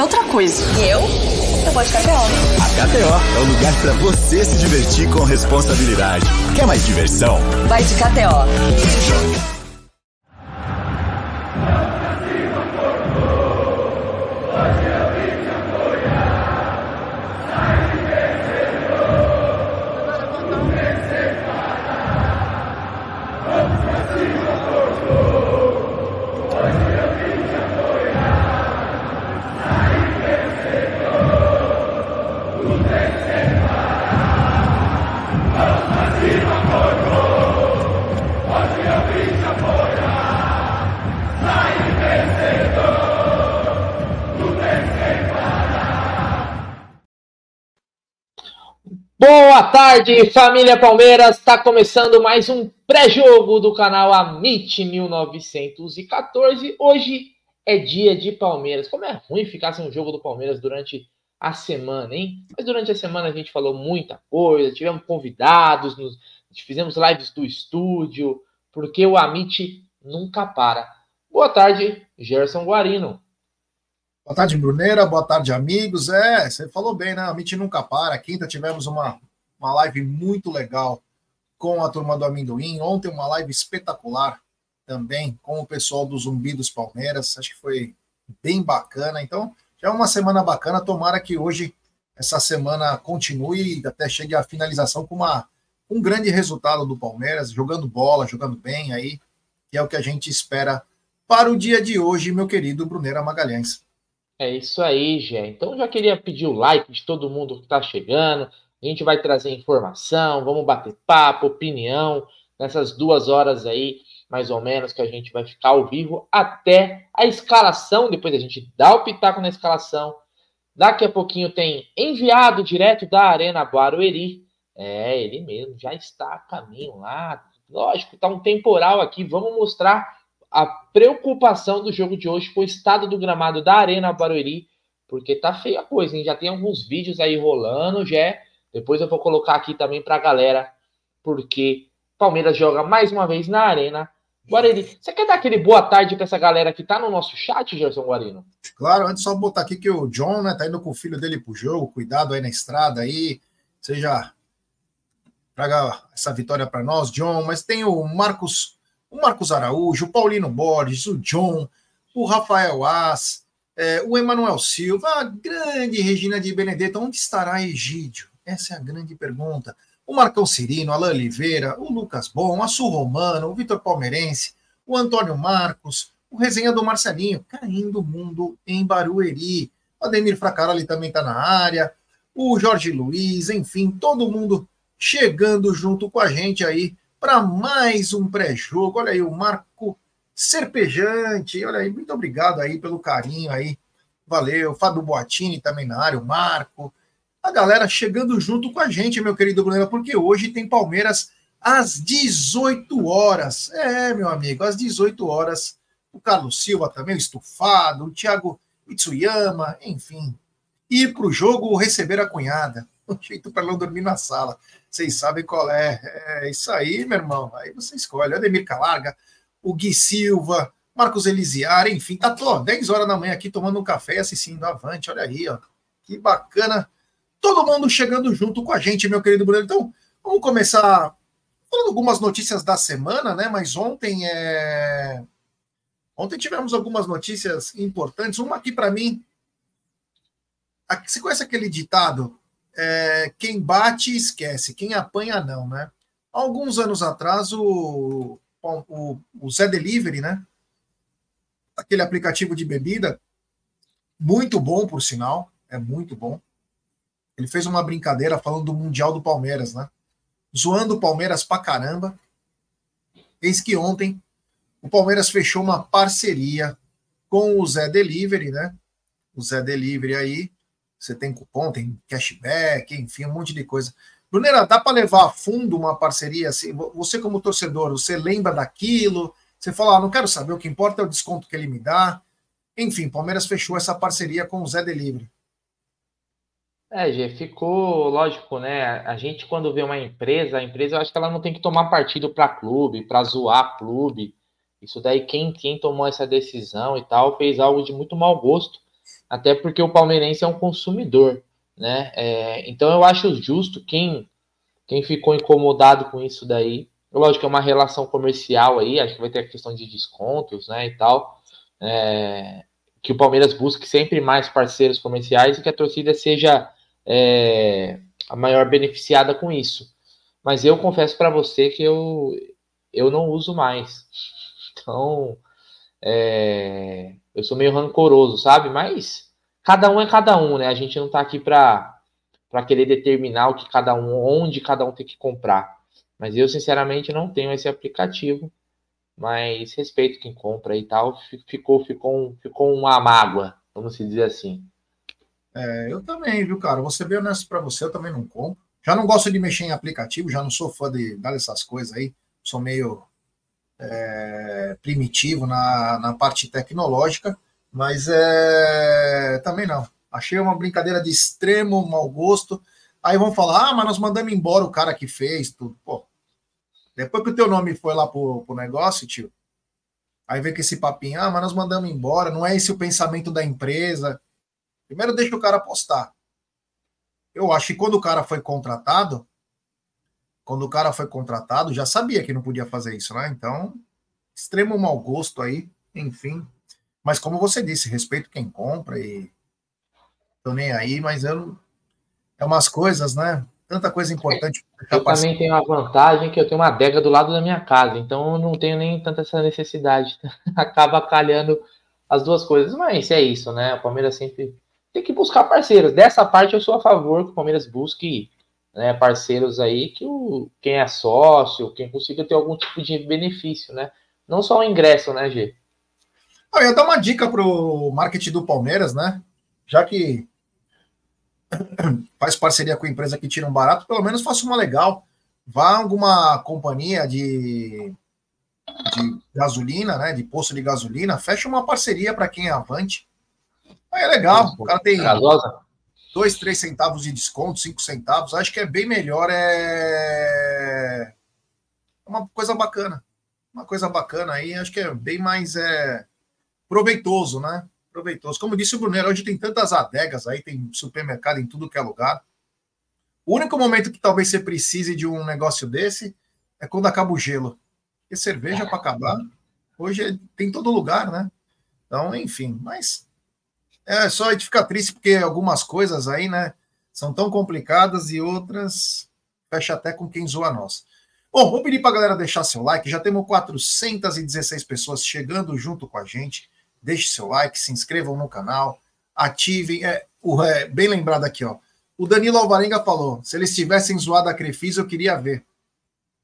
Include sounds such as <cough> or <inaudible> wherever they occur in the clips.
de outra coisa. E eu? Eu vou de KTO. A KTO é o lugar para você se divertir com responsabilidade. Quer mais diversão? Vai de KTO. Tarde, família Palmeiras. Está começando mais um pré-jogo do canal Amit 1914. Hoje é dia de Palmeiras. Como é ruim ficar sem um jogo do Palmeiras durante a semana, hein? Mas durante a semana a gente falou muita coisa, tivemos convidados, nos, fizemos lives do estúdio, porque o Amit nunca para. Boa tarde, Gerson Guarino. Boa tarde, Bruneira. Boa tarde, amigos. É, você falou bem, né? A nunca para. Quinta tivemos uma, uma live muito legal com a turma do Amendoim. Ontem, uma live espetacular também com o pessoal do Zumbi dos Palmeiras. Acho que foi bem bacana. Então, já é uma semana bacana. Tomara que hoje essa semana continue e até chegue à finalização com uma, um grande resultado do Palmeiras, jogando bola, jogando bem aí, que é o que a gente espera para o dia de hoje, meu querido Bruneira Magalhães. É isso aí, Gé. Então já queria pedir o like de todo mundo que está chegando. A gente vai trazer informação, vamos bater papo, opinião nessas duas horas aí, mais ou menos, que a gente vai ficar ao vivo até a escalação. Depois a gente dá o pitaco na escalação. Daqui a pouquinho tem enviado direto da Arena Barueri. É, ele mesmo já está a caminho lá. Lógico, está um temporal aqui. Vamos mostrar a preocupação do jogo de hoje com o estado do gramado da Arena Barueri, porque tá feia a coisa, hein? Já tem alguns vídeos aí rolando, já. Depois eu vou colocar aqui também pra galera, porque Palmeiras joga mais uma vez na Arena Barueri. Você quer dar aquele boa tarde para essa galera que tá no nosso chat, Gerson Guarino? Claro, antes só botar aqui que o John, né, tá indo com o filho dele pro jogo, cuidado aí na estrada aí, seja traga essa vitória para nós, John, mas tem o Marcos o Marcos Araújo, o Paulino Borges, o John, o Rafael As, é, o Emanuel Silva, a grande Regina de Benedetto. Onde estará Egídio? Essa é a grande pergunta. O Marcão Cirino, Alain Oliveira, o Lucas Bom, a Su Romano, o Vitor Palmeirense, o Antônio Marcos, o resenha do Marcelinho, caindo o mundo em Barueri. O Ademir Fracaroli também está na área, o Jorge Luiz, enfim, todo mundo chegando junto com a gente aí para mais um pré-jogo. Olha aí, o Marco Serpejante. Olha aí, muito obrigado aí pelo carinho aí. Valeu. Fábio Boatini também na área, o Marco. A galera chegando junto com a gente, meu querido Bruno, porque hoje tem Palmeiras às 18 horas. É, meu amigo, às 18 horas. O Carlos Silva também, o Estufado, o Thiago Itsuyama, enfim. Ir para o jogo receber a cunhada. <laughs> Um jeito para não dormir na sala. Vocês sabem qual é. É isso aí, meu irmão. Aí você escolhe. Ademir Calarga, o Gui Silva, Marcos Elisiar, enfim, tá tô, 10 horas da manhã aqui tomando um café assistindo Avante. Olha aí, ó. Que bacana. Todo mundo chegando junto com a gente, meu querido Bruno. Então, vamos começar falando algumas notícias da semana, né? Mas ontem é. Ontem tivemos algumas notícias importantes. Uma aqui para mim. Você conhece aquele ditado? é, quem bate esquece, quem apanha não, né? Alguns anos atrás, o, o, o Zé Delivery, né? Aquele aplicativo de bebida, muito bom, por sinal, é muito bom. Ele fez uma brincadeira falando do Mundial do Palmeiras, né? Zoando o Palmeiras pra caramba. Eis que ontem o Palmeiras fechou uma parceria com o Zé Delivery, né? O Zé Delivery aí, você tem cupom, tem cashback, enfim, um monte de coisa. Brunera, dá para levar a fundo uma parceria assim? Você, como torcedor, você lembra daquilo? Você fala, ah, não quero saber, o que importa é o desconto que ele me dá. Enfim, Palmeiras fechou essa parceria com o Zé Delivery. É, Gê, ficou lógico, né? A gente, quando vê uma empresa, a empresa, eu acho que ela não tem que tomar partido para clube, para zoar clube. Isso daí, quem, quem tomou essa decisão e tal, fez algo de muito mau gosto até porque o palmeirense é um consumidor, né? É, então eu acho justo quem, quem ficou incomodado com isso daí. Lógico que é uma relação comercial aí, acho que vai ter a questão de descontos, né, e tal. É, que o Palmeiras busque sempre mais parceiros comerciais e que a torcida seja é, a maior beneficiada com isso. Mas eu confesso para você que eu, eu não uso mais. <laughs> Então, é, eu sou meio rancoroso, sabe? Mas cada um é cada um, né? A gente não tá aqui para para querer determinar o que cada um, onde cada um tem que comprar. Mas eu, sinceramente, não tenho esse aplicativo. Mas respeito quem compra e tal. Ficou, ficou, ficou uma mágoa, vamos dizer assim. É, eu também, viu, cara? Ser bem honesto para você, eu também não compro. Já não gosto de mexer em aplicativo, já não sou fã de dar essas coisas aí. Sou meio é, primitivo na, na parte tecnológica, mas é, também não. Achei uma brincadeira de extremo mau gosto. Aí vão falar, ah, mas nós mandamos embora o cara que fez tudo. Pô, depois que o teu nome foi lá pro, pro negócio, tio, aí vem com esse papinho, ah, mas nós mandamos embora, não é esse o pensamento da empresa. Primeiro deixa o cara postar. Eu acho que quando o cara foi contratado, quando o cara foi contratado, já sabia que não podia fazer isso, né? Então, extremo mau gosto aí, enfim. Mas como você disse, respeito quem compra e tô nem aí, mas eu é umas coisas, né? Tanta coisa importante. Eu também tenho a vantagem que eu tenho uma adega do lado da minha casa, então eu não tenho nem tanta essa necessidade. <laughs> Acaba calhando as duas coisas, mas é isso, né? O Palmeiras sempre tem que buscar parceiros. Dessa parte eu sou a favor que o Palmeiras busque né, parceiros aí que o, quem é sócio, quem consiga ter algum tipo de benefício, né? Não só o ingresso, né, G? Eu ia dar uma dica pro marketing do Palmeiras, né? Já que <coughs> faz parceria com a empresa que tira um barato, pelo menos faça uma legal. Vá alguma companhia de, de gasolina, né? De posto de gasolina, fecha uma parceria para quem é avante. É legal. O cara tem. Gasosa? dois, três centavos de desconto, cinco centavos, acho que é bem melhor. É uma coisa bacana. Uma coisa bacana aí, acho que é bem mais é, proveitoso, né? Proveitoso. Como disse o Brunero, hoje tem tantas adegas aí, tem supermercado em tudo que é lugar. O único momento que talvez você precise de um negócio desse é quando acaba o gelo. Porque cerveja para acabar, hoje tem em todo lugar, né? Então, enfim, mas é só a gente ficar triste porque algumas coisas aí, né, são tão complicadas e outras fecha até com quem zoa nós. Bom, vou pedir para a galera deixar seu like. Já temos 416 pessoas chegando junto com a gente. Deixe seu like, se inscrevam no canal, ativem. É, o, é, bem lembrado aqui, ó. O Danilo Alvarenga falou: se eles tivessem zoado a Crefisa, eu queria ver.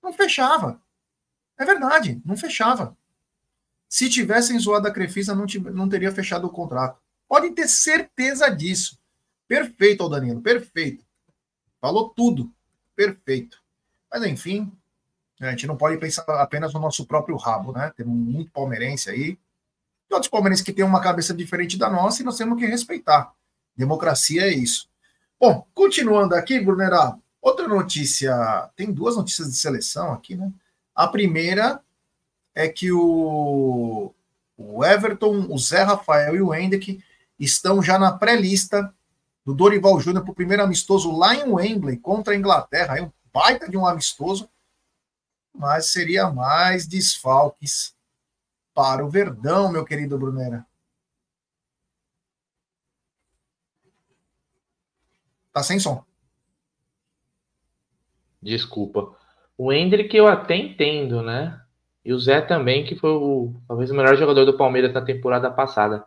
Não fechava. É verdade, não fechava. Se tivessem zoado a Crefisa, não, não teria fechado o contrato. Podem ter certeza disso. Perfeito, Danilo, perfeito. Falou tudo. Perfeito. Mas, enfim, a gente não pode pensar apenas no nosso próprio rabo, né? Temos muito palmeirense aí. E outros palmeirenses que têm uma cabeça diferente da nossa e nós temos que respeitar. Democracia é isso. Bom, continuando aqui, Brunera, outra notícia. Tem duas notícias de seleção aqui, né? A primeira é que o, o Everton, o Zé Rafael e o Hendrick estão já na pré-lista do Dorival Júnior para o primeiro amistoso lá em Wembley contra a Inglaterra. Aí um baita de um amistoso, mas seria mais desfalques para o Verdão, meu querido Brunera. Tá sem som. Desculpa. O Hendrick eu até entendo, né? E o Zé também, que foi o, talvez o melhor jogador do Palmeiras na temporada passada.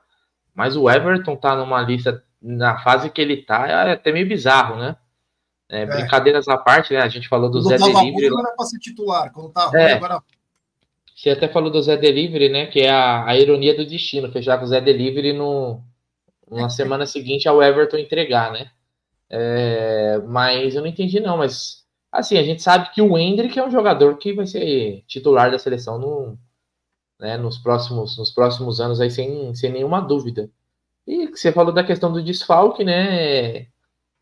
Mas o Everton tá numa lista, na fase que ele tá, é até meio bizarro, né? É, é. Brincadeiras à parte, né? A gente falou do quando Zé Delivery. Ruim, era pra ser titular, quando tá ruim, é. agora. Você até falou do Zé Delivery, né? Que é a, a ironia do destino, fechar com o Zé Delivery no, na semana seguinte ao Everton entregar, né? É, mas eu não entendi, não. Mas assim, a gente sabe que o Hendrick é um jogador que vai ser titular da seleção no, né, nos, próximos, nos próximos anos aí sem, sem nenhuma dúvida. E você falou da questão do desfalque, né?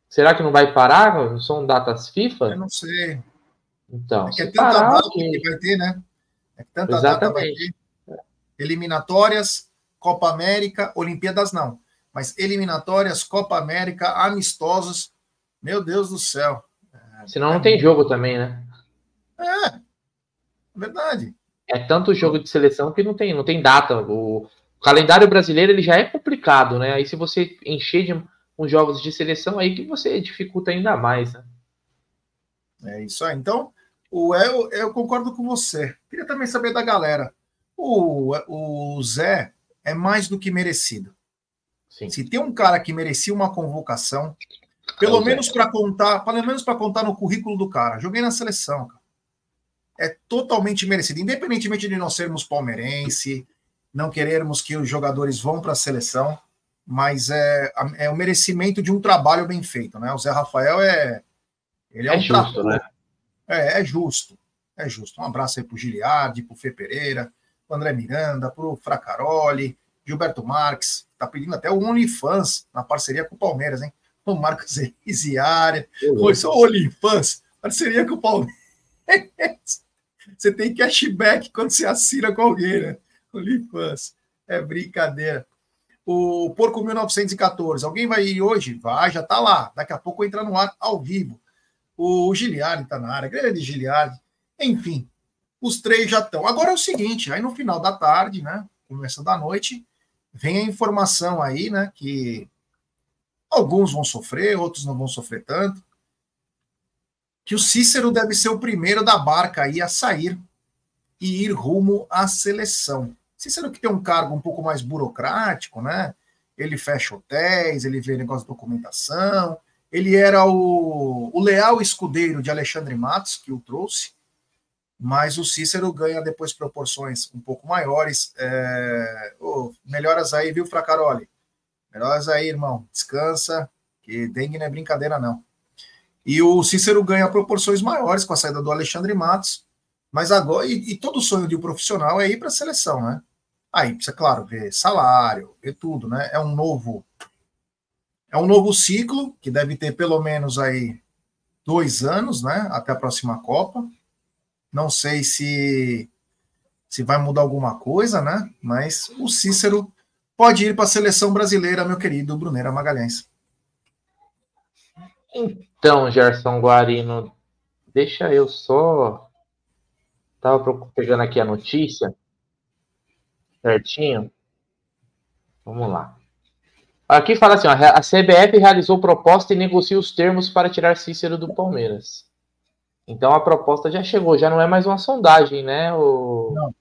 Será que não vai parar? Não são datas FIFA? Eu não sei. Então, é que é tanta parar, data que vai ter, né? É que tanta Exatamente. data vai ter. Eliminatórias, Copa América, Olimpíadas não. mas eliminatórias, Copa América, amistosos, meu Deus do céu. É, Senão não é tem jogo também, né? É, verdade. É tanto jogo de seleção que não tem, não tem data. O, calendário brasileiro ele já é complicado, né? Aí se você encher de uns jogos de seleção, aí que você dificulta ainda mais, né? É isso aí. Então, o, eu, eu concordo com você. Queria também saber da galera. O, o Zé é mais do que merecido. Sim. Se tem um cara que merecia uma convocação, pelo é menos para contar, pelo menos para contar no currículo do cara. Joguei na seleção, cara. É totalmente merecido, independentemente de não sermos palmeirense, não querermos que os jogadores vão para a seleção, mas é, é o merecimento de um trabalho bem feito, né? O Zé Rafael é ele é, é um justo, né? É, é justo. É justo. Um abraço aí pro Giliardi, pro Fê Pereira, pro André Miranda, pro Fracaroli, Gilberto Marques, tá pedindo até o OnlyFans na parceria com o Palmeiras, hein? O Marcos Isiária. Foi só o OnlyFans, parceria com o Palmeiras. Você tem cashback quando você assina com alguém, né? OnlyFans. É brincadeira. O Porco 1914. Alguém vai ir hoje? Vai, já tá lá. Daqui a pouco entra no ar ao vivo. O Giliardi está na área, grande Giliardi. Enfim, os três já estão. Agora é o seguinte, aí no final da tarde, né, começo da noite, vem a informação aí, né, que alguns vão sofrer, outros não vão sofrer tanto, que o Cícero deve ser o primeiro da barca aí a sair e ir rumo à seleção. Cícero que tem um cargo um pouco mais burocrático, né? Ele fecha hotéis, ele vê negócio de documentação, ele era o, o leal escudeiro de Alexandre Matos, que o trouxe, mas o Cícero ganha depois proporções um pouco maiores. É... Oh, melhoras aí, viu, Fracaroli? Melhoras aí, irmão. Descansa, que dengue não é brincadeira, não. E o Cícero ganha proporções maiores com a saída do Alexandre Matos, mas agora, e, e todo sonho de um profissional é ir para a seleção, né? Aí precisa, claro, ver salário, ver tudo, né? É um novo é um novo ciclo que deve ter pelo menos aí dois anos, né? Até a próxima Copa. Não sei se se vai mudar alguma coisa, né? Mas o Cícero pode ir para a seleção brasileira, meu querido Brunera Magalhães. Então, Gerson Guarino, deixa eu só. Tava pegando aqui a notícia. Certinho. Vamos lá. Aqui fala assim: ó, a CBF realizou proposta e negocia os termos para tirar Cícero do Palmeiras. Então a proposta já chegou, já não é mais uma sondagem, né, o, não.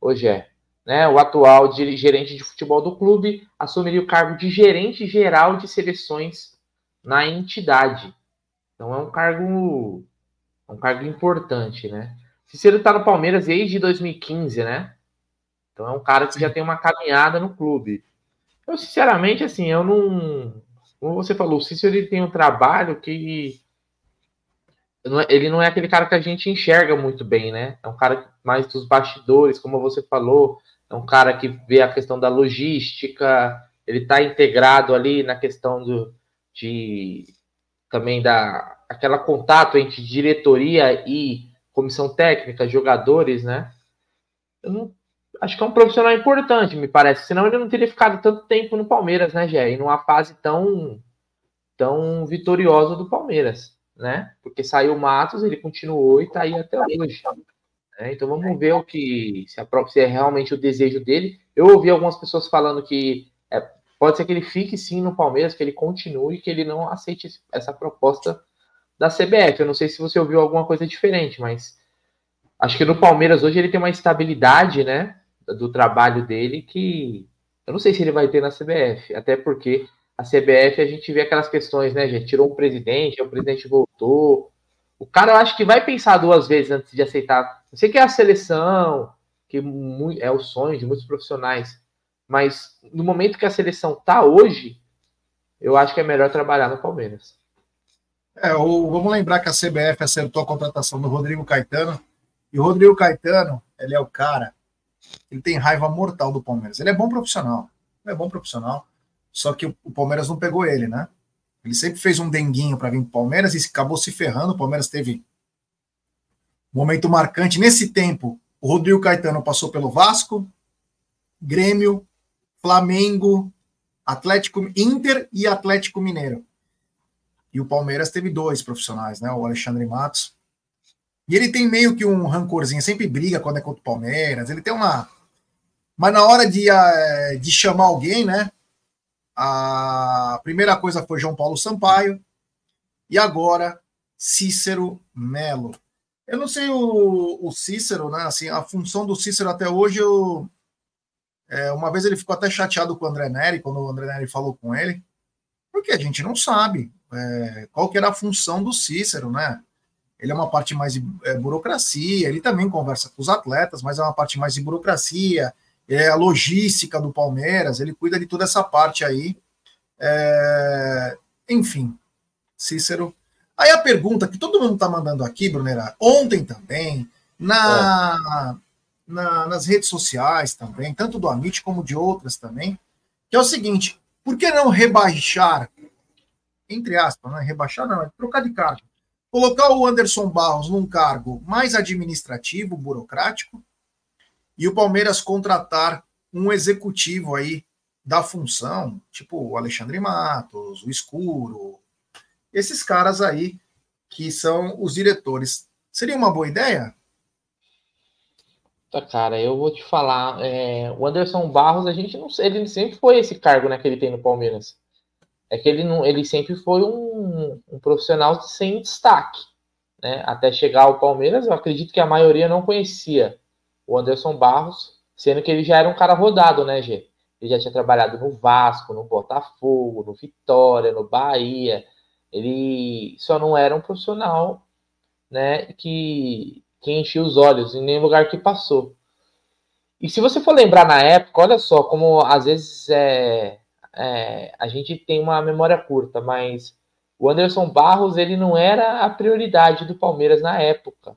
o Gé? Né, o atual gerente de futebol do clube assumiria o cargo de gerente geral de seleções na entidade. Então é um cargo, um cargo importante, né? Cícero está no Palmeiras desde 2015, né? Então é um cara que já tem uma caminhada no clube. Eu, sinceramente, assim, eu não. Como você falou, o Cícero ele tem um trabalho que. É, ele não é aquele cara que a gente enxerga muito bem, né? É um cara mais dos bastidores, como você falou. É um cara que vê a questão da logística, ele está integrado ali na questão do, de também da aquela contato entre diretoria e comissão técnica, jogadores, né? Eu não, acho que é um profissional importante, me parece. Senão ele não teria ficado tanto tempo no Palmeiras, né, Gé? E numa fase tão, tão vitoriosa do Palmeiras, né? Porque saiu o Matos, ele continuou e está aí até hoje. Né? Então vamos ver o que se, se, é realmente o desejo dele. Eu ouvi algumas pessoas falando que pode ser que ele fique sim no Palmeiras, que ele continue, que ele não aceite essa proposta da CBF. Eu não sei se você ouviu alguma coisa diferente, mas acho que no Palmeiras hoje ele tem uma estabilidade, né? do trabalho dele que eu não sei se ele vai ter na CBF, até porque a CBF a gente vê aquelas questões, né, gente? Tirou um presidente, o presidente voltou. O cara eu acho que vai pensar duas vezes antes de aceitar. Eu sei que é a seleção, que é o sonho de muitos profissionais, mas no momento que a seleção tá hoje, eu acho que é melhor trabalhar no Palmeiras. É, o, vamos lembrar que a CBF acertou a contratação do Rodrigo Caetano, e o Rodrigo Caetano, ele é o cara ele tem raiva mortal do Palmeiras. Ele é bom profissional. Ele é bom profissional. Só que o Palmeiras não pegou ele, né? Ele sempre fez um denguinho para vir para o Palmeiras e acabou se ferrando. O Palmeiras teve um momento marcante. Nesse tempo, o Rodrigo Caetano passou pelo Vasco, Grêmio, Flamengo, Atlético Inter e Atlético Mineiro. E o Palmeiras teve dois profissionais, né? O Alexandre Matos. E ele tem meio que um rancorzinho, sempre briga quando é contra o Palmeiras. Ele tem uma. Mas na hora de, eh, de chamar alguém, né? A primeira coisa foi João Paulo Sampaio. E agora, Cícero Melo. Eu não sei o, o Cícero, né? Assim, a função do Cícero até hoje, eu, é, uma vez ele ficou até chateado com o André Neri, quando o André Neri falou com ele, porque a gente não sabe é, qual que era a função do Cícero, né? Ele é uma parte mais de é, burocracia, ele também conversa com os atletas, mas é uma parte mais de burocracia, é a logística do Palmeiras, ele cuida de toda essa parte aí. É, enfim, Cícero. Aí a pergunta que todo mundo está mandando aqui, Brunera, ontem também, na. Na, nas redes sociais também, tanto do Amit como de outras também, que é o seguinte: por que não rebaixar, entre aspas, né? rebaixar não, é trocar de cargo, colocar o Anderson Barros num cargo mais administrativo, burocrático, e o Palmeiras contratar um executivo aí da função, tipo o Alexandre Matos, o Escuro, esses caras aí que são os diretores. Seria uma boa ideia? Tá, cara, eu vou te falar. É, o Anderson Barros, a gente não ele sempre foi esse cargo né, que ele tem no Palmeiras. É que ele, não, ele sempre foi um, um profissional sem destaque. Né? Até chegar ao Palmeiras, eu acredito que a maioria não conhecia o Anderson Barros, sendo que ele já era um cara rodado, né, Gê? Ele já tinha trabalhado no Vasco, no Botafogo, no Vitória, no Bahia. Ele só não era um profissional, né, que que enchia os olhos em nenhum lugar que passou. E se você for lembrar na época, olha só como às vezes é, é, a gente tem uma memória curta, mas o Anderson Barros ele não era a prioridade do Palmeiras na época.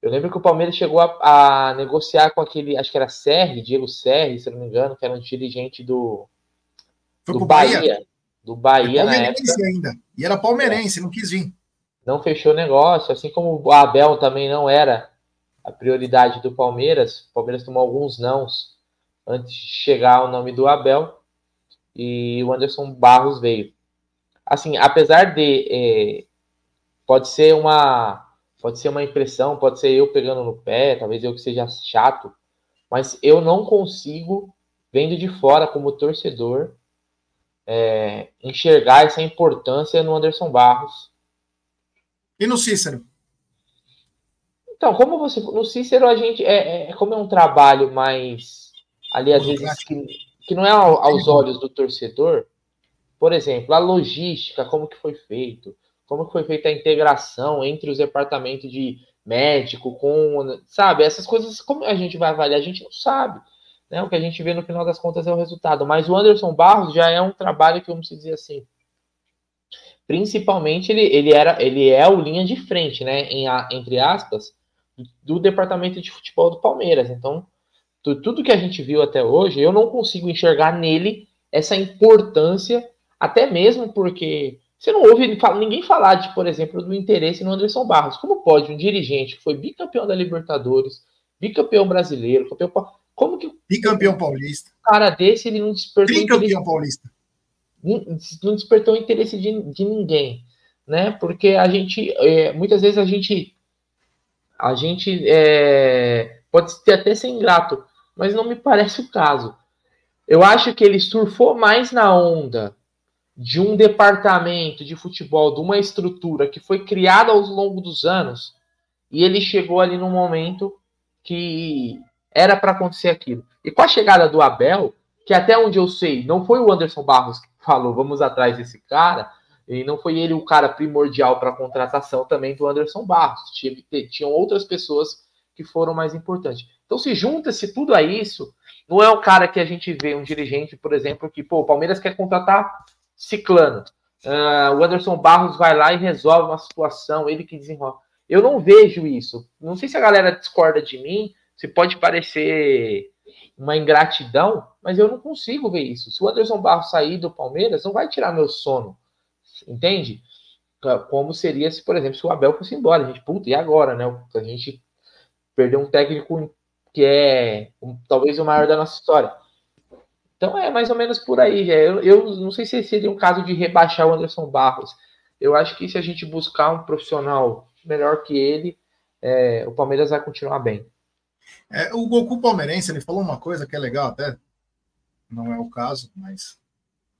Eu lembro que o Palmeiras chegou a, a negociar com aquele, acho que era Serri, Diego Serri, se não me engano, que era um dirigente do, Foi do Bahia. Bahia. Do Bahia é na época. ainda. E era palmeirense, não quis vir não fechou negócio, assim como o Abel também não era a prioridade do Palmeiras. O Palmeiras tomou alguns nãos antes de chegar ao nome do Abel e o Anderson Barros veio. Assim, apesar de é, pode ser uma pode ser uma impressão, pode ser eu pegando no pé, talvez eu que seja chato, mas eu não consigo vendo de fora como torcedor é, enxergar essa importância no Anderson Barros e no Cícero? Então, como você. No Cícero, a gente. É, é como é um trabalho mais. Ali, às vezes, que, que não é aos olhos do torcedor. Por exemplo, a logística, como que foi feito, como que foi feita a integração entre os departamentos de médico com. Sabe, essas coisas, como a gente vai avaliar, a gente não sabe. Né? O que a gente vê no final das contas é o resultado. Mas o Anderson Barros já é um trabalho que, vamos dizer assim, principalmente ele, ele era ele é o linha de frente, né, em, entre aspas, do departamento de futebol do Palmeiras. Então, tu, tudo que a gente viu até hoje, eu não consigo enxergar nele essa importância, até mesmo porque você não ouve ninguém falar de, por exemplo, do interesse no Anderson Barros. Como pode um dirigente que foi bicampeão da Libertadores, bicampeão brasileiro, campeão, como que bicampeão paulista, cara desse ele não despertou bicampeão paulista não despertou o interesse de, de ninguém, né? Porque a gente, é, muitas vezes a gente, a gente é, pode até ser ingrato, mas não me parece o caso. Eu acho que ele surfou mais na onda de um departamento de futebol, de uma estrutura que foi criada ao longo dos anos, e ele chegou ali no momento que era para acontecer aquilo. E com a chegada do Abel, que até onde eu sei, não foi o Anderson Barros falou, vamos atrás desse cara, e não foi ele o cara primordial para a contratação também do Anderson Barros. tinham outras pessoas que foram mais importantes. Então, se junta-se tudo a isso, não é o cara que a gente vê, um dirigente, por exemplo, que, pô, o Palmeiras quer contratar Ciclano. Uh, o Anderson Barros vai lá e resolve uma situação, ele que desenrola. Eu não vejo isso. Não sei se a galera discorda de mim, se pode parecer uma ingratidão, mas eu não consigo ver isso. Se o Anderson Barros sair do Palmeiras, não vai tirar meu sono, entende? Como seria se, por exemplo, se o Abel fosse embora. A gente, puta, e agora, né? A gente perdeu um técnico que é um, talvez o maior da nossa história. Então é mais ou menos por aí. Eu, eu não sei se seria um caso de rebaixar o Anderson Barros. Eu acho que se a gente buscar um profissional melhor que ele, é, o Palmeiras vai continuar bem. É, o Goku palmeirense, ele falou uma coisa que é legal até, não é o caso, mas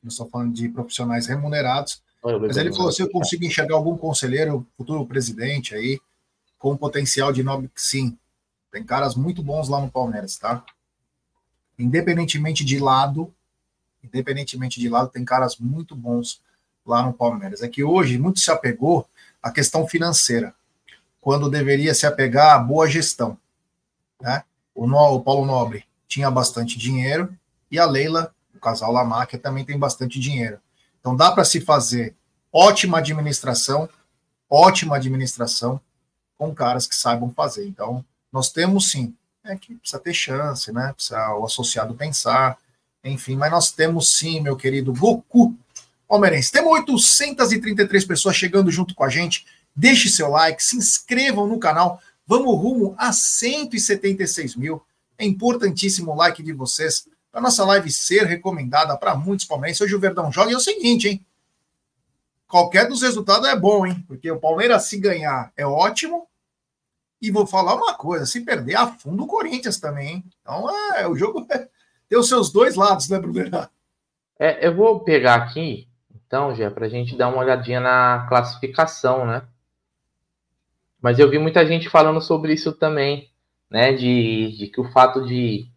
eu estou falando de profissionais remunerados, mas ele falou, se eu consigo enxergar algum conselheiro, futuro presidente aí, com potencial de nobre, sim, tem caras muito bons lá no Palmeiras, tá? Independentemente de lado, independentemente de lado, tem caras muito bons lá no Palmeiras. É que hoje muito se apegou à questão financeira, quando deveria se apegar à boa gestão. Né? O, no, o Paulo Nobre tinha bastante dinheiro e a Leila, o casal Lamáquia, também tem bastante dinheiro. Então dá para se fazer ótima administração, ótima administração com caras que saibam fazer. Então nós temos sim, é que precisa ter chance, né? Precisa o associado pensar, enfim, mas nós temos sim, meu querido Goku Palmeirense. Temos 833 pessoas chegando junto com a gente. Deixe seu like, se inscrevam no canal. Vamos rumo a 176 mil. É importantíssimo o like de vocês para nossa live ser recomendada para muitos palmeirenses. Hoje o Verdão joga e é o seguinte, hein? Qualquer dos resultados é bom, hein? Porque o Palmeiras, se ganhar, é ótimo. E vou falar uma coisa: se perder, afunda o Corinthians também, hein? Então, é, o jogo é, tem os seus dois lados, né, Bruno? É, eu vou pegar aqui, então, já, para a gente dar uma olhadinha na classificação, né? Mas eu vi muita gente falando sobre isso também, né? De, de que o fato de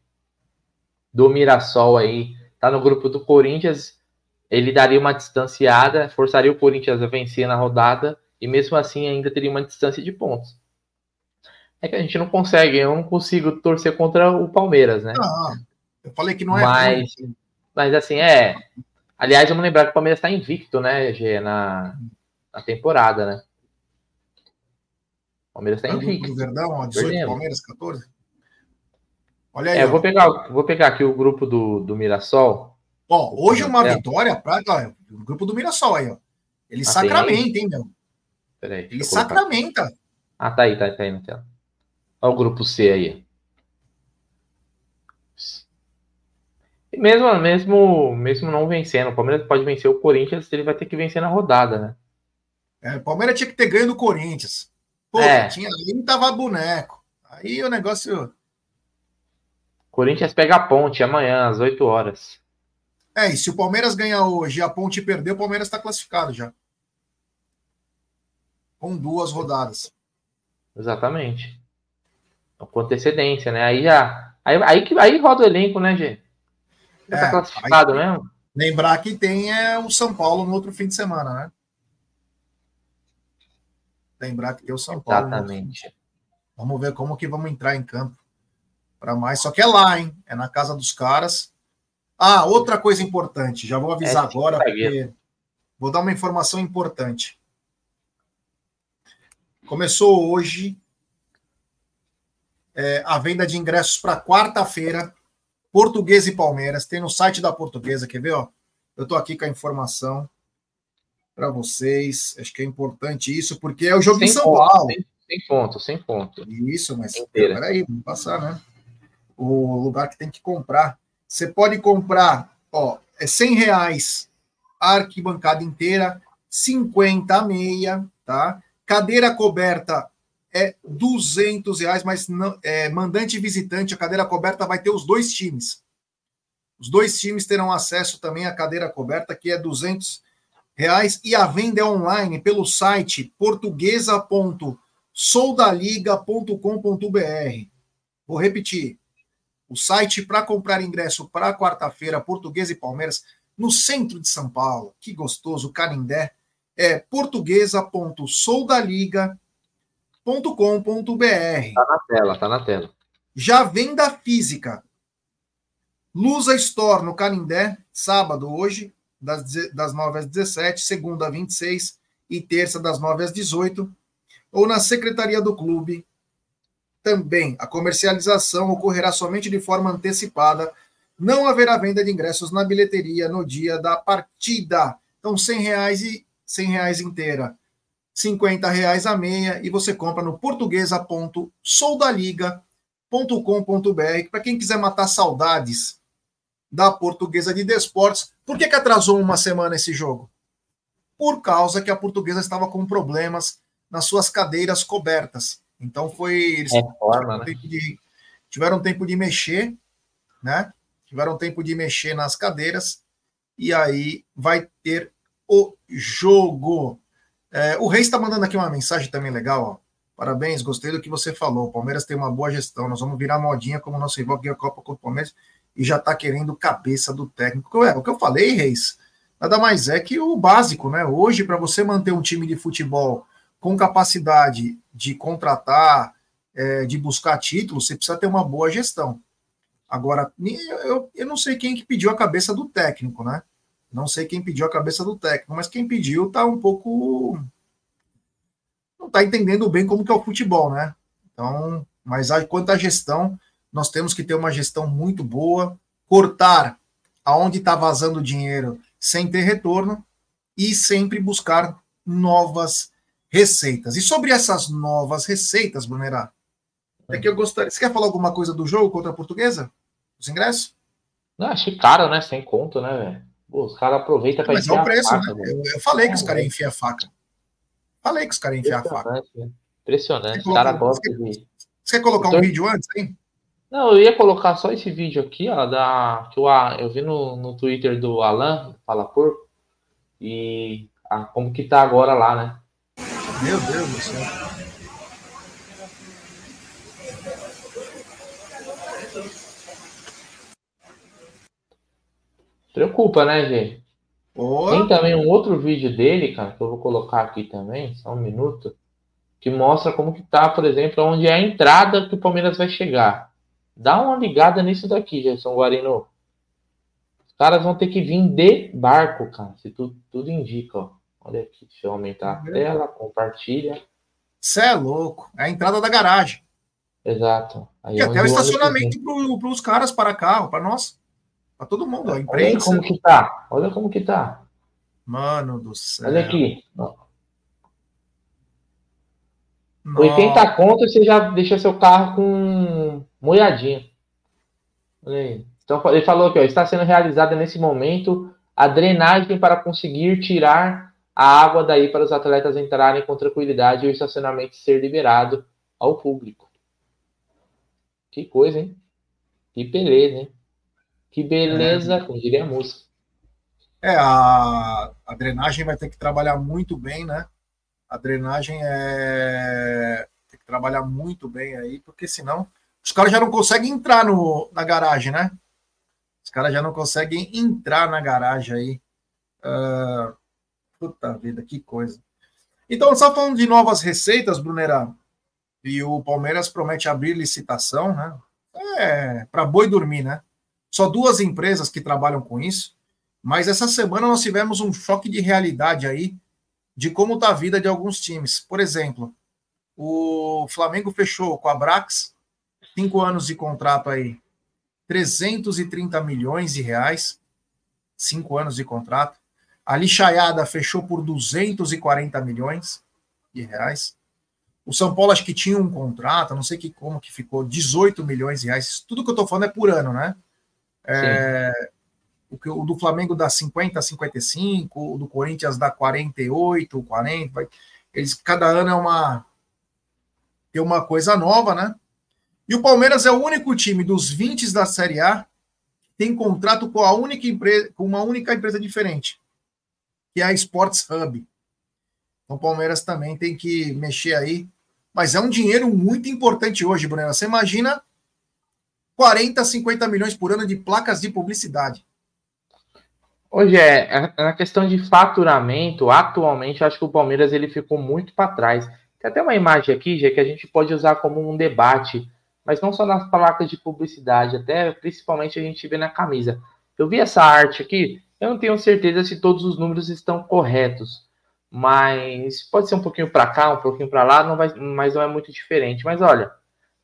do Mirassol aí tá no grupo do Corinthians, ele daria uma distanciada, forçaria o Corinthians a vencer na rodada e mesmo assim ainda teria uma distância de pontos. É que a gente não consegue, eu não consigo torcer contra o Palmeiras, né? Não, eu falei que não é. Mas, mas assim, é. Aliás, vamos lembrar que o Palmeiras está invicto, né, Gê, na, na temporada, né? Palmeiras está invicto. Verdão, 18, Perdemos. Palmeiras 14. Olha aí. É, vou pegar, vou pegar aqui o grupo do, do Mirassol. Ó, hoje uma é. vitória para o grupo do Mirassol aí, ó. Ele ah, sacramenta, hein, meu? Peraí, Ele sacramenta. Ah, tá aí, tá, tá aí na tela. Olha o grupo C aí. E mesmo, mesmo, mesmo não vencendo, o Palmeiras pode vencer o Corinthians, ele vai ter que vencer na rodada, né? É, o Palmeiras tinha que ter ganho do Corinthians. Pô, é. tinha ali tava boneco. Aí o negócio. Corinthians pega a ponte amanhã, às 8 horas. É, e se o Palmeiras ganhar hoje e a ponte perder, o Palmeiras está classificado já. Com duas rodadas. Exatamente. Com antecedência, né? Aí já. Aí, aí, que, aí roda o elenco, né, Gê? Já tá é, classificado aí, mesmo? Lembrar que tem é, o São Paulo no outro fim de semana, né? Lembrar que tem o São Paulo. Exatamente. Vamos ver como que vamos entrar em campo para mais. Só que é lá, hein? É na casa dos caras. Ah, outra coisa importante. Já vou avisar é, agora, porque vou dar uma informação importante. Começou hoje é, a venda de ingressos para quarta-feira. Portuguesa e Palmeiras. Tem no site da Portuguesa. Quer ver? Ó? Eu estou aqui com a informação para vocês. Acho que é importante isso, porque é o jogo sem em São ponto, Paulo. Sem, sem, ponto, sem ponto. Isso, mas peraí, vamos passar, né? O lugar que tem que comprar. Você pode comprar, ó, é 100 reais a arquibancada inteira, 50 a meia, tá? Cadeira coberta é 200 reais, mas não, é, mandante e visitante, a cadeira coberta vai ter os dois times. Os dois times terão acesso também à cadeira coberta, que é 200 reais e a venda é online pelo site portuguesa.soldaliga.com.br. Vou repetir. O site para comprar ingresso para quarta-feira, Portuguesa e Palmeiras, no centro de São Paulo. Que gostoso, Canindé. É portuguesa.soldaliga.com.br. Tá na tela, tá na tela. Já venda física. Lusa Store no Canindé, sábado hoje, das, das 9 às 17, segunda 26 e terça das 9 às 18, ou na secretaria do clube. Também a comercialização ocorrerá somente de forma antecipada. Não haverá venda de ingressos na bilheteria no dia da partida. Então, 100 reais e 100 reais inteira. 50 reais a meia e você compra no portuguesa.soldaliga.com.br para quem quiser matar saudades da Portuguesa de Desportes. Por que, que atrasou uma semana esse jogo? Por causa que a Portuguesa estava com problemas nas suas cadeiras cobertas. Então foi. Eles é forma, tiveram, né? tempo de, tiveram tempo de mexer, né? Tiveram tempo de mexer nas cadeiras. E aí vai ter o jogo. É, o Reis está mandando aqui uma mensagem também legal, ó. Parabéns, gostei do que você falou. O Palmeiras tem uma boa gestão. Nós vamos virar modinha como nosso rival ganha a Copa contra o Palmeiras e já está querendo cabeça do técnico. É, o que eu falei, Reis, nada mais é que o básico, né? Hoje, para você manter um time de futebol com capacidade de contratar, é, de buscar títulos, você precisa ter uma boa gestão. Agora, eu, eu não sei quem que pediu a cabeça do técnico, né? Não sei quem pediu a cabeça do técnico, mas quem pediu está um pouco não está entendendo bem como que é o futebol, né? Então, mas quanto à gestão, nós temos que ter uma gestão muito boa, cortar aonde está vazando dinheiro sem ter retorno e sempre buscar novas receitas. E sobre essas novas receitas, Brunerá, é que eu gostaria. Você quer falar alguma coisa do jogo contra a portuguesa? Os ingressos? Não, achei caro, né? Sem conto, né, velho? Os caras aproveitam para Mas é o preço, faca, né? Eu, eu, falei que os caras iam enfiar a faca. Falei que os caras iam enfiar a faca. Impressionante. Os caras gostam de. Você quer colocar então... um vídeo antes, hein? Não, eu ia colocar só esse vídeo aqui, ó, da, que eu, eu vi no, no Twitter do Alan, Fala Porco, e como que tá agora lá, né? Meu Deus do céu. Preocupa, né, gente? Oh. Tem também um outro vídeo dele, cara, que eu vou colocar aqui também, só um minuto, que mostra como que tá, por exemplo, onde é a entrada que o Palmeiras vai chegar. Dá uma ligada nisso daqui, Gerson Guarino. Os caras vão ter que vir de barco, cara, se tudo, tudo indica, ó. Olha aqui, deixa eu aumentar a tela, compartilha. Você é louco, é a entrada da garagem. Exato. Aí e até o estacionamento para os caras para carro, para nós. Para todo mundo, a imprensa. Olha como que tá. Olha como que tá. Mano do céu. Olha aqui. Nossa. 80 conto você já deixa seu carro com molhadinho. Olha aí. Então, ele falou que está sendo realizada nesse momento a drenagem para conseguir tirar a água daí para os atletas entrarem com tranquilidade e o estacionamento ser liberado ao público. Que coisa, hein? Que beleza, hein? Que beleza, é. como diria a música. É, a, a drenagem vai ter que trabalhar muito bem, né? A drenagem é. Tem que trabalhar muito bem aí, porque senão os caras já não conseguem entrar no, na garagem, né? Os caras já não conseguem entrar na garagem aí. Uh, puta vida, que coisa. Então, só falando de novas receitas, Brunerá, e o Palmeiras promete abrir licitação, né? É, para boi dormir, né? Só duas empresas que trabalham com isso, mas essa semana nós tivemos um choque de realidade aí de como está a vida de alguns times. Por exemplo, o Flamengo fechou com a Brax, cinco anos de contrato aí, 330 milhões de reais, cinco anos de contrato. A lixaiada fechou por 240 milhões de reais. O São Paulo acho que tinha um contrato, não sei que, como que ficou, 18 milhões de reais. Tudo que eu estou falando é por ano, né? É, o, que, o do Flamengo dá 50, 55, o do Corinthians dá 48, 40. Vai, eles, cada ano é uma, tem uma coisa nova, né? E o Palmeiras é o único time dos 20 da Série A que tem contrato com, a única empresa, com uma única empresa diferente, que é a Sports Hub. Então o Palmeiras também tem que mexer aí mas é um dinheiro muito importante hoje, Bruna. Você imagina 40, 50 milhões por ano de placas de publicidade. Hoje é, é, na questão de faturamento, atualmente acho que o Palmeiras ele ficou muito para trás. Tem até uma imagem aqui, já que a gente pode usar como um debate, mas não só nas placas de publicidade, até principalmente a gente vê na camisa. Eu vi essa arte aqui, eu não tenho certeza se todos os números estão corretos mas pode ser um pouquinho para cá, um pouquinho para lá, não vai, mas não é muito diferente. Mas olha,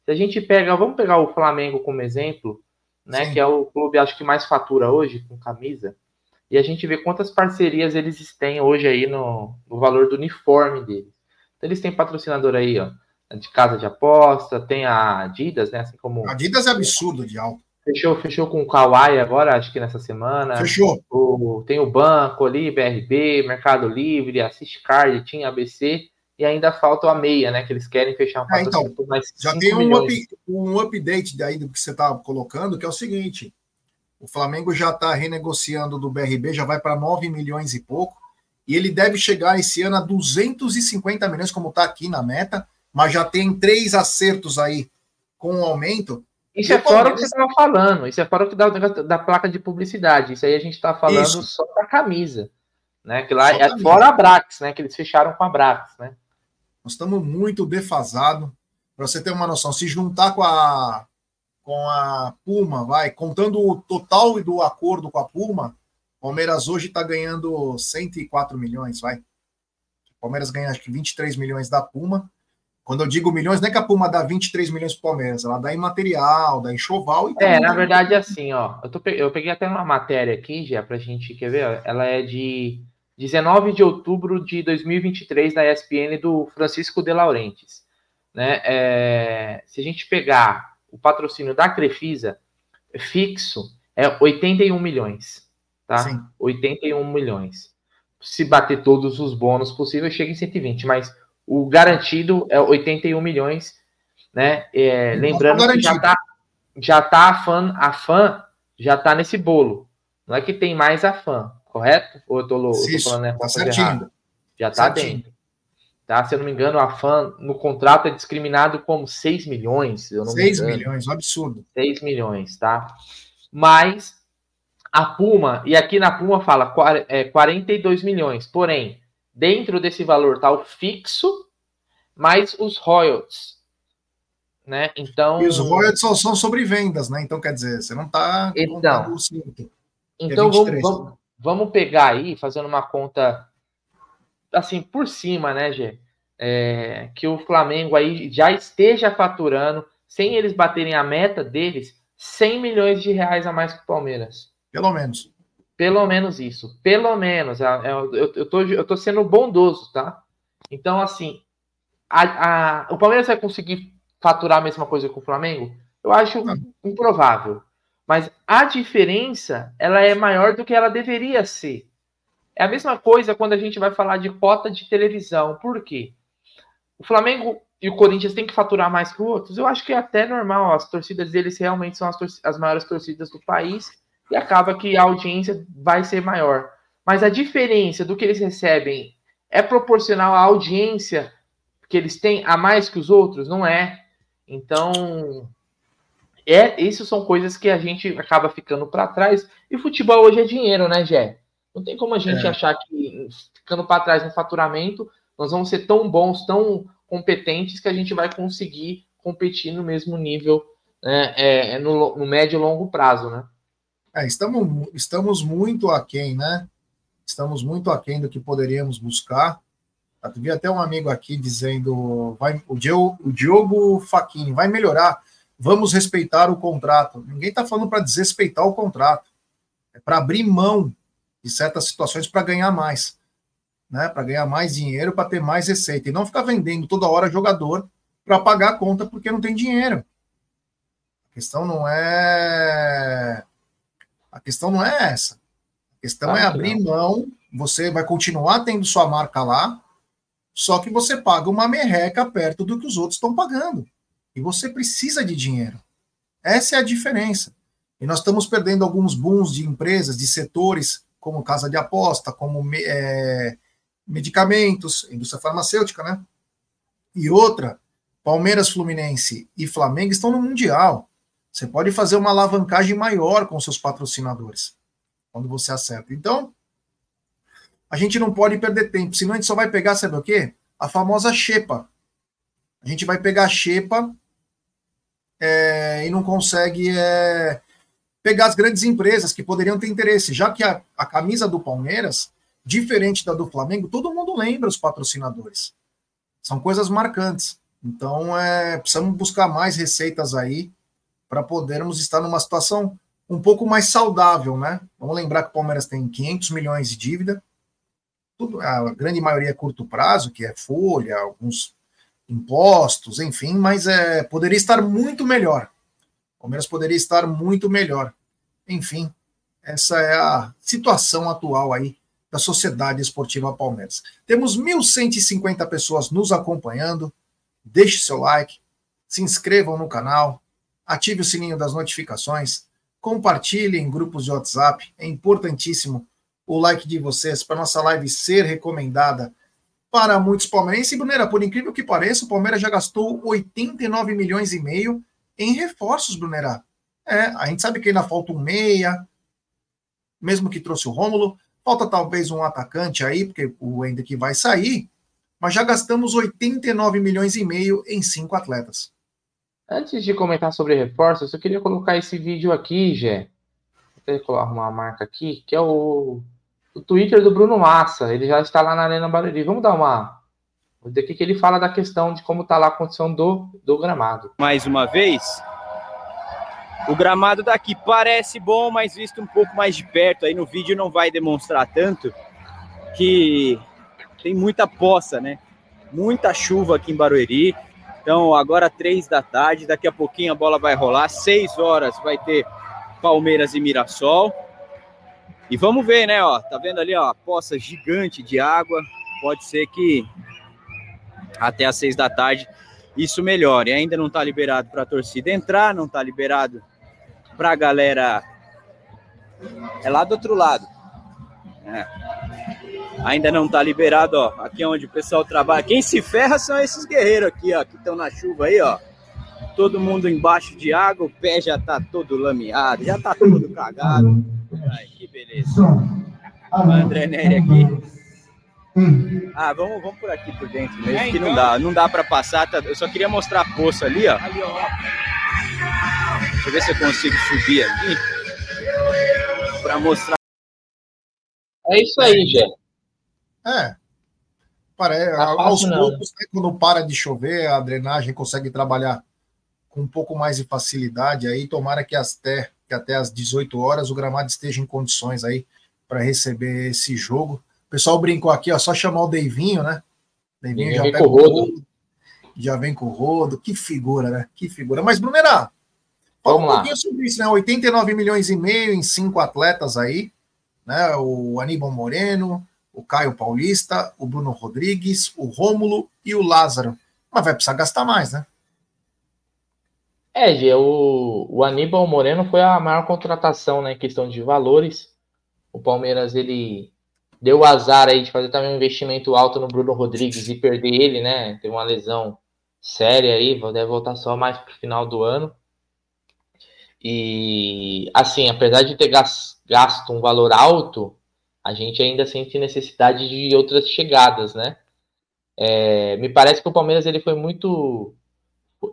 se a gente pega, vamos pegar o Flamengo como exemplo, né, Sim. que é o clube acho que mais fatura hoje com camisa, e a gente vê quantas parcerias eles têm hoje aí no, no valor do uniforme deles. Então, eles têm patrocinador aí, ó, de casa de aposta, tem a Adidas, né, assim como Adidas é absurdo de alto. Fechou, fechou com o Kawai agora, acho que nessa semana. Fechou. O, tem o banco ali, BRB, Mercado Livre, Assist Card, tinha ABC, e ainda falta a meia, né? Que eles querem fechar um é, então, por mais Já tem um, up, um update daí do que você está colocando, que é o seguinte: o Flamengo já está renegociando do BRB, já vai para 9 milhões e pouco, e ele deve chegar esse ano a 250 milhões, como está aqui na meta, mas já tem três acertos aí com o aumento isso é fora o que você estava falando, isso é fora o que dá o da placa de publicidade. Isso aí a gente está falando isso. só da camisa. Né? Que lá é fora a Brax, né? Que eles fecharam com a Brax, né? Nós estamos muito defasados. Para você ter uma noção, se juntar com a com a Puma, vai, contando o total do acordo com a Puma, Palmeiras hoje está ganhando 104 milhões, vai. Palmeiras ganha acho que 23 milhões da Puma quando eu digo milhões, não é que a Puma dá 23 milhões para o Palmeiras, ela dá em material, dá em choval. E é, na verdade, é assim, ó. Eu, tô, eu peguei até uma matéria aqui, já, para a gente, quer ver? Ela é de 19 de outubro de 2023, da ESPN, do Francisco de Laurentiis. Né? É, se a gente pegar o patrocínio da Crefisa, fixo, é 81 milhões. Tá? Sim. 81 milhões. Se bater todos os bônus possíveis, chega em 120, mas o garantido é 81 milhões, né? É, lembrando que já tá, já tá a fã, a fã já tá nesse bolo. Não é que tem mais a fã, correto? Ou eu tô, eu tô falando né, tá certinho. Já tá certinho. dentro. Tá? Se eu não me engano, a fã no contrato é discriminado como 6 milhões. Eu não 6 milhões, um absurdo. 6 milhões, tá? Mas a Puma, e aqui na Puma fala é, 42 milhões, porém, Dentro desse valor está o fixo, mais os royalties. Né? Então, e os royalties só são sobre vendas, né? Então, quer dizer, você não está então, Então, vamos, vamos, vamos, pegar aí, fazendo uma conta assim, por cima, né, Gê? É, que o Flamengo aí já esteja faturando, sem eles baterem a meta deles, 100 milhões de reais a mais que o Palmeiras. Pelo menos. Pelo menos isso. Pelo menos. É, é, eu, eu, tô, eu tô sendo bondoso, tá? Então, assim, a, a, o Palmeiras vai conseguir faturar a mesma coisa com o Flamengo? Eu acho improvável. Mas a diferença, ela é maior do que ela deveria ser. É a mesma coisa quando a gente vai falar de cota de televisão. Por quê? O Flamengo e o Corinthians têm que faturar mais que os outros. Eu acho que é até normal. As torcidas deles realmente são as, as maiores torcidas do país e acaba que a audiência vai ser maior. Mas a diferença do que eles recebem é proporcional à audiência que eles têm a mais que os outros? Não é. Então, é, isso são coisas que a gente acaba ficando para trás. E futebol hoje é dinheiro, né, Gé? Não tem como a gente é. achar que ficando para trás no faturamento, nós vamos ser tão bons, tão competentes que a gente vai conseguir competir no mesmo nível né, é, no, no médio e longo prazo, né? É, estamos, estamos muito aquém, né? Estamos muito aquém do que poderíamos buscar. Vi até um amigo aqui dizendo, vai, o, Diogo, o Diogo Faquini vai melhorar, vamos respeitar o contrato. Ninguém está falando para desrespeitar o contrato, é para abrir mão de certas situações para ganhar mais, né? Para ganhar mais dinheiro, para ter mais receita e não ficar vendendo toda hora jogador para pagar a conta porque não tem dinheiro. A questão não é a questão não é essa. A questão é abrir não. mão, você vai continuar tendo sua marca lá, só que você paga uma merreca perto do que os outros estão pagando. E você precisa de dinheiro. Essa é a diferença. E nós estamos perdendo alguns booms de empresas, de setores, como casa de aposta, como é, medicamentos, indústria farmacêutica, né? E outra, Palmeiras, Fluminense e Flamengo estão no Mundial. Você pode fazer uma alavancagem maior com seus patrocinadores quando você acerta. Então, a gente não pode perder tempo, senão a gente só vai pegar, sabe o quê? A famosa xepa. A gente vai pegar a xepa é, e não consegue é, pegar as grandes empresas que poderiam ter interesse, já que a, a camisa do Palmeiras, diferente da do Flamengo, todo mundo lembra os patrocinadores. São coisas marcantes. Então, é, precisamos buscar mais receitas aí para podermos estar numa situação um pouco mais saudável, né? Vamos lembrar que o Palmeiras tem 500 milhões de dívida, tudo, a grande maioria é curto prazo, que é folha, alguns impostos, enfim, mas é, poderia estar muito melhor. Palmeiras poderia estar muito melhor. Enfim, essa é a situação atual aí da Sociedade Esportiva Palmeiras. Temos 1.150 pessoas nos acompanhando. Deixe seu like, se inscrevam no canal, ative o sininho das notificações, compartilhe em grupos de WhatsApp. É importantíssimo o like de vocês para nossa live ser recomendada para muitos palmeirenses. E, Brunera, por incrível que pareça, o Palmeiras já gastou 89 milhões e meio em reforços, Brunera. É, a gente sabe que ainda falta um meia, mesmo que trouxe o Rômulo. Falta talvez um atacante aí, porque o Hendrick vai sair. Mas já gastamos 89 milhões e meio em cinco atletas. Antes de comentar sobre reforços, eu queria colocar esse vídeo aqui, Gé. Vou arrumar uma marca aqui, que é o, o Twitter do Bruno Massa. Ele já está lá na Arena Barueri. Vamos dar uma. O que ele fala da questão de como está lá a condição do, do gramado. Mais uma vez, o gramado daqui parece bom, mas visto um pouco mais de perto, aí no vídeo não vai demonstrar tanto, que tem muita poça, né? Muita chuva aqui em Barueri. Então, agora três da tarde, daqui a pouquinho a bola vai rolar. Seis horas vai ter Palmeiras e Mirassol. E vamos ver, né? Ó, tá vendo ali, ó, a poça gigante de água. Pode ser que até às seis da tarde isso melhore. Ainda não está liberado para a torcida entrar, não está liberado para a galera. É lá do outro lado. É. Ainda não está liberado, ó. Aqui é onde o pessoal trabalha. Quem se ferra são esses guerreiros aqui, ó, que estão na chuva aí, ó. Todo mundo embaixo de água, o pé já tá todo lameado, já tá todo cagado. Ai, que beleza. O André Nery aqui. Ah, vamos, vamos por aqui por dentro mesmo, que não dá, não dá para passar. Tá? Eu só queria mostrar a poça ali, ó. Deixa eu ver se eu consigo subir aqui para mostrar. É isso aí, Gé. É. Parece, tá aos poucos, né, quando para de chover, a drenagem consegue trabalhar com um pouco mais de facilidade. Aí, tomara que até, que até às 18 horas o gramado esteja em condições aí para receber esse jogo. O pessoal brincou aqui, ó, só chamar o Deivinho, né? Deivinho já pega o rodo. Já vem com o rodo. Que figura, né? Que figura. Mas, Brunerá, Fala Vamos um pouquinho lá. sobre isso, né? 89 milhões e meio em cinco atletas aí, né? O Aníbal Moreno, o Caio Paulista, o Bruno Rodrigues, o Rômulo e o Lázaro. Mas vai precisar gastar mais, né? É, Gê, o, o Aníbal Moreno foi a maior contratação, né, em questão de valores. O Palmeiras, ele deu o azar aí de fazer também um investimento alto no Bruno Rodrigues e perder ele, né? Teve uma lesão séria aí, deve voltar só mais pro final do ano. E assim, apesar de ter gasto um valor alto, a gente ainda sente necessidade de outras chegadas, né? É, me parece que o Palmeiras ele foi muito,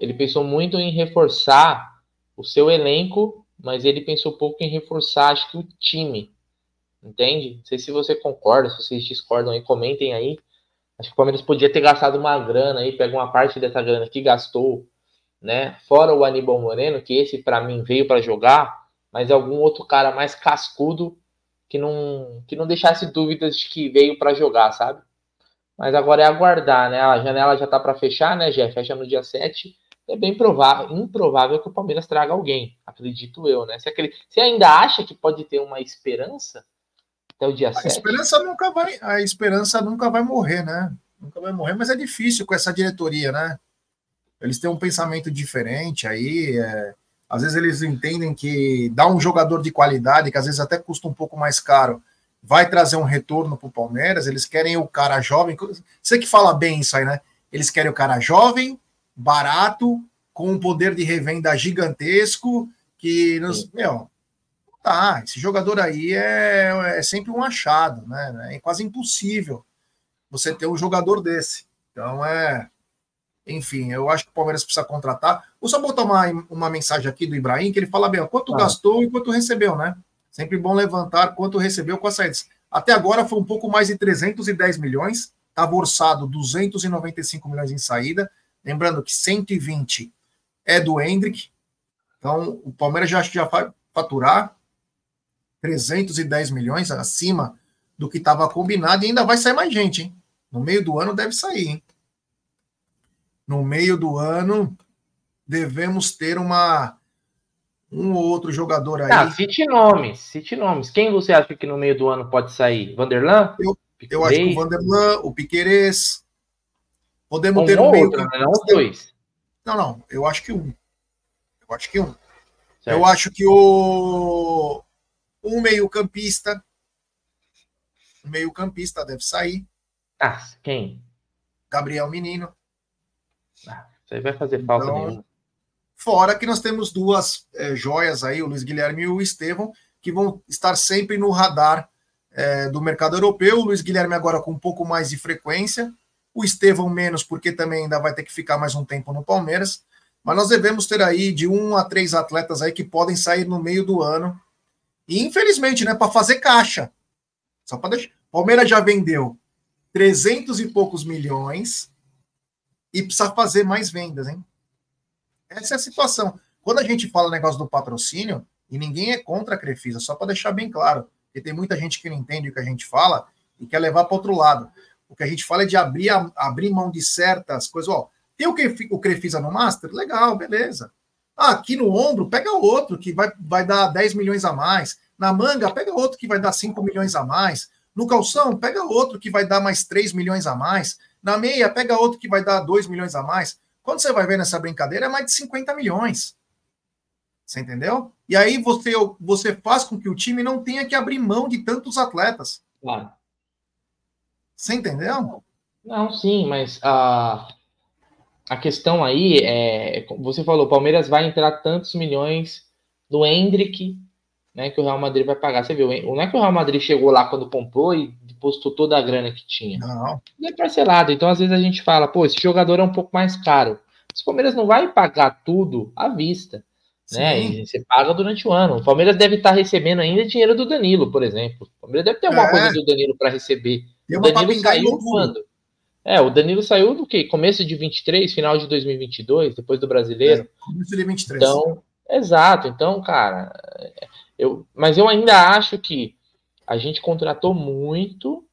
ele pensou muito em reforçar o seu elenco, mas ele pensou pouco em reforçar, acho que o time, entende? Não sei se você concorda, se vocês discordam aí, comentem aí. Acho que o Palmeiras podia ter gastado uma grana aí, pega uma parte dessa grana que gastou né? Fora o Aníbal Moreno, que esse para mim veio para jogar, mas algum outro cara mais cascudo que não que não deixasse dúvidas de que veio para jogar, sabe? Mas agora é aguardar, né? A janela já tá para fechar, né, Já Fecha no dia 7. É bem provável, improvável que o Palmeiras traga alguém, acredito eu, né? Se, aquele, você ainda acha que pode ter uma esperança até o dia a 7? A esperança nunca vai, a esperança nunca vai morrer, né? Nunca vai morrer, mas é difícil com essa diretoria, né? eles têm um pensamento diferente aí. É, às vezes eles entendem que dar um jogador de qualidade, que às vezes até custa um pouco mais caro, vai trazer um retorno para o Palmeiras. Eles querem o cara jovem. Você que fala bem isso aí, né? Eles querem o cara jovem, barato, com um poder de revenda gigantesco, que nos. Sim. Meu, tá, esse jogador aí é, é sempre um achado, né? É quase impossível você ter um jogador desse. Então é enfim, eu acho que o Palmeiras precisa contratar. Vou só botar uma, uma mensagem aqui do Ibrahim, que ele fala bem, ó, quanto ah. gastou e quanto recebeu, né? Sempre bom levantar quanto recebeu com as saídas. Até agora foi um pouco mais de 310 milhões, estava orçado 295 milhões em saída. Lembrando que 120 é do Hendrick, então o Palmeiras já, já vai faturar 310 milhões acima do que estava combinado e ainda vai sair mais gente, hein? No meio do ano deve sair, hein? no meio do ano, devemos ter uma, um ou outro jogador aí. Ah, cite nomes, cite nomes. Quem você acha que no meio do ano pode sair? Vanderlan? Eu, eu acho que o Vanderlan, o Piquerez. Podemos um ter um meio outro, né? não os dois. Não, não, eu acho que um. Eu acho que um. Certo. Eu acho que o um meio-campista. Um meio-campista deve sair. Ah, quem? Gabriel Menino. Ah, isso aí vai fazer falta então, nenhuma. Fora que nós temos duas é, joias aí, o Luiz Guilherme e o Estevão, que vão estar sempre no radar é, do mercado europeu. O Luiz Guilherme agora com um pouco mais de frequência, o Estevão menos, porque também ainda vai ter que ficar mais um tempo no Palmeiras. Mas nós devemos ter aí de um a três atletas aí que podem sair no meio do ano. E infelizmente, né, para fazer caixa. Só para deixar. Palmeiras já vendeu 300 e poucos milhões e precisa fazer mais vendas, hein? Essa é a situação. Quando a gente fala negócio do patrocínio, e ninguém é contra a Crefisa, só para deixar bem claro, porque tem muita gente que não entende o que a gente fala e quer levar para outro lado. O que a gente fala é de abrir, a, abrir mão de certas coisas. Ó, tem o, que, o Crefisa no Master? Legal, beleza. Ah, aqui no ombro, pega outro que vai, vai dar 10 milhões a mais. Na manga, pega outro que vai dar 5 milhões a mais. No calção, pega outro que vai dar mais 3 milhões a mais. Na meia, pega outro que vai dar 2 milhões a mais. Quando você vai ver nessa brincadeira, é mais de 50 milhões. Você entendeu? E aí você, você faz com que o time não tenha que abrir mão de tantos atletas. Claro. Você entendeu? Não, sim, mas a, a questão aí é. Você falou, o Palmeiras vai entrar tantos milhões no Hendrick, né? Que o Real Madrid vai pagar. Você viu? Não é que o Real Madrid chegou lá quando comprou e postou toda a grana que tinha. Não. É parcelado. Então, às vezes, a gente fala, pô, esse jogador é um pouco mais caro. O Palmeiras não vai pagar tudo à vista. Né? E você paga durante o ano. O Palmeiras deve estar recebendo ainda dinheiro do Danilo, por exemplo. O Palmeiras deve ter alguma é. coisa do Danilo para receber. Tem o Danilo saiu quando? É, o Danilo saiu do quê? Começo de 23, final de 2022, depois do Brasileiro. É, começo de 23. Então, exato. Então, cara, eu, mas eu ainda acho que a gente contratou muito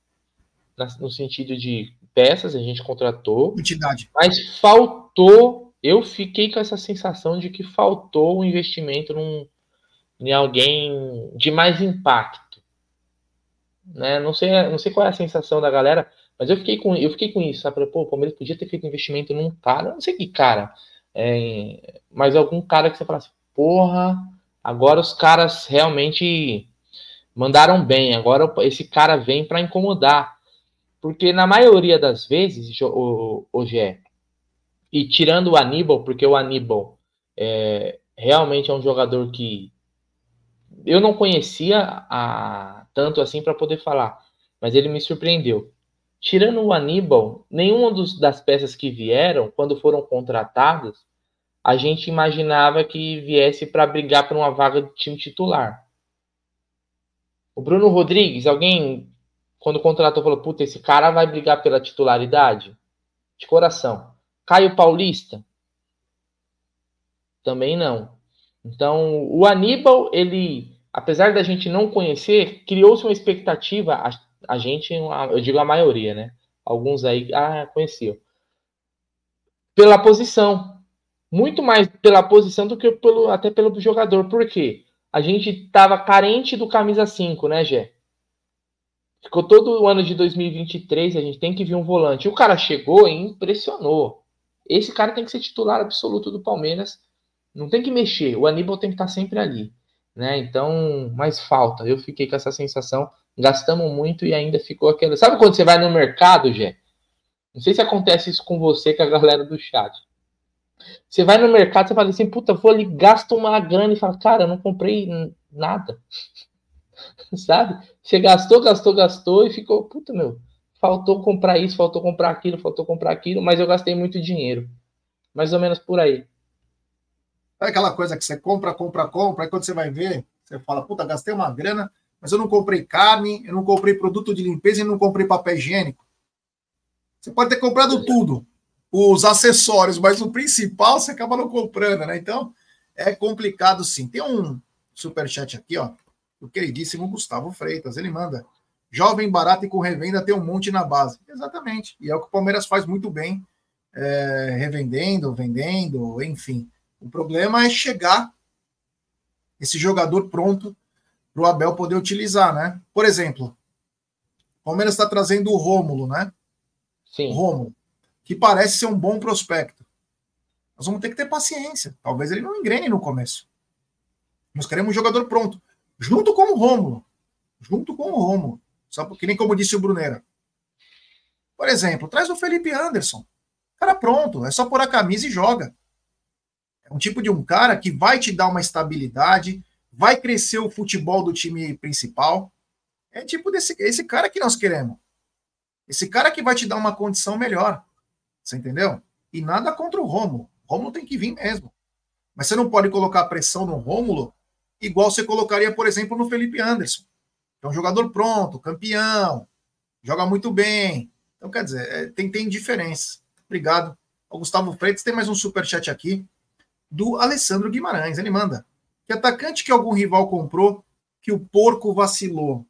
no sentido de peças, a gente contratou. Quantidade. Mas faltou. Eu fiquei com essa sensação de que faltou um investimento num, em alguém de mais impacto. Né? Não, sei, não sei qual é a sensação da galera, mas eu fiquei com, eu fiquei com isso, sabe? Pô, o Palmeiras podia ter feito investimento num cara, não sei que cara, é, mas algum cara que você falasse, porra, agora os caras realmente mandaram bem. Agora esse cara vem para incomodar. Porque na maioria das vezes, hoje é. E tirando o Aníbal, porque o Aníbal é, realmente é um jogador que eu não conhecia a, tanto assim para poder falar, mas ele me surpreendeu. Tirando o Aníbal, nenhuma dos, das peças que vieram, quando foram contratadas, a gente imaginava que viesse para brigar por uma vaga de time titular. O Bruno Rodrigues, alguém, quando contratou, falou: puta, esse cara vai brigar pela titularidade? De coração. Caio Paulista? Também não. Então, o Aníbal, ele, apesar da gente não conhecer, criou-se uma expectativa, a, a, gente, eu digo a maioria, né? Alguns aí, ah, conheciam. Pela posição. Muito mais pela posição do que pelo, até pelo jogador. Por quê? a gente estava carente do camisa 5, né, Gé? Ficou todo o ano de 2023, a gente tem que vir um volante. O cara chegou e impressionou. Esse cara tem que ser titular absoluto do Palmeiras. Não tem que mexer. O Aníbal tem que estar sempre ali. Né? Então, mais falta. Eu fiquei com essa sensação. Gastamos muito e ainda ficou aquela. Sabe quando você vai no mercado, Gé? Não sei se acontece isso com você, com a galera do chat. Você vai no mercado, você fala assim, puta, vou ali, gasto uma grana e fala, cara, eu não comprei nada. <laughs> Sabe? Você gastou, gastou, gastou e ficou, puta, meu, faltou comprar isso, faltou comprar aquilo, faltou comprar aquilo, mas eu gastei muito dinheiro. Mais ou menos por aí. É aquela coisa que você compra, compra, compra, aí quando você vai ver, você fala, puta, gastei uma grana, mas eu não comprei carne, eu não comprei produto de limpeza e não comprei papel higiênico. Você pode ter comprado tudo, os acessórios, mas o principal você acaba não comprando, né? Então é complicado sim. Tem um superchat aqui, ó, o queridíssimo Gustavo Freitas. Ele manda: jovem, barato e com revenda tem um monte na base. Exatamente. E é o que o Palmeiras faz muito bem, é, revendendo, vendendo, enfim. O problema é chegar esse jogador pronto para o Abel poder utilizar, né? Por exemplo, o Palmeiras está trazendo o Rômulo, né? Sim. O Rômulo, que parece ser um bom prospecto. Nós vamos ter que ter paciência. Talvez ele não engrene no começo. Nós queremos um jogador pronto, junto com o Rômulo. Junto com o Rômulo. Só porque, nem como disse o Brunera. Por exemplo, traz o Felipe Anderson. Cara pronto, é só pôr a camisa e joga. É um tipo de um cara que vai te dar uma estabilidade, vai crescer o futebol do time principal. É tipo desse esse cara que nós queremos. Esse cara que vai te dar uma condição melhor. Você entendeu? E nada contra o Rômulo. Rômulo tem que vir mesmo. Mas você não pode colocar pressão no Rômulo igual você colocaria, por exemplo, no Felipe Anderson. É um jogador pronto, campeão, joga muito bem. Então, quer dizer, é, tem, tem diferença. Obrigado. O Gustavo Freitas tem mais um super chat aqui do Alessandro Guimarães. Ele manda: Que atacante que algum rival comprou que o porco vacilou?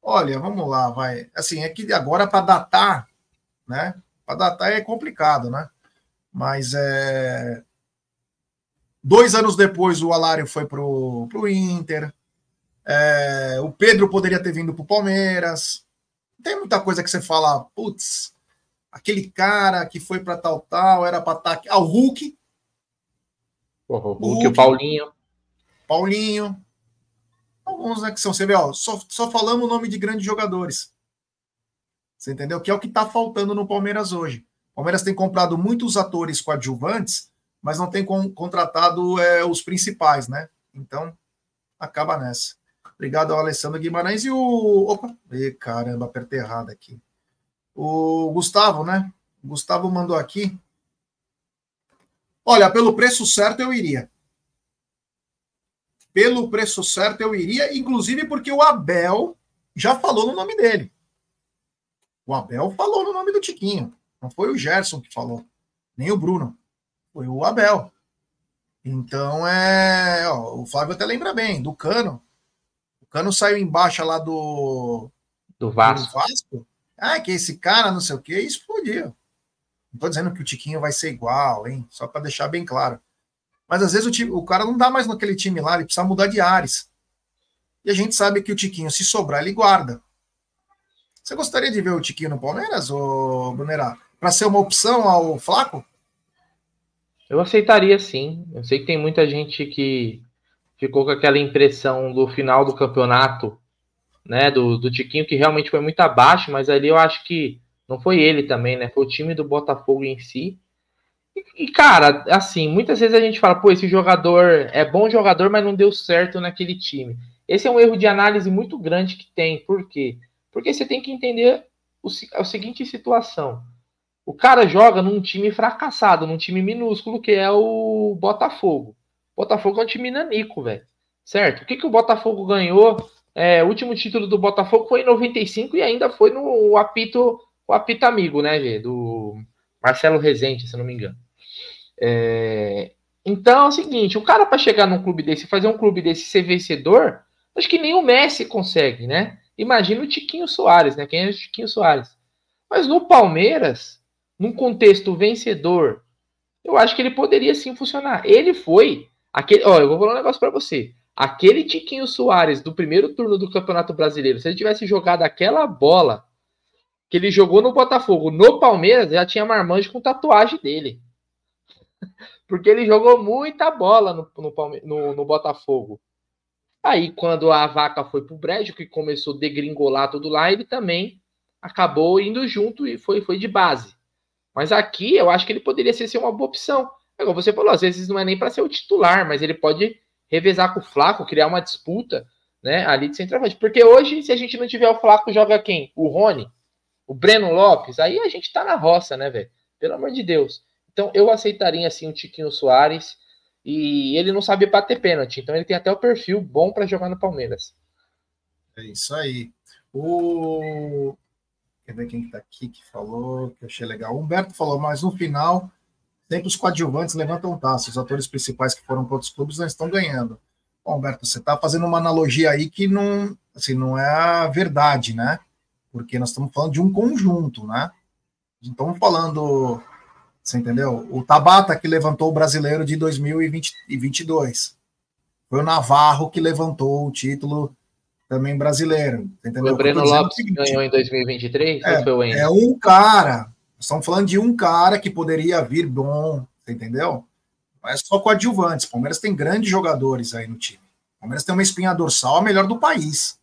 Olha, vamos lá, vai. Assim, é que agora para datar, né? Para datar é complicado, né? Mas é. Dois anos depois, o Alário foi pro, pro Inter. É, o Pedro poderia ter vindo pro Palmeiras. Tem muita coisa que você fala, putz, aquele cara que foi para tal, tal, era para estar. Tá... Ah, o Hulk, o Hulk, o Paulinho. Paulinho. Alguns, né, que são, você vê, ó, só, só falamos o nome de grandes jogadores. Você entendeu? Que é o que está faltando no Palmeiras hoje. O Palmeiras tem comprado muitos atores coadjuvantes, mas não tem com, contratado é, os principais, né? Então, acaba nessa. Obrigado ao Alessandro Guimarães e o. Opa! E, caramba, apertei errado aqui. O Gustavo, né? O Gustavo mandou aqui. Olha, pelo preço certo eu iria. Pelo preço certo eu iria, inclusive porque o Abel já falou no nome dele. O Abel falou no nome do Tiquinho. Não foi o Gerson que falou, nem o Bruno. Foi o Abel. Então é. Ó, o Flávio até lembra bem, do Cano. O Cano saiu embaixo lá do. Do Vasco. Do Vasco. Ah, que esse cara, não sei o que, explodiu. Não tô dizendo que o Tiquinho vai ser igual, hein? Só para deixar bem claro. Mas às vezes o, time, o cara não dá mais naquele time lá, ele precisa mudar de ares. E a gente sabe que o Tiquinho, se sobrar, ele guarda. Você gostaria de ver o Tiquinho no Palmeiras, ô Brunerá? Para ser uma opção ao Flaco? Eu aceitaria sim. Eu sei que tem muita gente que ficou com aquela impressão do final do campeonato, né? Do, do Tiquinho, que realmente foi muito abaixo, mas ali eu acho que não foi ele também, né? Foi o time do Botafogo em si. E, cara, assim, muitas vezes a gente fala, pô, esse jogador é bom jogador, mas não deu certo naquele time. Esse é um erro de análise muito grande que tem. Por quê? Porque você tem que entender o, a seguinte situação. O cara joga num time fracassado, num time minúsculo, que é o Botafogo. O Botafogo é um time nanico, velho. Certo? O que, que o Botafogo ganhou? É, o último título do Botafogo foi em 95 e ainda foi no apito o apito amigo, né, Gê? Do Marcelo Rezende, se não me engano. É... Então é o seguinte: o cara para chegar num clube desse, fazer um clube desse ser vencedor, acho que nem o Messi consegue, né? Imagina o Tiquinho Soares, né? Quem é o Tiquinho Soares? Mas no Palmeiras, num contexto vencedor, eu acho que ele poderia sim funcionar. Ele foi aquele. Ó, eu vou falar um negócio para você. Aquele Tiquinho Soares do primeiro turno do Campeonato Brasileiro, se ele tivesse jogado aquela bola que ele jogou no Botafogo, no Palmeiras, já tinha marmanjo com tatuagem dele. <laughs> Porque ele jogou muita bola no, no, no, no Botafogo. Aí, quando a vaca foi pro brejo, que começou a degringolar tudo lá, ele também acabou indo junto e foi, foi de base. Mas aqui, eu acho que ele poderia ser, ser uma boa opção. Como você falou, às vezes não é nem para ser o titular, mas ele pode revezar com o Flaco, criar uma disputa né, ali de centroavante. Porque hoje, se a gente não tiver o Flaco, joga quem? O Rony o Breno Lopes, aí a gente tá na roça, né, velho? Pelo amor de Deus. Então eu aceitaria assim o Tiquinho Soares e ele não sabe bater pênalti, então ele tem até o perfil bom para jogar no Palmeiras. É isso aí. O Quer ver quem que tá aqui que falou, que eu achei legal. O Humberto falou, mas no final, sempre os coadjuvantes levantam taça. Os atores principais que foram para outros clubes não estão ganhando. Bom, Humberto, você está fazendo uma analogia aí que não, assim, não é a verdade, né? porque nós estamos falando de um conjunto, né? Não estamos falando, você entendeu? O Tabata que levantou o brasileiro de 2022. Foi o Navarro que levantou o título também brasileiro. Entendeu? O Breno Lopes que ganhou em 2023? É, foi o é um cara. Estamos falando de um cara que poderia vir bom, entendeu? Mas só coadjuvantes. Palmeiras tem grandes jogadores aí no time. Palmeiras tem uma espinha dorsal a melhor do país.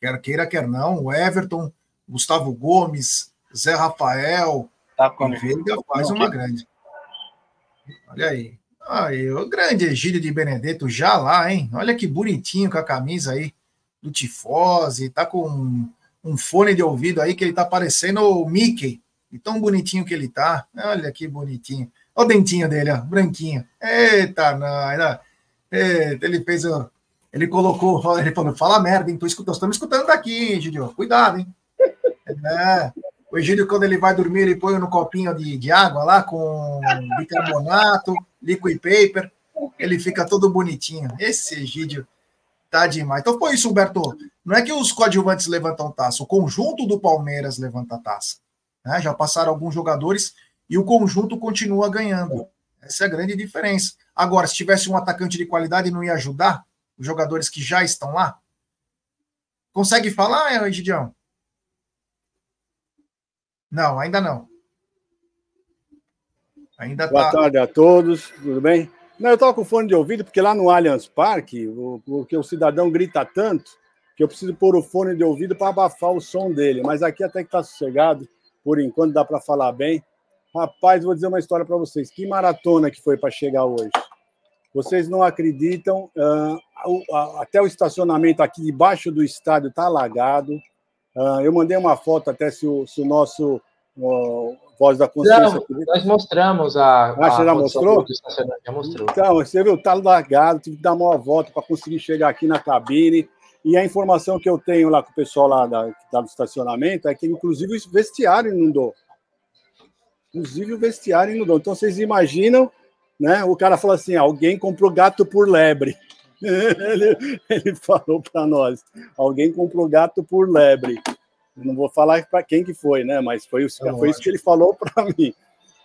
Quer queira, quer não. O Everton, Gustavo Gomes, Zé Rafael, Tá e Veiga faz uma grande. Olha aí. Aí, o grande Egílio de Benedetto já lá, hein? Olha que bonitinho com a camisa aí do Tifose, tá com um, um fone de ouvido aí que ele tá parecendo o Mickey. E tão bonitinho que ele tá. Olha que bonitinho. Olha o dentinho dele, ó, branquinho. Eita, não. Eita, ele fez o. Ele colocou, ele falou, fala merda, hein? Tô escutando, estamos escutando daqui, hein, Gidio? Cuidado, hein? <laughs> É. O Egílio, quando ele vai dormir, ele põe no copinho de, de água lá com bicarbonato, liquid paper, ele fica todo bonitinho. Esse Egídio tá demais. Então foi isso, Humberto. Não é que os coadjuvantes levantam taça, o conjunto do Palmeiras levanta taça. Né? Já passaram alguns jogadores e o conjunto continua ganhando. Essa é a grande diferença. Agora, se tivesse um atacante de qualidade, não ia ajudar os jogadores que já estão lá? Consegue falar, Egidião? Não, ainda não. Ainda Boa tá... tarde a todos, tudo bem? Não, eu estava com fone de ouvido, porque lá no Allianz Parque, o, porque o cidadão grita tanto que eu preciso pôr o fone de ouvido para abafar o som dele. Mas aqui até que está sossegado, por enquanto dá para falar bem. Rapaz, vou dizer uma história para vocês. Que maratona que foi para chegar hoje. Vocês não acreditam, uh, até o estacionamento aqui debaixo do estádio está alagado. Uh, eu mandei uma foto até se o, se o nosso uh, Voz da Consciência. Não, nós mostramos a. Ah, você já mostrou? Já mostrou. Então, você viu, tá largado, tive que dar uma volta para conseguir chegar aqui na cabine. E a informação que eu tenho lá com o pessoal lá da, da do estacionamento é que, inclusive, o vestiário inundou. Inclusive, o vestiário inundou. Então, vocês imaginam, né? O cara falou assim: alguém comprou gato por lebre. Ele, ele falou para nós: alguém comprou gato por lebre. Não vou falar para quem que foi, né? Mas foi, é foi isso que ele falou para <laughs> mim.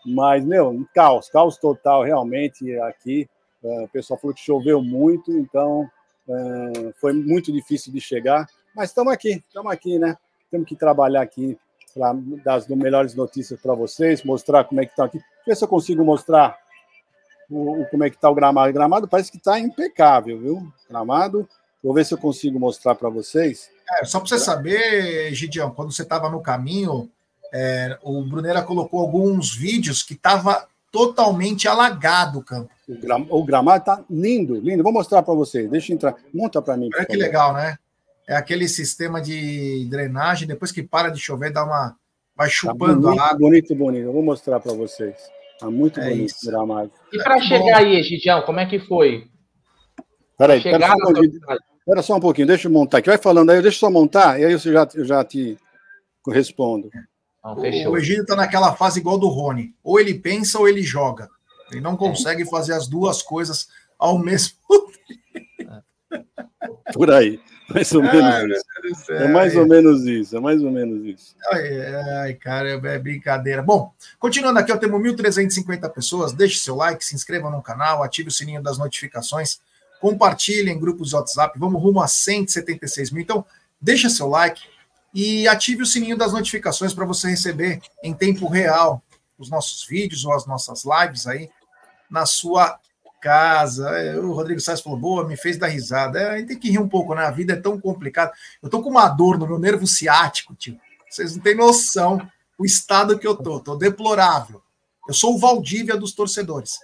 Mas, meu, caos, caos total, realmente, aqui. É, o pessoal falou que choveu muito, então é, foi muito difícil de chegar. Mas estamos aqui, estamos aqui, né? Temos que trabalhar aqui para dar as melhores notícias para vocês, mostrar como é que está aqui. Ver se eu consigo mostrar o, o como é que está o gramado. O gramado parece que está impecável, viu? Gramado. Vou ver se eu consigo mostrar para vocês. É, só para você saber, Gidião, quando você estava no caminho, é, o Brunera colocou alguns vídeos que estava totalmente alagado o campo. O, gram, o gramado está lindo, lindo. Vou mostrar para vocês. Deixa eu entrar. Monta para mim. Olha que legal, né? É aquele sistema de drenagem, depois que para de chover, dá uma. Vai tá chupando tá bonito, a água. Bonito, bonito. Eu vou mostrar para vocês. Está muito é bonito isso. gramado. E para chegar aí, Gidião, como é que foi? Peraí, peraí. Espera só um pouquinho, deixa eu montar aqui. Vai falando aí, deixa eu só montar, e aí eu já, eu já te respondo. Não, o Egídio está naquela fase igual do Rony. Ou ele pensa ou ele joga. Ele não consegue fazer as duas coisas ao mesmo <laughs> tempo. Por aí. Mais ou menos isso. É mais ou menos isso, é mais ou menos isso. Ai, ai, cara, é brincadeira. Bom, continuando aqui, eu temos 1.350 pessoas. Deixe seu like, se inscreva no canal, ative o sininho das notificações compartilhem em grupos de WhatsApp, vamos rumo a 176 mil. Então, deixa seu like e ative o sininho das notificações para você receber em tempo real os nossos vídeos ou as nossas lives aí na sua casa. É, o Rodrigo Sainz falou, boa, me fez dar risada. É, a gente tem que rir um pouco, né? A vida é tão complicada. Eu tô com uma dor no meu nervo ciático, tio. Vocês não têm noção o estado que eu tô. Tô deplorável. Eu sou o Valdívia dos torcedores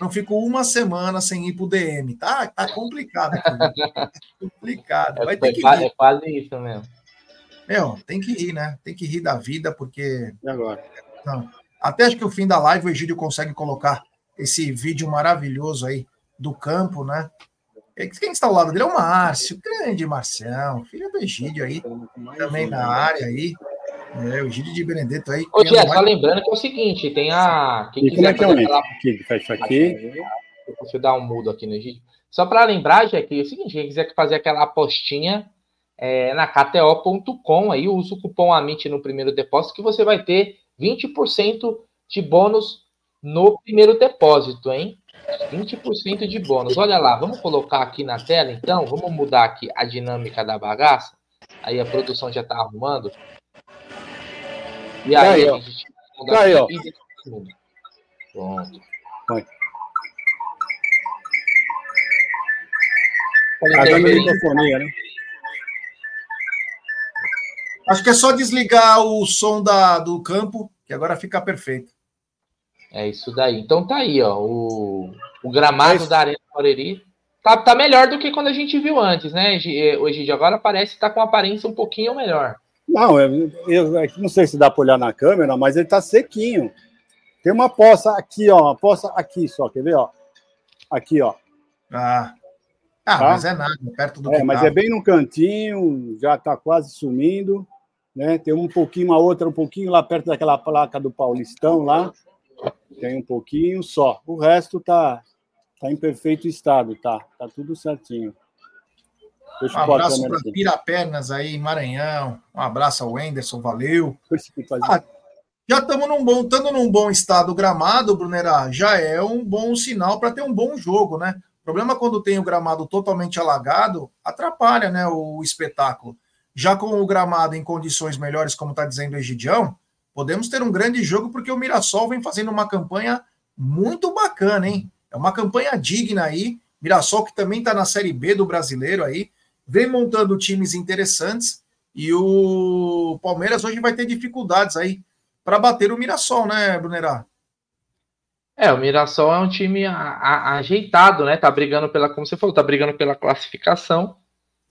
não fico uma semana sem ir pro DM. Tá, tá complicado. Tá <laughs> complicado. Vai ter que rir. É quase isso mesmo. Meu, tem que rir, né? Tem que rir da vida, porque. E agora? Não. Até acho que o fim da live o Egídio consegue colocar esse vídeo maravilhoso aí do campo, né? Quem está ao lado dele é o Márcio, grande Marcião, filho do Egídio aí, também na área aí. É, o Gide de Benedetto aí. Ô, Tia, só lembrando que é o seguinte: tem a. Quem e como é que é o aquela... aqui, fecha aqui. Deixa eu dar um mudo aqui no Gide. Só para lembrar, já que é o seguinte: quem quiser fazer aquela apostinha é, na KTO.com, aí usa o cupom AMIT no primeiro depósito, que você vai ter 20% de bônus no primeiro depósito, hein? 20% de bônus. Olha lá, vamos colocar aqui na tela então, vamos mudar aqui a dinâmica da bagaça. Aí a produção já está arrumando. E aí, aí a gente tá aí, ó. Pronto. Vai. Tá microfonia, né? Acho que é só desligar o som da, do campo, que agora fica perfeito. É isso daí. Então tá aí, ó. O, o gramado da Arena Barueri tá, tá melhor do que quando a gente viu antes, né, hoje Agora parece que tá com uma aparência um pouquinho melhor. Não, eu, eu, eu não sei se dá para olhar na câmera, mas ele tá sequinho. Tem uma poça aqui, ó. Uma poça aqui só, quer ver, ó? Aqui, ó. Ah. Ah, tá? mas é nada, perto do É, mas é bem no cantinho, já tá quase sumindo. Né? Tem um pouquinho, uma outra, um pouquinho lá perto daquela placa do Paulistão lá. Tem um pouquinho só. O resto tá, tá em perfeito estado, tá? Tá tudo certinho. Deixa um abraço para Pirapernas aí, Maranhão. Um abraço ao Enderson, valeu. Ah, já estamos num bom, estando num bom estado gramado, Brunera, já é um bom sinal para ter um bom jogo, né? O problema é quando tem o gramado totalmente alagado, atrapalha, né, o espetáculo. Já com o gramado em condições melhores, como está dizendo o Egidião, podemos ter um grande jogo, porque o Mirassol vem fazendo uma campanha muito bacana, hein? É uma campanha digna aí. Mirassol, que também está na Série B do brasileiro aí, vem montando times interessantes. E o Palmeiras hoje vai ter dificuldades aí para bater o Mirassol, né, Brunerá? É, o Mirassol é um time a, a, ajeitado, né? Tá brigando pela, como você falou, tá brigando pela classificação.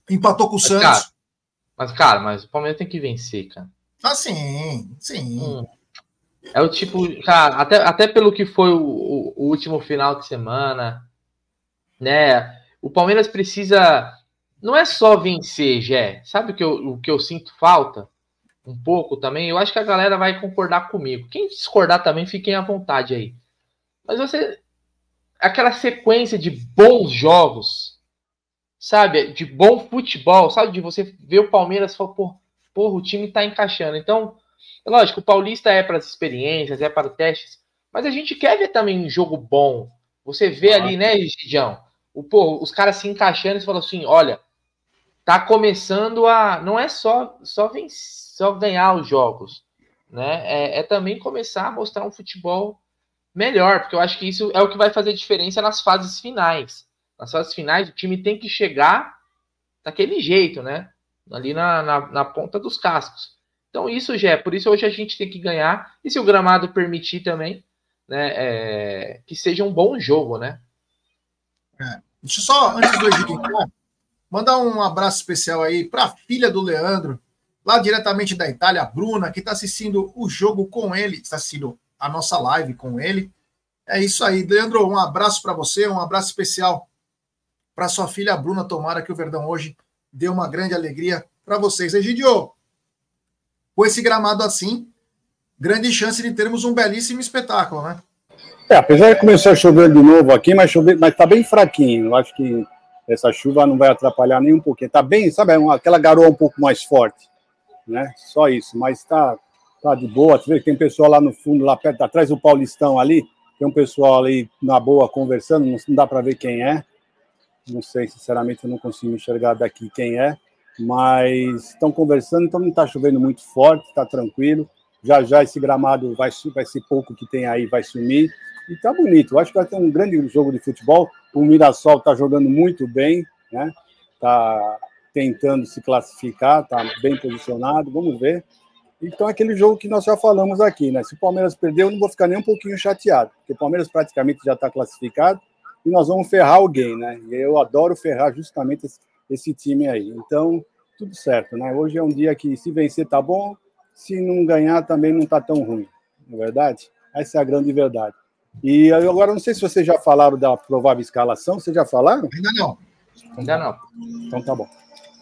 Empatou com o Santos. Cara, mas, cara, mas o Palmeiras tem que vencer, cara. Ah, sim, sim. Hum. É o tipo, cara, até, até pelo que foi o, o, o, último final de semana, né? O Palmeiras precisa. Não é só vencer, Jé. Sabe o que, eu, o que eu sinto falta? Um pouco também. Eu acho que a galera vai concordar comigo. Quem discordar também, fiquem à vontade aí. Mas você. Aquela sequência de bons jogos sabe, de bom futebol, sabe, de você ver o Palmeiras e falar, porra, porra, o time tá encaixando. Então, lógico, o Paulista é para as experiências, é para testes, mas a gente quer ver também um jogo bom. Você vê ali, né, Gidião, o, pô, os caras se encaixando e você fala assim, olha, tá começando a, não é só só, vencer, só ganhar os jogos, né, é, é também começar a mostrar um futebol melhor, porque eu acho que isso é o que vai fazer diferença nas fases finais nas fases finais, o time tem que chegar daquele jeito, né? Ali na, na, na ponta dos cascos. Então, isso já é. Por isso, hoje a gente tem que ganhar. E se o gramado permitir também, né? É, que seja um bom jogo, né? É. Deixa eu só, antes do Egito entrar, mandar um abraço especial aí para a filha do Leandro, lá diretamente da Itália, a Bruna, que está assistindo o jogo com ele, está assistindo a nossa live com ele. É isso aí, Leandro. Um abraço para você, um abraço especial para sua filha Bruna. Tomara que o Verdão hoje dê uma grande alegria para vocês. Egidio, com esse gramado assim, grande chance de termos um belíssimo espetáculo, né? É, apesar de começar a chover de novo aqui, mas chover, mas tá bem fraquinho. Eu acho que essa chuva não vai atrapalhar nem um pouquinho. Tá bem, sabe, é aquela garoa um pouco mais forte, né? Só isso, mas tá, tá de boa. Você vê que tem pessoal lá no fundo, lá perto, atrás do Paulistão ali, tem um pessoal ali na boa conversando, não dá para ver quem é. Não sei, sinceramente, eu não consigo enxergar daqui quem é, mas estão conversando, então não está chovendo muito forte, está tranquilo. Já já esse gramado vai, vai ser pouco que tem aí, vai sumir. E tá bonito. Eu acho que vai ter um grande jogo de futebol. O Mirassol está jogando muito bem, né? Tá tentando se classificar, está bem posicionado. Vamos ver. Então, é aquele jogo que nós já falamos aqui, né? Se o Palmeiras perdeu, eu não vou ficar nem um pouquinho chateado, porque o Palmeiras praticamente já está classificado e nós vamos ferrar alguém, né? E eu adoro ferrar justamente esse, esse, time aí. Então, tudo certo, né? Hoje é um dia que se vencer tá bom, se não ganhar também não tá tão ruim, não é verdade? Essa é a grande verdade. E agora não sei se vocês já falaram da provável escalação, vocês já falaram? Ainda não. Ainda não. Então tá bom.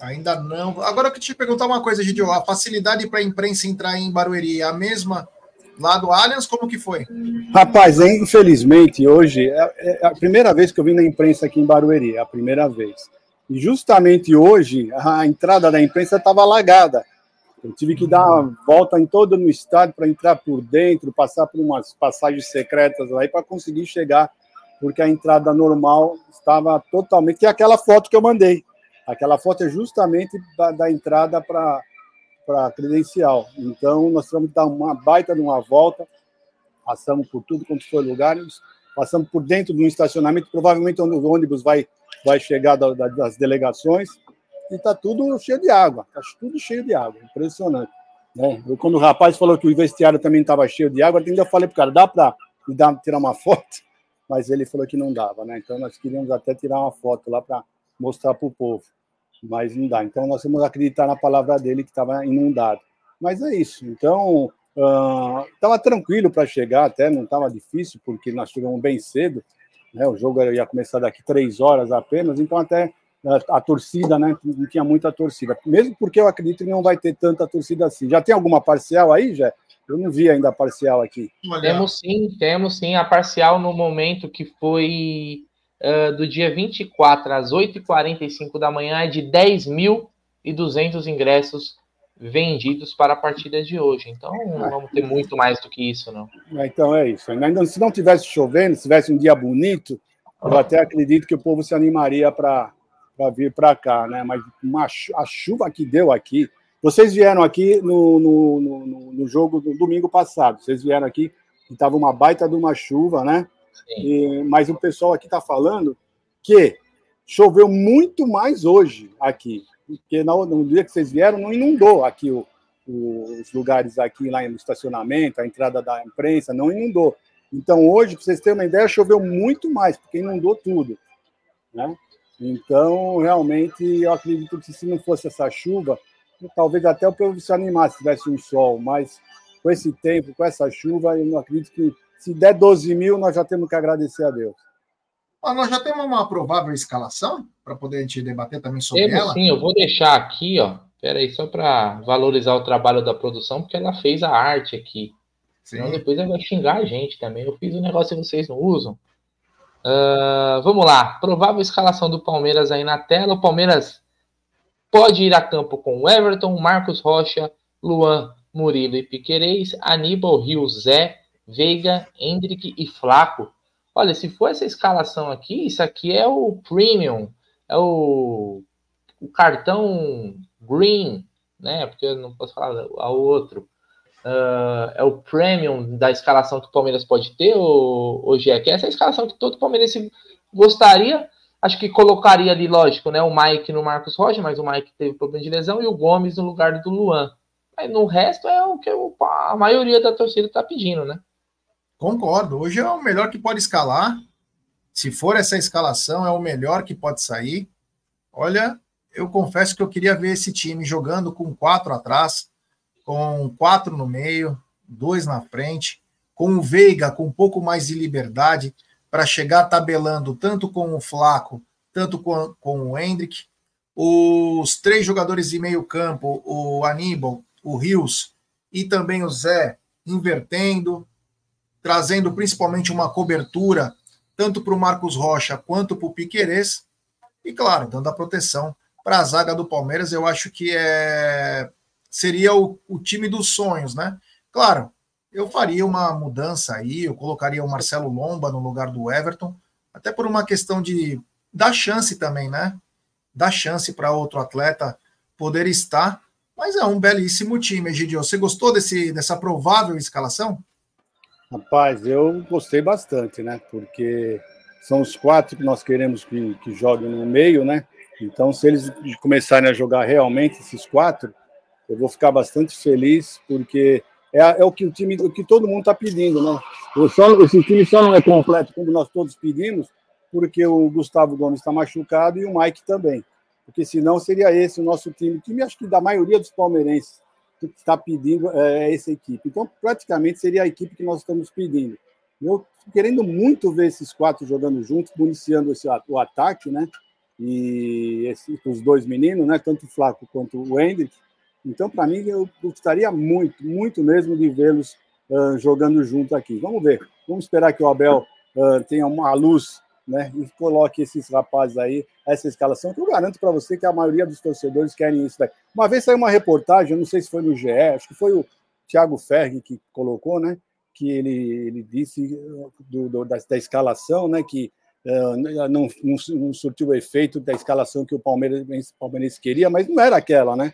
Ainda não. Agora eu queria te perguntar uma coisa, Gidio. A facilidade para a imprensa entrar em Barueri é a mesma Lá do Allianz, como que foi? Rapaz, infelizmente, hoje é, é a primeira vez que eu vim na imprensa aqui em Barueri, é a primeira vez. E justamente hoje, a entrada da imprensa estava alagada. Eu tive que dar uma volta em todo no estádio para entrar por dentro, passar por umas passagens secretas aí para conseguir chegar porque a entrada normal estava totalmente. É aquela foto que eu mandei. Aquela foto é justamente da, da entrada para a credencial. Então, nós tivemos que dar uma baita de uma volta, passamos por tudo quanto foi lugares, passamos por dentro de um estacionamento, provavelmente onde o ônibus vai, vai chegar da, da, das delegações, e está tudo cheio de água, está tudo cheio de água, impressionante. Né? Eu, quando o rapaz falou que o vestiário também estava cheio de água, eu falei para o cara, dá para tirar uma foto? <laughs> Mas ele falou que não dava, né? Então nós queríamos até tirar uma foto lá para mostrar para o povo, mas não dá. Então nós vamos acreditar na palavra dele que estava inundado. Mas é isso. Então estava uh, tranquilo para chegar, até não estava difícil porque nós chegamos bem cedo. Né? O jogo ia começar daqui três horas apenas, então até a, a torcida, né? Não tinha muita torcida. Mesmo porque eu acredito que não vai ter tanta torcida assim. Já tem alguma parcial aí, já? Eu não vi ainda a parcial aqui. Temos sim, temos sim a parcial no momento que foi uh, do dia 24 às 8h45 da manhã, é de 10.200 ingressos vendidos para a partida de hoje. Então, não vamos ter muito mais do que isso, não. Então é isso. Se não tivesse chovendo, se tivesse um dia bonito, eu até acredito que o povo se animaria para vir para cá, né? Mas uma, a chuva que deu aqui. Vocês vieram aqui no, no, no, no jogo do domingo passado. Vocês vieram aqui e estava uma baita de uma chuva, né? E, mas o pessoal aqui está falando que choveu muito mais hoje aqui, porque no, no dia que vocês vieram não inundou aqui o, o, os lugares aqui lá no estacionamento, a entrada da imprensa não inundou. Então hoje, para vocês terem uma ideia, choveu muito mais, porque inundou tudo, né? Então, realmente, eu acredito que se não fosse essa chuva, talvez até o povo se animasse se tivesse um sol, mas com esse tempo, com essa chuva, eu não acredito que se der 12 mil, nós já temos que agradecer a Deus. Ah, nós já temos uma provável escalação para poder a gente debater também sobre temos, ela? Sim, eu vou deixar aqui, ó. Espera aí, só para valorizar o trabalho da produção, porque ela fez a arte aqui. Sim. Senão depois ela vai xingar a gente também. Eu fiz um negócio que vocês não usam. Uh, vamos lá, provável escalação do Palmeiras aí na tela. O Palmeiras pode ir a campo com Everton, Marcos Rocha, Luan, Murilo e Piquerez, Aníbal, Rio, Zé, Veiga, Hendrick e Flaco. Olha, se for essa escalação aqui, isso aqui é o premium, é o, o cartão green, né? Porque eu não posso falar ao outro uh, é o premium da escalação que o Palmeiras pode ter, ou, ou Jack? Essa é a escalação que todo palmeirense gostaria. Acho que colocaria ali, lógico, né? O Mike no Marcos Rocha, mas o Mike teve problema de lesão, e o Gomes no lugar do Luan. Mas no resto é o que a maioria da torcida está pedindo, né? Concordo. Hoje é o melhor que pode escalar. Se for essa escalação, é o melhor que pode sair. Olha, eu confesso que eu queria ver esse time jogando com quatro atrás, com quatro no meio, dois na frente, com o Veiga com um pouco mais de liberdade para chegar tabelando tanto com o Flaco, tanto com, com o Hendrick. Os três jogadores de meio campo, o Aníbal, o Rios e também o Zé, invertendo, trazendo principalmente uma cobertura tanto para o Marcos Rocha quanto para o Piquerez. E, claro, dando a proteção para a zaga do Palmeiras, eu acho que é seria o, o time dos sonhos, né? Claro, eu faria uma mudança aí, eu colocaria o Marcelo Lomba no lugar do Everton, até por uma questão de dar chance também, né? Dar chance para outro atleta poder estar. Mas é um belíssimo time, Egidio. Você gostou desse, dessa provável escalação? Rapaz, eu gostei bastante, né? Porque são os quatro que nós queremos que, que joguem no meio, né? Então, se eles começarem a jogar realmente esses quatro, eu vou ficar bastante feliz, porque é, é o que o time, o que todo mundo está pedindo, né? Só, esse time só não é completo como nós todos pedimos, porque o Gustavo Gomes está machucado e o Mike também. Porque senão seria esse o nosso time, time acho que da maioria dos palmeirenses que está pedindo é, é essa equipe. Então, praticamente seria a equipe que nós estamos pedindo. Eu querendo muito ver esses quatro jogando juntos, municiando esse, o ataque, né? E esse, os dois meninos, né? Tanto o Flaco quanto o Hendrick então, para mim, eu gostaria muito, muito mesmo de vê-los uh, jogando junto aqui. Vamos ver. Vamos esperar que o Abel uh, tenha uma luz né, e coloque esses rapazes aí, essa escalação, que eu garanto para você que a maioria dos torcedores querem isso daí. Uma vez saiu uma reportagem, eu não sei se foi no GE, acho que foi o Thiago Ferri que colocou, né? que ele, ele disse do, do, da, da, escalação, né, que uh, não, não, não, surtiu o efeito da escalação que o Palmeiras, o Palmeiras queria, mas não era aquela, né?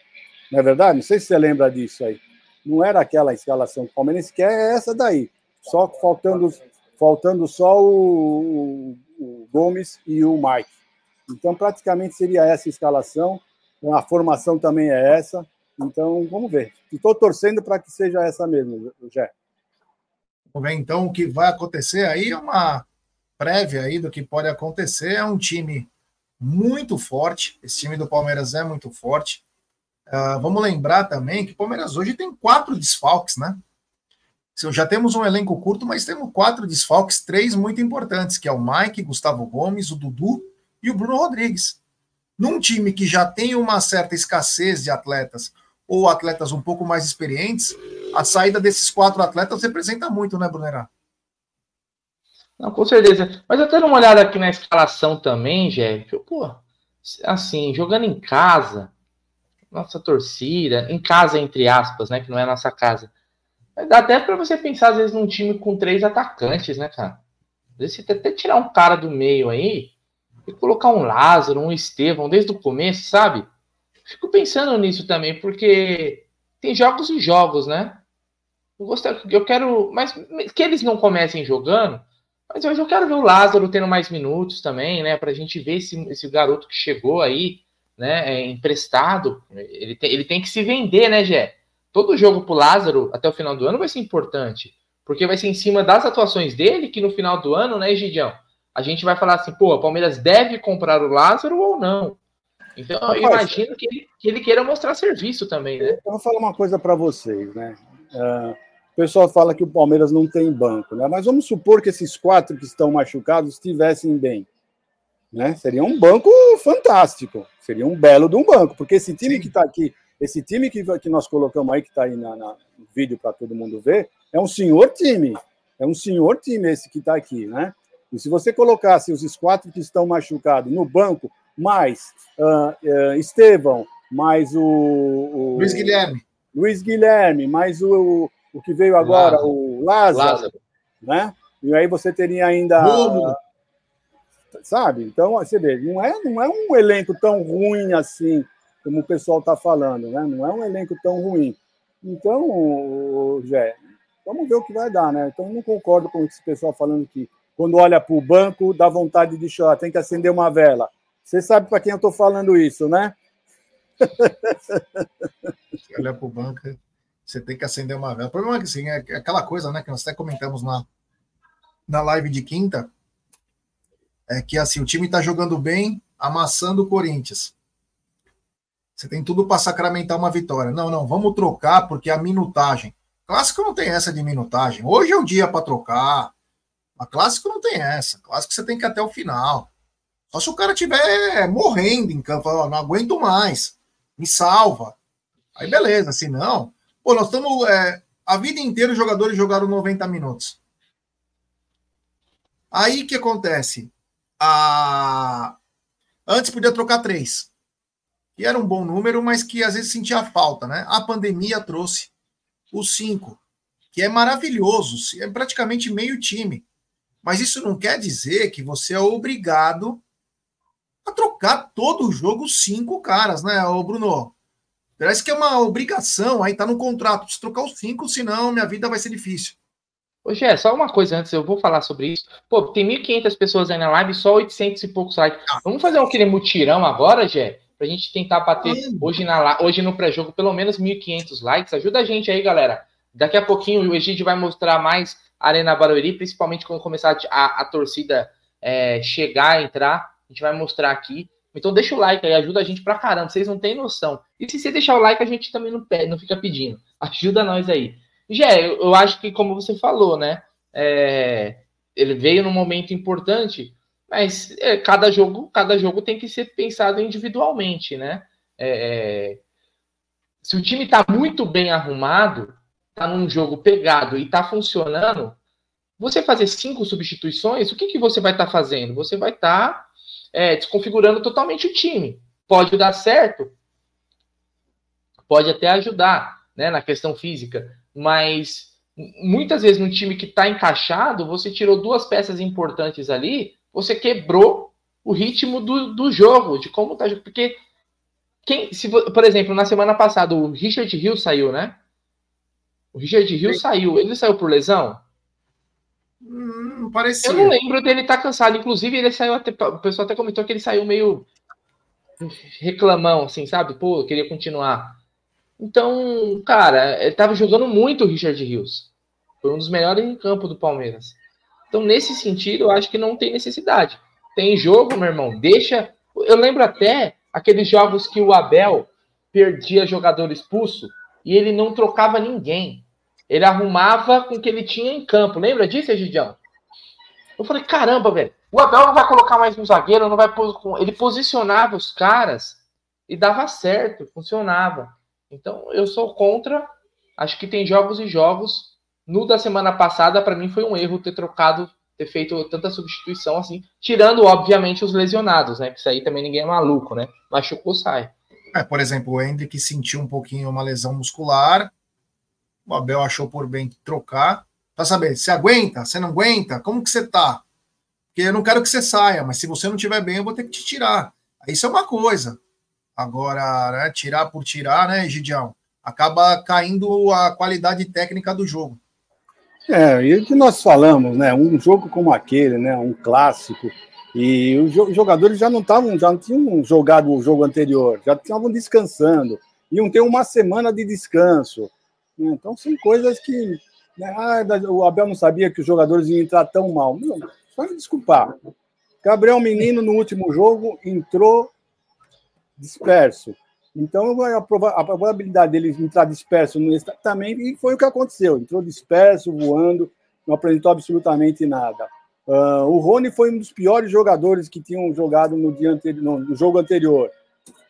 Não é verdade? Não sei se você lembra disso aí. Não era aquela escalação que o Palmeiras quer, é essa daí. Só faltando, faltando só o, o Gomes e o Mike. Então, praticamente seria essa escalação. A formação também é essa. Então, vamos ver. Estou torcendo para que seja essa mesmo, Jé. Vamos ver, então, o que vai acontecer aí é uma prévia aí do que pode acontecer. É um time muito forte. Esse time do Palmeiras é muito forte. Uh, vamos lembrar também que o Palmeiras hoje tem quatro desfalques, né? Já temos um elenco curto, mas temos quatro desfalques, três muito importantes, que é o Mike, Gustavo Gomes, o Dudu e o Bruno Rodrigues. Num time que já tem uma certa escassez de atletas, ou atletas um pouco mais experientes, a saída desses quatro atletas representa muito, né, Brunerá? Não, com certeza. Mas eu dando uma olhada aqui na escalação também, Jeff, pô, assim, jogando em casa, nossa torcida, em casa, entre aspas, né, que não é a nossa casa. Dá até para você pensar, às vezes, num time com três atacantes, né, cara? Às vezes você até tirar um cara do meio aí e colocar um Lázaro, um Estevão desde o começo, sabe? Fico pensando nisso também, porque tem jogos e jogos, né? Eu, gostaria, eu quero. Mas que eles não comecem jogando, mas hoje eu quero ver o Lázaro tendo mais minutos também, né? Pra gente ver esse, esse garoto que chegou aí, né? É, emprestado. Ele ele tem que se vender, né, Gé? Todo jogo pro Lázaro até o final do ano vai ser importante. Porque vai ser em cima das atuações dele que no final do ano, né, Gidião? A gente vai falar assim, pô, o Palmeiras deve comprar o Lázaro ou não? Então, Rapaz, eu imagino que ele, que ele, queira mostrar serviço também, né? Eu vou falar uma coisa para vocês, né? Uh, o pessoal fala que o Palmeiras não tem banco, né? Mas vamos supor que esses quatro que estão machucados estivessem bem. Né? Seria um banco fantástico, seria um belo de um banco, porque esse time Sim. que está aqui, esse time que, que nós colocamos aí, que está aí na, na, no vídeo para todo mundo ver, é um senhor time, é um senhor time esse que está aqui, né? E se você colocasse os quatro que estão machucados no banco, mais uh, uh, Estevão, mais o, o, Luiz Guilherme. Luiz Guilherme, mais o, o que veio agora, Lázaro. o Lázaro, Lázaro, né? E aí você teria ainda. Sabe? Então, você vê, não é, não é um elenco tão ruim assim, como o pessoal está falando, né? Não é um elenco tão ruim. Então, Jé, vamos ver o que vai dar, né? Então, não concordo com esse pessoal falando que quando olha para o banco dá vontade de chorar, tem que acender uma vela. Você sabe para quem eu estou falando isso, né? Olha para o banco, você tem que acender uma vela. O problema é que assim, é aquela coisa, né, que nós até comentamos na, na live de quinta, é que assim, o time está jogando bem, amassando o Corinthians. Você tem tudo para sacramentar uma vitória. Não, não, vamos trocar porque a minutagem. Clássico não tem essa de minutagem. Hoje é o dia para trocar. A clássico não tem essa. Clássico você tem que ir até o final. Só se o cara tiver morrendo em campo, não aguento mais, me salva. Aí beleza, se não. Pô, nós estamos. É, a vida inteira os jogadores jogaram 90 minutos. Aí que acontece? A... Antes podia trocar três. Que era um bom número, mas que às vezes sentia falta, né? A pandemia trouxe os cinco, que é maravilhoso, é praticamente meio time. Mas isso não quer dizer que você é obrigado a trocar todo o jogo cinco caras, né, ô Bruno? Parece que é uma obrigação, aí tá no contrato, preciso trocar os cinco, senão minha vida vai ser difícil. Ô, Gé, só uma coisa antes, eu vou falar sobre isso. Pô, tem 1.500 pessoas aí na live, só 800 e poucos likes. Ah. Vamos fazer aquele mutirão agora, Gé? Pra gente tentar bater hoje, na, hoje no pré-jogo pelo menos 1.500 likes. Ajuda a gente aí, galera. Daqui a pouquinho o Egídio vai mostrar mais Arena Barueri, principalmente quando começar a, a torcida é, chegar, entrar. A gente vai mostrar aqui. Então deixa o like aí, ajuda a gente pra caramba, vocês não têm noção. E se você deixar o like, a gente também não pede, não fica pedindo. <laughs> Ajuda nós aí. Jé, eu, eu acho que como você falou, né? É, ele veio num momento importante, mas é, cada jogo, cada jogo tem que ser pensado individualmente, né? É, é se o time está muito bem arrumado, está num jogo pegado e está funcionando, você fazer cinco substituições, o que, que você vai estar tá fazendo? Você vai estar tá, é, desconfigurando totalmente o time. Pode dar certo, pode até ajudar né, na questão física, mas muitas vezes no time que está encaixado, você tirou duas peças importantes ali, você quebrou o ritmo do, do jogo, de como tá. Porque quem, se, por exemplo, na semana passada, o Richard Hill saiu, né? O Richard Hill Sim. saiu. Ele saiu por lesão? Hum, parecia. Eu não lembro dele estar tá cansado. Inclusive, ele saiu até. O pessoal até comentou que ele saiu meio reclamão, assim, sabe? Pô, queria continuar. Então, cara, ele tava jogando muito o Richard Rios. Foi um dos melhores em campo do Palmeiras. Então, nesse sentido, eu acho que não tem necessidade. Tem jogo, meu irmão, deixa. Eu lembro até aqueles jogos que o Abel perdia jogador expulso e ele não trocava ninguém. Ele arrumava com o que ele tinha em campo. Lembra disso, Egidião? Eu falei, caramba, velho. O Abel não vai colocar mais um zagueiro, não vai ele posicionava os caras e dava certo, funcionava. Então eu sou contra. Acho que tem jogos e jogos. No da semana passada, para mim foi um erro ter trocado, ter feito tanta substituição assim, tirando obviamente os lesionados, né? Que isso aí também ninguém é maluco, né? Machucou, sai. É, por exemplo, o Hendrick sentiu um pouquinho uma lesão muscular. O Abel achou por bem trocar. Para saber, você aguenta? Você não aguenta? Como que você tá? Porque eu não quero que você saia, mas se você não estiver bem, eu vou ter que te tirar. Isso é uma coisa. Agora, né, tirar por tirar, né, Gidião? Acaba caindo a qualidade técnica do jogo. É, e o que nós falamos, né? Um jogo como aquele, né? Um clássico. E os jogadores já não estavam, já não tinham jogado o jogo anterior, já estavam descansando. Iam ter uma semana de descanso. Né? Então são coisas que. Né? Ah, o Abel não sabia que os jogadores iam entrar tão mal. Não, só me desculpar. Gabriel Menino, no último jogo, entrou disperso. Então, a, probabilidade dele entrar disperso nesse também foi o que aconteceu. Entrou disperso, voando, não apresentou absolutamente nada. Uh, o Rony foi um dos piores jogadores que tinham jogado no, dia anterior, no jogo anterior.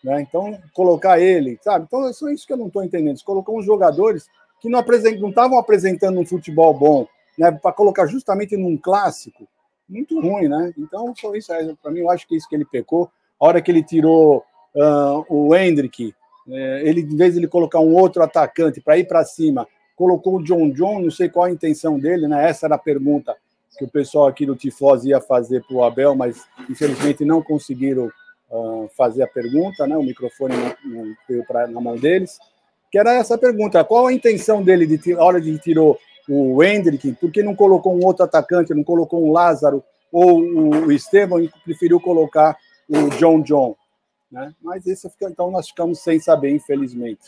Né? Então, colocar ele, sabe? Então, é só isso que eu não estou entendendo. Você colocou uns jogadores que não estavam apresentando um futebol bom, né? para colocar justamente num clássico muito ruim, né? Então, foi isso. Para mim, eu acho que é isso que ele pecou. A hora que ele tirou uh, o Hendrick, é, ele, em vez de ele colocar um outro atacante para ir para cima, colocou o John John, não sei qual a intenção dele, né? Essa era a pergunta que o pessoal aqui do Tifose ia fazer para o Abel, mas infelizmente não conseguiram uh, fazer a pergunta, né? O microfone não, não veio pra, na mão deles. Que era essa pergunta: qual a intenção dele de a hora de tirou o Hendrick, por que não colocou um outro atacante, não colocou um Lázaro ou o Estevam e preferiu colocar o John John? Né? Mas isso então nós ficamos sem saber, infelizmente.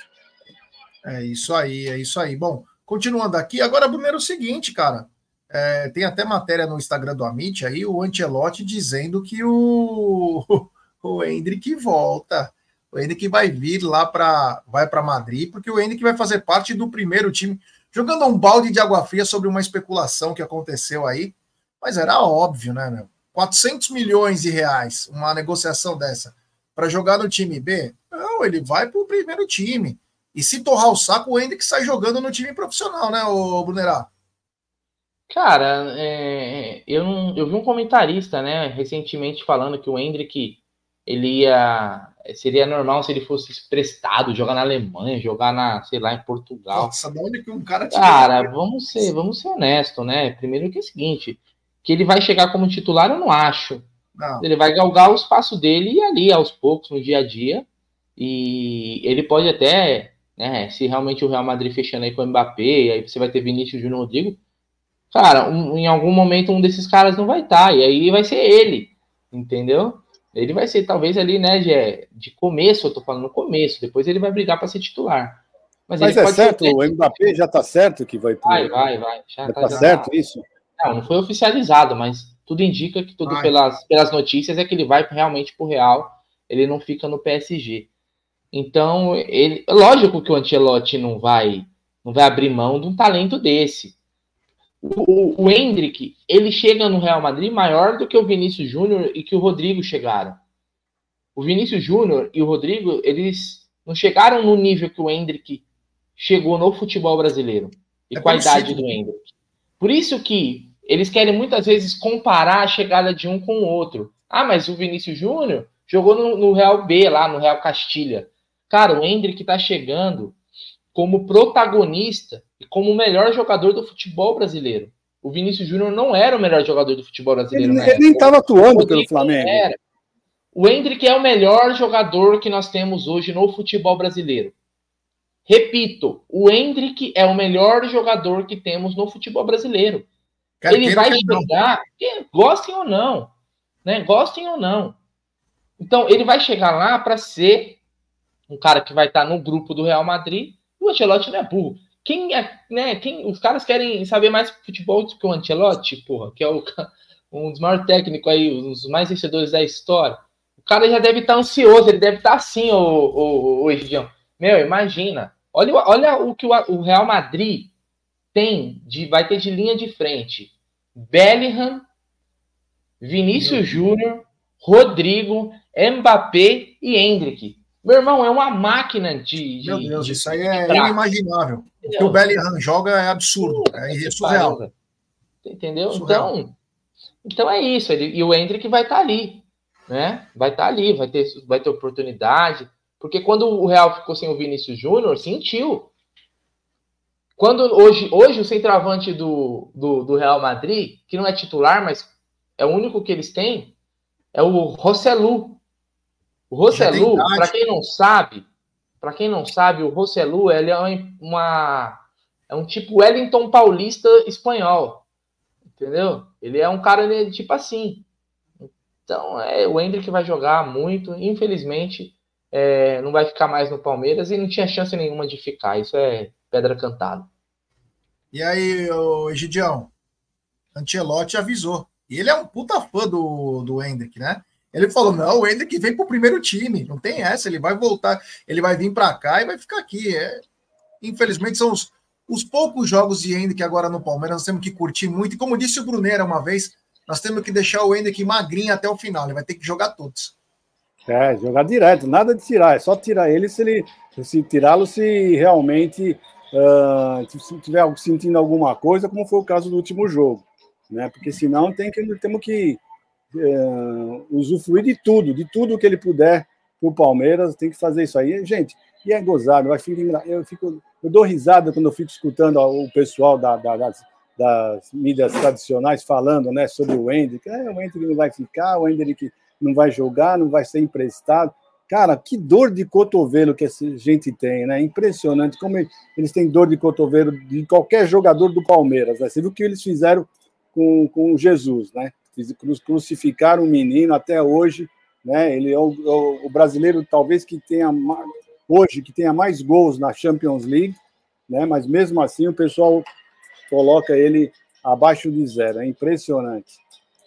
É isso aí, é isso aí. Bom, continuando aqui, agora, primeiro o seguinte, cara. É, tem até matéria no Instagram do Amit aí, o Antelote dizendo que o, <laughs> o Hendrick volta. O Hendrick vai vir lá para vai para Madrid, porque o Hendrick vai fazer parte do primeiro time jogando um balde de água fria sobre uma especulação que aconteceu aí, mas era óbvio, né, meu? 400 milhões de reais, uma negociação dessa, para jogar no time B? Não, ele vai para o primeiro time. E se torrar o saco, o Hendrick sai jogando no time profissional, né, o Brunerá? Cara, é, eu, não, eu vi um comentarista, né, recentemente falando que o Hendrick ele ia seria normal se ele fosse emprestado, jogar na Alemanha, jogar na, sei lá, em Portugal. Nossa, da onde que um cara Cara, vamos ser, vamos ser honestos, né? Primeiro que é o seguinte, que ele vai chegar como titular, eu não acho. Não. Ele vai galgar o espaço dele e ali, aos poucos, no dia a dia. E ele pode até, né, se realmente o Real Madrid fechando aí com o Mbappé, aí você vai ter Vinícius Júnior Rodrigo. Cara, um, em algum momento um desses caras não vai estar, tá, e aí vai ser ele, entendeu? Ele vai ser, talvez, ali, né, de, de começo, eu tô falando no começo, depois ele vai brigar para ser titular. Mas, Mas é certo, o Mbappé já tá certo que vai. Vai, vai, vai. Já, já tá, já certo tá... isso? Não, não foi oficializado, mas tudo indica que tudo pelas, pelas notícias é que ele vai realmente pro Real, ele não fica no PSG. Então, ele, lógico que o Ancelotti não vai, não vai abrir mão de um talento desse. O, o Hendrick, ele chega no Real Madrid maior do que o Vinícius Júnior e que o Rodrigo chegaram. O Vinícius Júnior e o Rodrigo, eles não chegaram no nível que o Hendrick chegou no futebol brasileiro. E é com a idade do Hendrick. Por isso que eles querem muitas vezes comparar a chegada de um com o outro. Ah, mas o Vinícius Júnior jogou no, no, Real B, lá no Real Castilha. Cara, o Hendrick tá chegando como protagonista e como o melhor jogador do futebol brasileiro. O Vinícius Júnior não era o melhor jogador do futebol brasileiro. Ele, ele nem estava atuando pelo Flamengo. Era. O Hendrick é o melhor jogador que nós temos hoje no futebol brasileiro. Repito, o Hendrick é o melhor jogador que temos no futebol brasileiro. Ele vai chegar, gostem ou não, né? Gostem ou não. Então, ele vai chegar lá para ser um cara que vai estar no grupo do Real Madrid. O Ancelotti não é burro. Quem é, né? Quem, os caras querem saber mais futebol do que o Ancelotti, porra, que é o, um dos maiores técnicos aí, um dos mais vencedores da história. O cara já deve estar ansioso, ele deve estar assim, o, o. Meu, imagina. Olha, olha o que o, o Real Madrid tem, de, vai ter de linha de frente. Bellingham, Vinícius Júnior, Rodrigo, Mbappé e Hendrick. Meu irmão, é uma máquina de. de Meu Deus, de, isso aí é inimaginável. O que o Bellingham joga é absurdo, é surreal. Entendeu? Surreal. Então, então é isso. Ele, e o Hendrick vai estar tá ali. Né? Vai estar tá ali, vai ter, vai ter oportunidade. Porque quando o Real ficou sem o Vinícius Júnior, sentiu. Quando hoje, hoje o centroavante do, do, do, Real Madrid, que não é titular, mas é o único que eles têm, é o Rosselu. O Rosselu, para quem não sabe, para quem não sabe, o Rosselu ele é uma é um tipo Wellington Paulista espanhol. Entendeu? Ele é um cara né, tipo assim. Então, é o Hendrick vai jogar muito, infelizmente, é, não vai ficar mais no Palmeiras e não tinha chance nenhuma de ficar. Isso é pedra cantada. E aí, o Egidião, Ancelotti avisou. E ele é um puta fã do, do Hendrick, né? Ele falou: não, o Hendrick vem pro primeiro time, não tem essa, ele vai voltar, ele vai vir para cá e vai ficar aqui. É... Infelizmente, são os, os poucos jogos de Hendrick agora no Palmeiras, nós temos que curtir muito. E como disse o Brunera uma vez, nós temos que deixar o Hendrick magrinho até o final, ele vai ter que jogar todos. É, jogar direto, nada de tirar, é só tirar ele se ele se tirá-lo se realmente uh, se tiver sentindo alguma coisa, como foi o caso do último jogo, né? Porque senão tem que temos que uh, usufruir de tudo, de tudo que ele puder o Palmeiras, tem que fazer isso aí, gente. E é gozado, vai ficar, eu fico, eu dou risada quando eu fico escutando o pessoal da, da, das, das, mídias tradicionais falando, né, sobre o Hendrick, é, o Hendrick não vai ficar, o Hendrick não vai jogar, não vai ser emprestado. Cara, que dor de cotovelo que essa gente tem, né? Impressionante como eles têm dor de cotovelo de qualquer jogador do Palmeiras. Né? Você viu o que eles fizeram com, com Jesus, né? Crucificaram o menino até hoje, né? Ele é o, o, o brasileiro talvez que tenha hoje que tenha mais gols na Champions League, né? Mas mesmo assim o pessoal coloca ele abaixo de zero. É impressionante.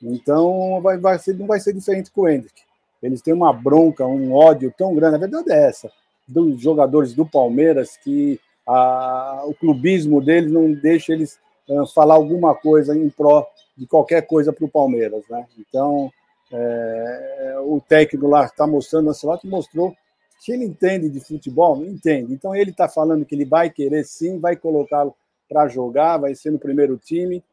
Então vai, vai ser, não vai ser diferente com o Hendrick. Eles têm uma bronca, um ódio tão grande. A verdade é essa, dos jogadores do Palmeiras, que a, o clubismo deles não deixa eles uh, falar alguma coisa em pró de qualquer coisa para o Palmeiras. Né? Então, é, o técnico lá está mostrando, Ancelotti mostrou que ele entende de futebol, entende. Então, ele está falando que ele vai querer sim, vai colocá-lo para jogar, vai ser no primeiro time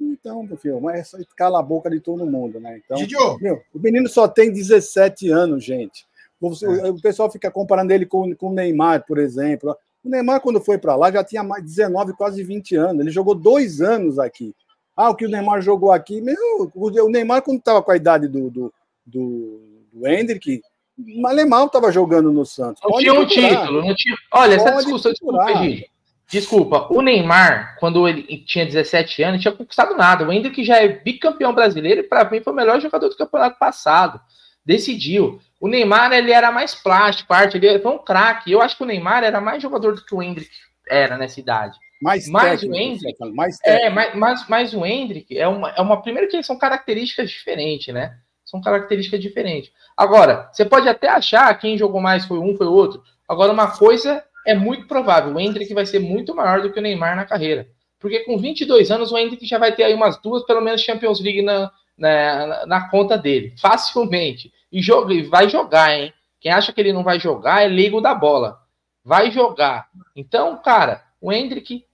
então, meu filho, mas é só cala a boca de todo mundo, né? Então, meu, o menino só tem 17 anos, gente. Você, é. O pessoal fica comparando ele com, com o Neymar, por exemplo. O Neymar, quando foi para lá, já tinha mais 19, quase 20 anos. Ele jogou dois anos aqui. Ah, o que o Neymar jogou aqui. Meu, o Neymar, quando estava com a idade do, do, do, do Hendrick, Neymar estava jogando no Santos. Não Pode tinha um título. Não tinha... Olha, Pode essa discussão, desculpa, gente. Desculpa, o Neymar, quando ele tinha 17 anos, tinha conquistado nada. O Hendrick já é bicampeão brasileiro e para mim foi o melhor jogador do campeonato passado. Decidiu. O Neymar ele era mais plástico, arte, ele foi um craque. Eu acho que o Neymar era mais jogador do que o Hendrick era nessa idade. Mais mas técnico, o Hendrick, mais é, mas, mas, mas o Hendrick é uma, é uma primeira que são características diferentes, né? São características diferentes. Agora, você pode até achar quem jogou mais foi um, foi outro. Agora, uma coisa é muito provável. O Hendrick vai ser muito maior do que o Neymar na carreira. Porque com 22 anos, o Hendrick já vai ter aí umas duas, pelo menos, Champions League na, na, na conta dele. Facilmente. E joga, vai jogar, hein? Quem acha que ele não vai jogar é ligo da bola. Vai jogar. Então, cara, o Hendrick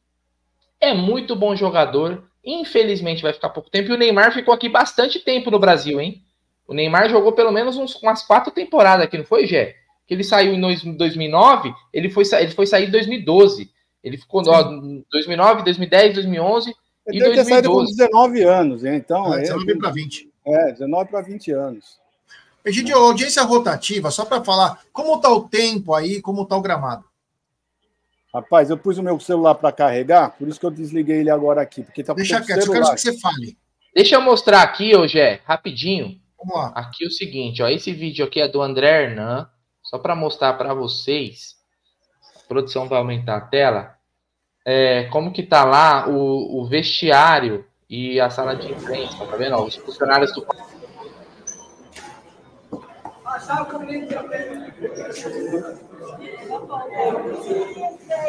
é muito bom jogador. Infelizmente vai ficar pouco tempo. E o Neymar ficou aqui bastante tempo no Brasil, hein? O Neymar jogou pelo menos uns, umas quatro temporadas aqui, não foi, Gé? Que ele saiu em 2009, ele foi, ele foi sair em 2012. Ele ficou em 2009, 2010, 2011 ele e deve 2012. ter saído com 19 anos, então. É, 19 é, para 20. É, 19 para 20 anos. Egidio, audiência rotativa, só para falar, como está o tempo aí, como está o gramado? Rapaz, eu pus o meu celular para carregar, por isso que eu desliguei ele agora aqui. Porque tá Deixa quieto, eu quero que você fale. Deixa eu mostrar aqui, ô Gé, rapidinho. Vamos lá. Aqui é o seguinte, ó, esse vídeo aqui é do André Hernan, só para mostrar para vocês. A produção vai aumentar a tela. É, como que tá lá o, o vestiário e a sala de imprensa, tá vendo? Ó, os funcionários do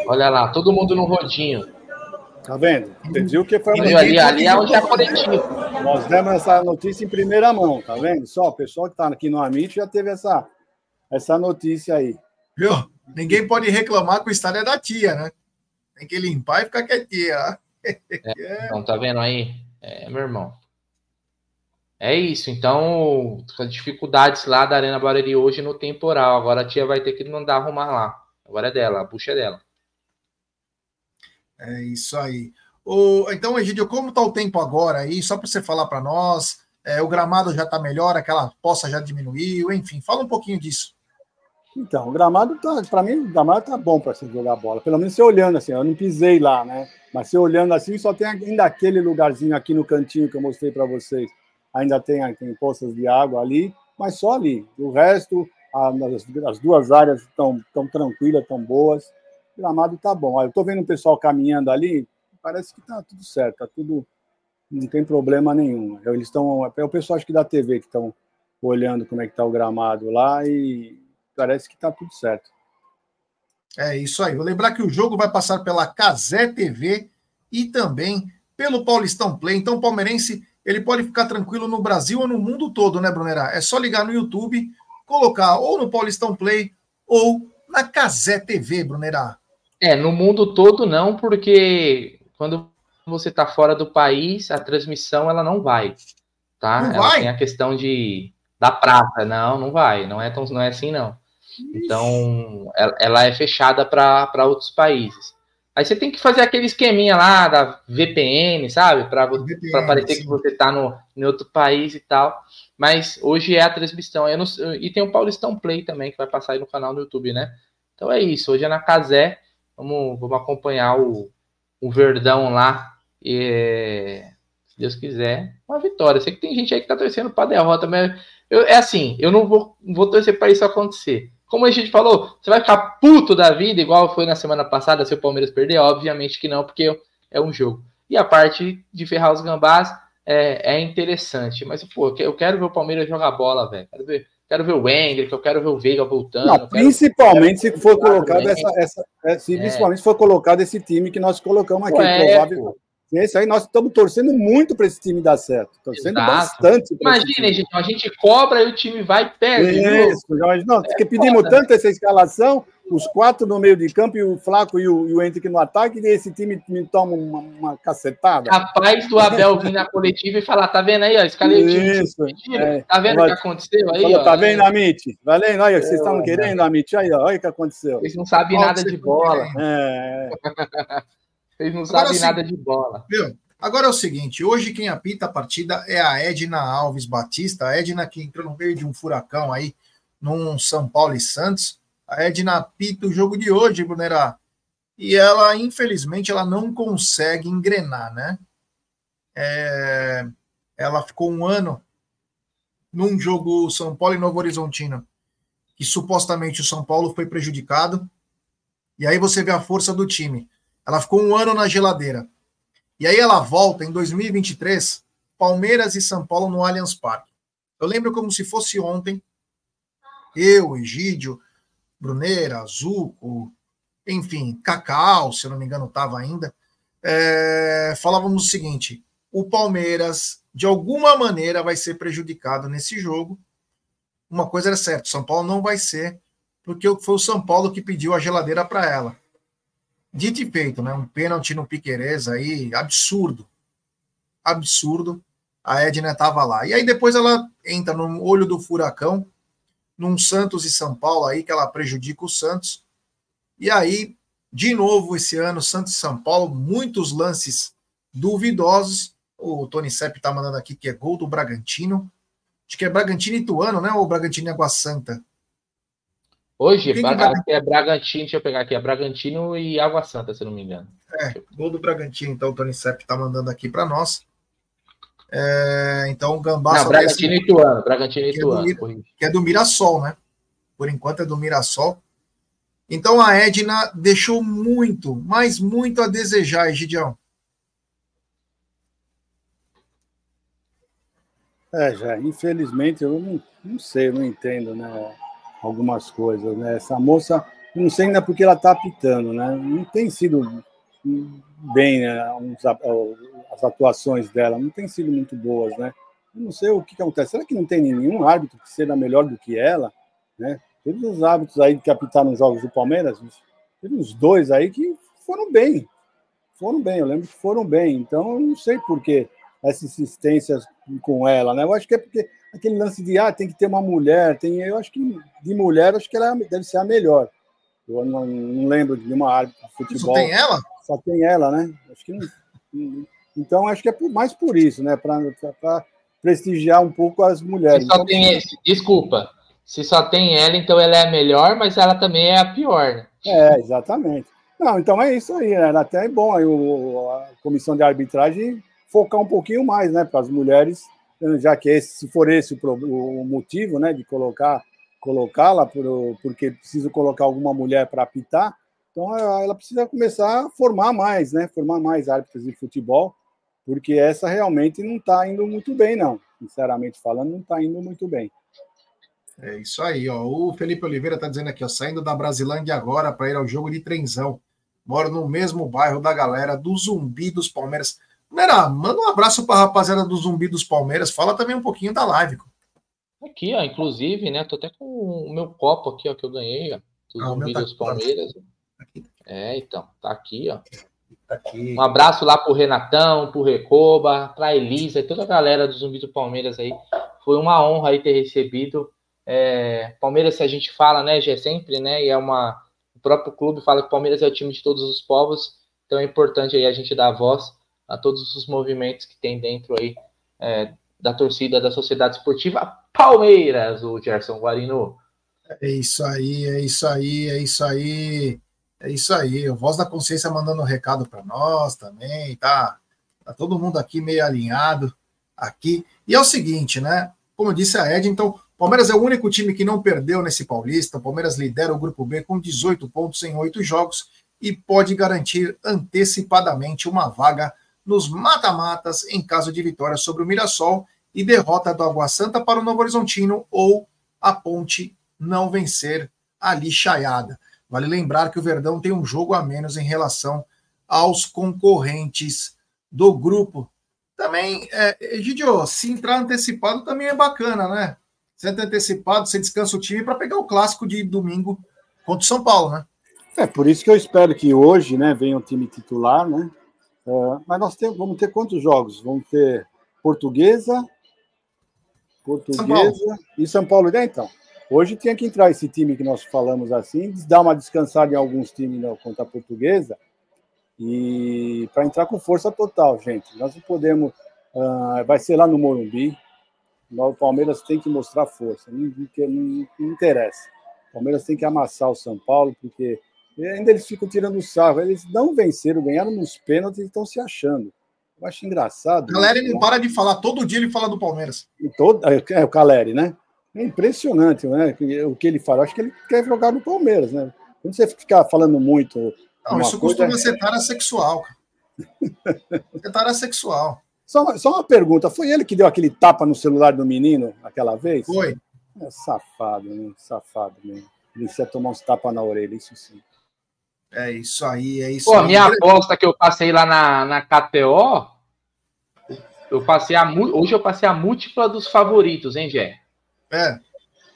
Olha lá, todo mundo no rodinho. Tá vendo? Entendi o que foi ali, ali, ali é onde é coletivo. Nós demos essa notícia em primeira mão, tá vendo? Só o pessoal que está aqui no Amit já teve essa, essa notícia aí. Viu? Ninguém pode reclamar que o estádio é da tia, né? Tem que limpar e ficar quietinha. <laughs> É, então, tá vendo aí? É, meu irmão. É isso, então, as dificuldades lá da Arena Barueri hoje no temporal. Agora a tia vai ter que mandar arrumar lá. Agora é dela, a bucha é dela. É isso aí. O, então, Egidio, como está o tempo agora aí? Só para você falar para nós. É, o gramado já está melhor, aquela poça já diminuiu, enfim, fala um pouquinho disso. Então, o gramado tá, para mim, o gramado tá bom para você jogar bola. Pelo menos você olhando assim, eu não pisei lá, né? Mas você olhando assim, só tem ainda aquele lugarzinho aqui no cantinho que eu mostrei para vocês ainda tem, tem poças de água ali, mas só ali. O resto, as, as duas áreas estão tão tranquilas, estão boas. O gramado está bom. eu estou vendo o pessoal caminhando ali, parece que está tudo certo, está tudo. Não tem problema nenhum. Eles estão. É o pessoal acho que da TV que estão olhando como é que está o gramado lá e parece que está tudo certo. É isso aí. Vou lembrar que o jogo vai passar pela Casé TV e também pelo Paulistão Play. Então, o palmeirense ele pode ficar tranquilo no Brasil ou no mundo todo, né, Brunerá? É só ligar no YouTube, colocar ou no Paulistão Play ou na Casé TV, Brunerá. É, no mundo todo não, porque quando você está fora do país, a transmissão ela não vai, tá? Não ela vai? tem a questão de da prata, não, não vai, não é tão, não é assim não. Então, ela, ela é fechada para outros países. Aí você tem que fazer aquele esqueminha lá da VPN, sabe? Para parecer sim. que você está no, em outro país e tal. Mas hoje é a transmissão. Não, e tem o Paulistão Play também, que vai passar aí no canal do YouTube, né? Então é isso. Hoje é na Casé. Vamos, vamos acompanhar o, o Verdão lá. E, se Deus quiser, uma vitória. Sei que tem gente aí que tá torcendo para derrota, mas eu, é assim, eu não vou, vou torcer para isso acontecer. Como a gente falou, você vai ficar puto da vida, igual foi na semana passada, se o Palmeiras perder? Obviamente que não, porque é um jogo. E a parte de ferrar os gambás é, é interessante. Mas, pô, eu quero ver o Palmeiras jogar bola, velho. Quero ver, quero ver o Hendrick, eu quero ver o Veiga voltando. Não, principalmente se for colocado essa, essa, é, se, é. principalmente se for colocado esse time que nós colocamos aqui, é, provável. Esse aí nós estamos torcendo muito para esse time dar certo. Torcendo Exato. bastante. Imagina, gente, a gente cobra e o time vai e perde. Isso, não, é pedimos foda. tanto essa escalação, os quatro no meio de campo, e o Flaco e o, e o Henrique no ataque, e esse time me toma uma, uma cacetada. Capaz do Abel vir na coletiva e falar: tá vendo aí, ó, escalei o time. Isso, é. Tá vendo o que aconteceu aí? Falou, ó, tá vendo, Amit? Valendo, olha, vocês estão querendo, Amit? Aí, ó, olha o que aconteceu. Vocês não sabem nada de bola. É. <laughs> Eles não Agora, sabem nada de bola. Agora é o seguinte: hoje quem apita a partida é a Edna Alves Batista. A Edna que entrou no meio de um furacão aí, num São Paulo e Santos. A Edna apita o jogo de hoje, Brunerá. E ela, infelizmente, ela não consegue engrenar, né? É... Ela ficou um ano num jogo São Paulo e Novo Horizontino, que supostamente o São Paulo foi prejudicado. E aí você vê a força do time. Ela ficou um ano na geladeira. E aí ela volta em 2023, Palmeiras e São Paulo no Allianz Parque. Eu lembro como se fosse ontem, eu, Egídio, Bruneira, Zuco, enfim, Cacau, se eu não me engano, estava ainda, é, falávamos o seguinte: o Palmeiras, de alguma maneira, vai ser prejudicado nesse jogo. Uma coisa era certa: São Paulo não vai ser, porque foi o São Paulo que pediu a geladeira para ela. Dito e feito, né? Um pênalti no Piquerez aí, absurdo. Absurdo. A Edna estava lá. E aí depois ela entra no olho do furacão, num Santos e São Paulo aí, que ela prejudica o Santos. E aí, de novo, esse ano, Santos e São Paulo, muitos lances duvidosos. O Tony Sepp tá mandando aqui que é gol do Bragantino. Acho que é Bragantino e Ituano, né? Ou Bragantino e Água Santa? Hoje, Braga, é Bragantino, deixa eu pegar aqui, é Bragantino e Água Santa, se não me engano. É, gol do Bragantino, então o Tony Sepp tá mandando aqui para nós. É, então o Gambá. Não, Bragantino e Ituano, Bragantino e Ituano. Que, é que é do Mirassol, né? Por enquanto é do Mirassol. Então a Edna deixou muito, mas muito a desejar, Egidião. É, já, infelizmente eu não, não sei, eu não entendo, né? Algumas coisas, né? Essa moça, não sei ainda porque ela está apitando, né? Não tem sido bem né, as atuações dela, não tem sido muito boas, né? Eu não sei o que, que acontece. Será que não tem nenhum árbitro que seja melhor do que ela, né? Teve uns árbitros aí que apitaram os jogos do Palmeiras, teve uns dois aí que foram bem, foram bem, eu lembro que foram bem. Então, eu não sei por que essa insistência com ela, né? Eu acho que é porque aquele lance de ah, tem que ter uma mulher, tem, eu acho que de mulher, acho que ela deve ser a melhor. Eu não, não lembro de uma árbitra de futebol. Só tem ela? Só tem ela, né? Acho que não, então acho que é mais por isso, né? Para prestigiar um pouco as mulheres. Se só então, tem esse, desculpa. Se só tem ela, então ela é a melhor, mas ela também é a pior, né? É, exatamente. Não, então é isso aí, né? Até é bom aí o, a comissão de arbitragem focar um pouquinho mais, né, para as mulheres, já que esse, se for esse o, o motivo, né, de colocar colocá-la por, porque preciso colocar alguma mulher para apitar, então ela precisa começar a formar mais, né, formar mais árbitros de futebol, porque essa realmente não está indo muito bem, não. Sinceramente falando, não está indo muito bem. É isso aí, ó. O Felipe Oliveira está dizendo aqui, ó, saindo da Brasilândia agora para ir ao jogo de trenzão. Moro no mesmo bairro da galera do Zumbi dos Palmeiras. Mera, manda um abraço para a rapaziada do Zumbi dos Palmeiras. Fala também um pouquinho da live. Aqui, ó, inclusive, né? Tô até com o meu copo aqui, ó, que eu ganhei, ó, do ah, Zumbi tá dos Palmeiras. Aqui. É, então, tá aqui, ó. Tá aqui. Um abraço lá pro Renatão, pro Recoba, pra Elisa e toda a galera do Zumbi do Palmeiras aí. Foi uma honra aí ter recebido. É, Palmeiras, se a gente fala, né, já é sempre, né? E é uma. O próprio clube fala que o Palmeiras é o time de todos os povos, então é importante aí a gente dar voz a todos os movimentos que tem dentro aí é, da torcida da Sociedade Esportiva Palmeiras, o Gerson Guarino. É isso aí, é isso aí, é isso aí, é isso aí. O Voz da Consciência mandando um recado para nós também, tá? Tá todo mundo aqui meio alinhado aqui. E é o seguinte, né? Como disse a Ed, então, Palmeiras é o único time que não perdeu nesse Paulista. O Palmeiras lidera o grupo B com 18 pontos em 8 jogos e pode garantir antecipadamente uma vaga nos mata-matas em caso de vitória sobre o Mirassol e derrota do Água Santa para o Novo Horizontino ou a Ponte não vencer a lixaiada. Vale lembrar que o Verdão tem um jogo a menos em relação aos concorrentes do grupo. Também, é, se entrar antecipado também é bacana, né? Se entrar antecipado, você descansa o time para pegar o clássico de domingo contra o São Paulo, né? É, por isso que eu espero que hoje, né, venha o time titular, né? É, mas nós temos, vamos ter quantos jogos? Vamos ter Portuguesa, Portuguesa São e São Paulo. É, então, hoje tinha que entrar esse time que nós falamos assim, dar uma descansada em alguns times não, contra a Portuguesa e para entrar com força total, gente. Nós não podemos. Uh, vai ser lá no Morumbi. O Palmeiras tem que mostrar força. Não, não, não interessa. O Palmeiras tem que amassar o São Paulo, porque e ainda eles ficam tirando sarro. Eles não venceram, ganharam nos pênaltis e estão se achando. Eu acho engraçado. O Caleri não para de falar, todo dia ele fala do Palmeiras. E todo, é, é o Caleri, né? É impressionante né? o que ele fala. Eu acho que ele quer jogar no Palmeiras, né? Quando você ficar falando muito. Não, isso coisa... costuma ser tara sexual. <laughs> é tara sexual. Só, só uma pergunta: foi ele que deu aquele tapa no celular do menino aquela vez? Foi. É safado, né? Safado mesmo. Ele ia tomar uns tapas na orelha, isso sim. É isso aí, é isso Pô, aí. A minha aposta que eu passei lá na, na KTO, eu passei a, hoje eu passei a múltipla dos favoritos, hein, Gé? É.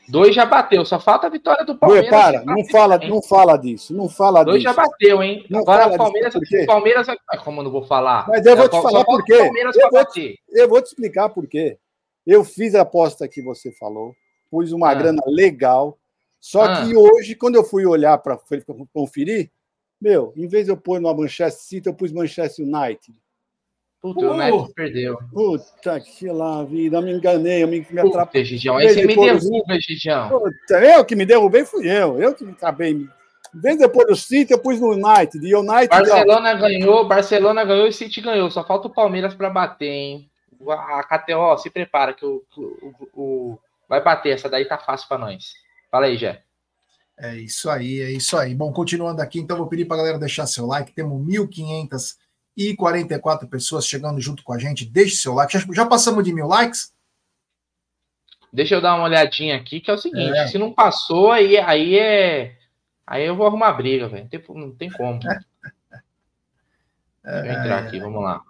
Dois já bateu, só falta a vitória do Palmeiras. Ué, para, não fala, não fala disso, não fala Dois disso. já bateu, hein? Não Agora o Palmeiras, o Palmeiras, como eu não vou falar? Mas eu vou te falar por quê. Eu vou te, eu vou te explicar por quê. Eu fiz a aposta que você falou, pus uma Ah. grana legal. Só Ah. que hoje, quando eu fui olhar para conferir, meu, em vez de eu pôr no Manchester City, eu pus Manchester United. Puta, o Uh. United perdeu. Puta que lá, vida, eu me enganei, eu me, me Puta, atrapalhei. Gigião. Aí você me derruba, Gigião. Puta, eu que me derrubei fui eu. Eu que acabei. Em vez de eu pôr no City, eu pus no United. E o United. ó, Barcelona ganhou, Barcelona ganhou e City ganhou. Só falta o Palmeiras pra bater, hein? A KTO, se prepara que o, o- o- vai bater. Essa daí tá fácil pra nós. Fala aí, Jé. É isso aí, é isso aí. Bom, continuando aqui, então vou pedir para a galera deixar seu like. Temos 1.544 pessoas chegando junto com a gente. Deixe seu like. Já, já passamos de mil likes? Deixa eu dar uma olhadinha aqui, que é o seguinte: É. se não passou, aí, aí é. Aí eu vou arrumar briga, velho. Não tem, como. <laughs> Deixa eu entrar aqui, vamos lá.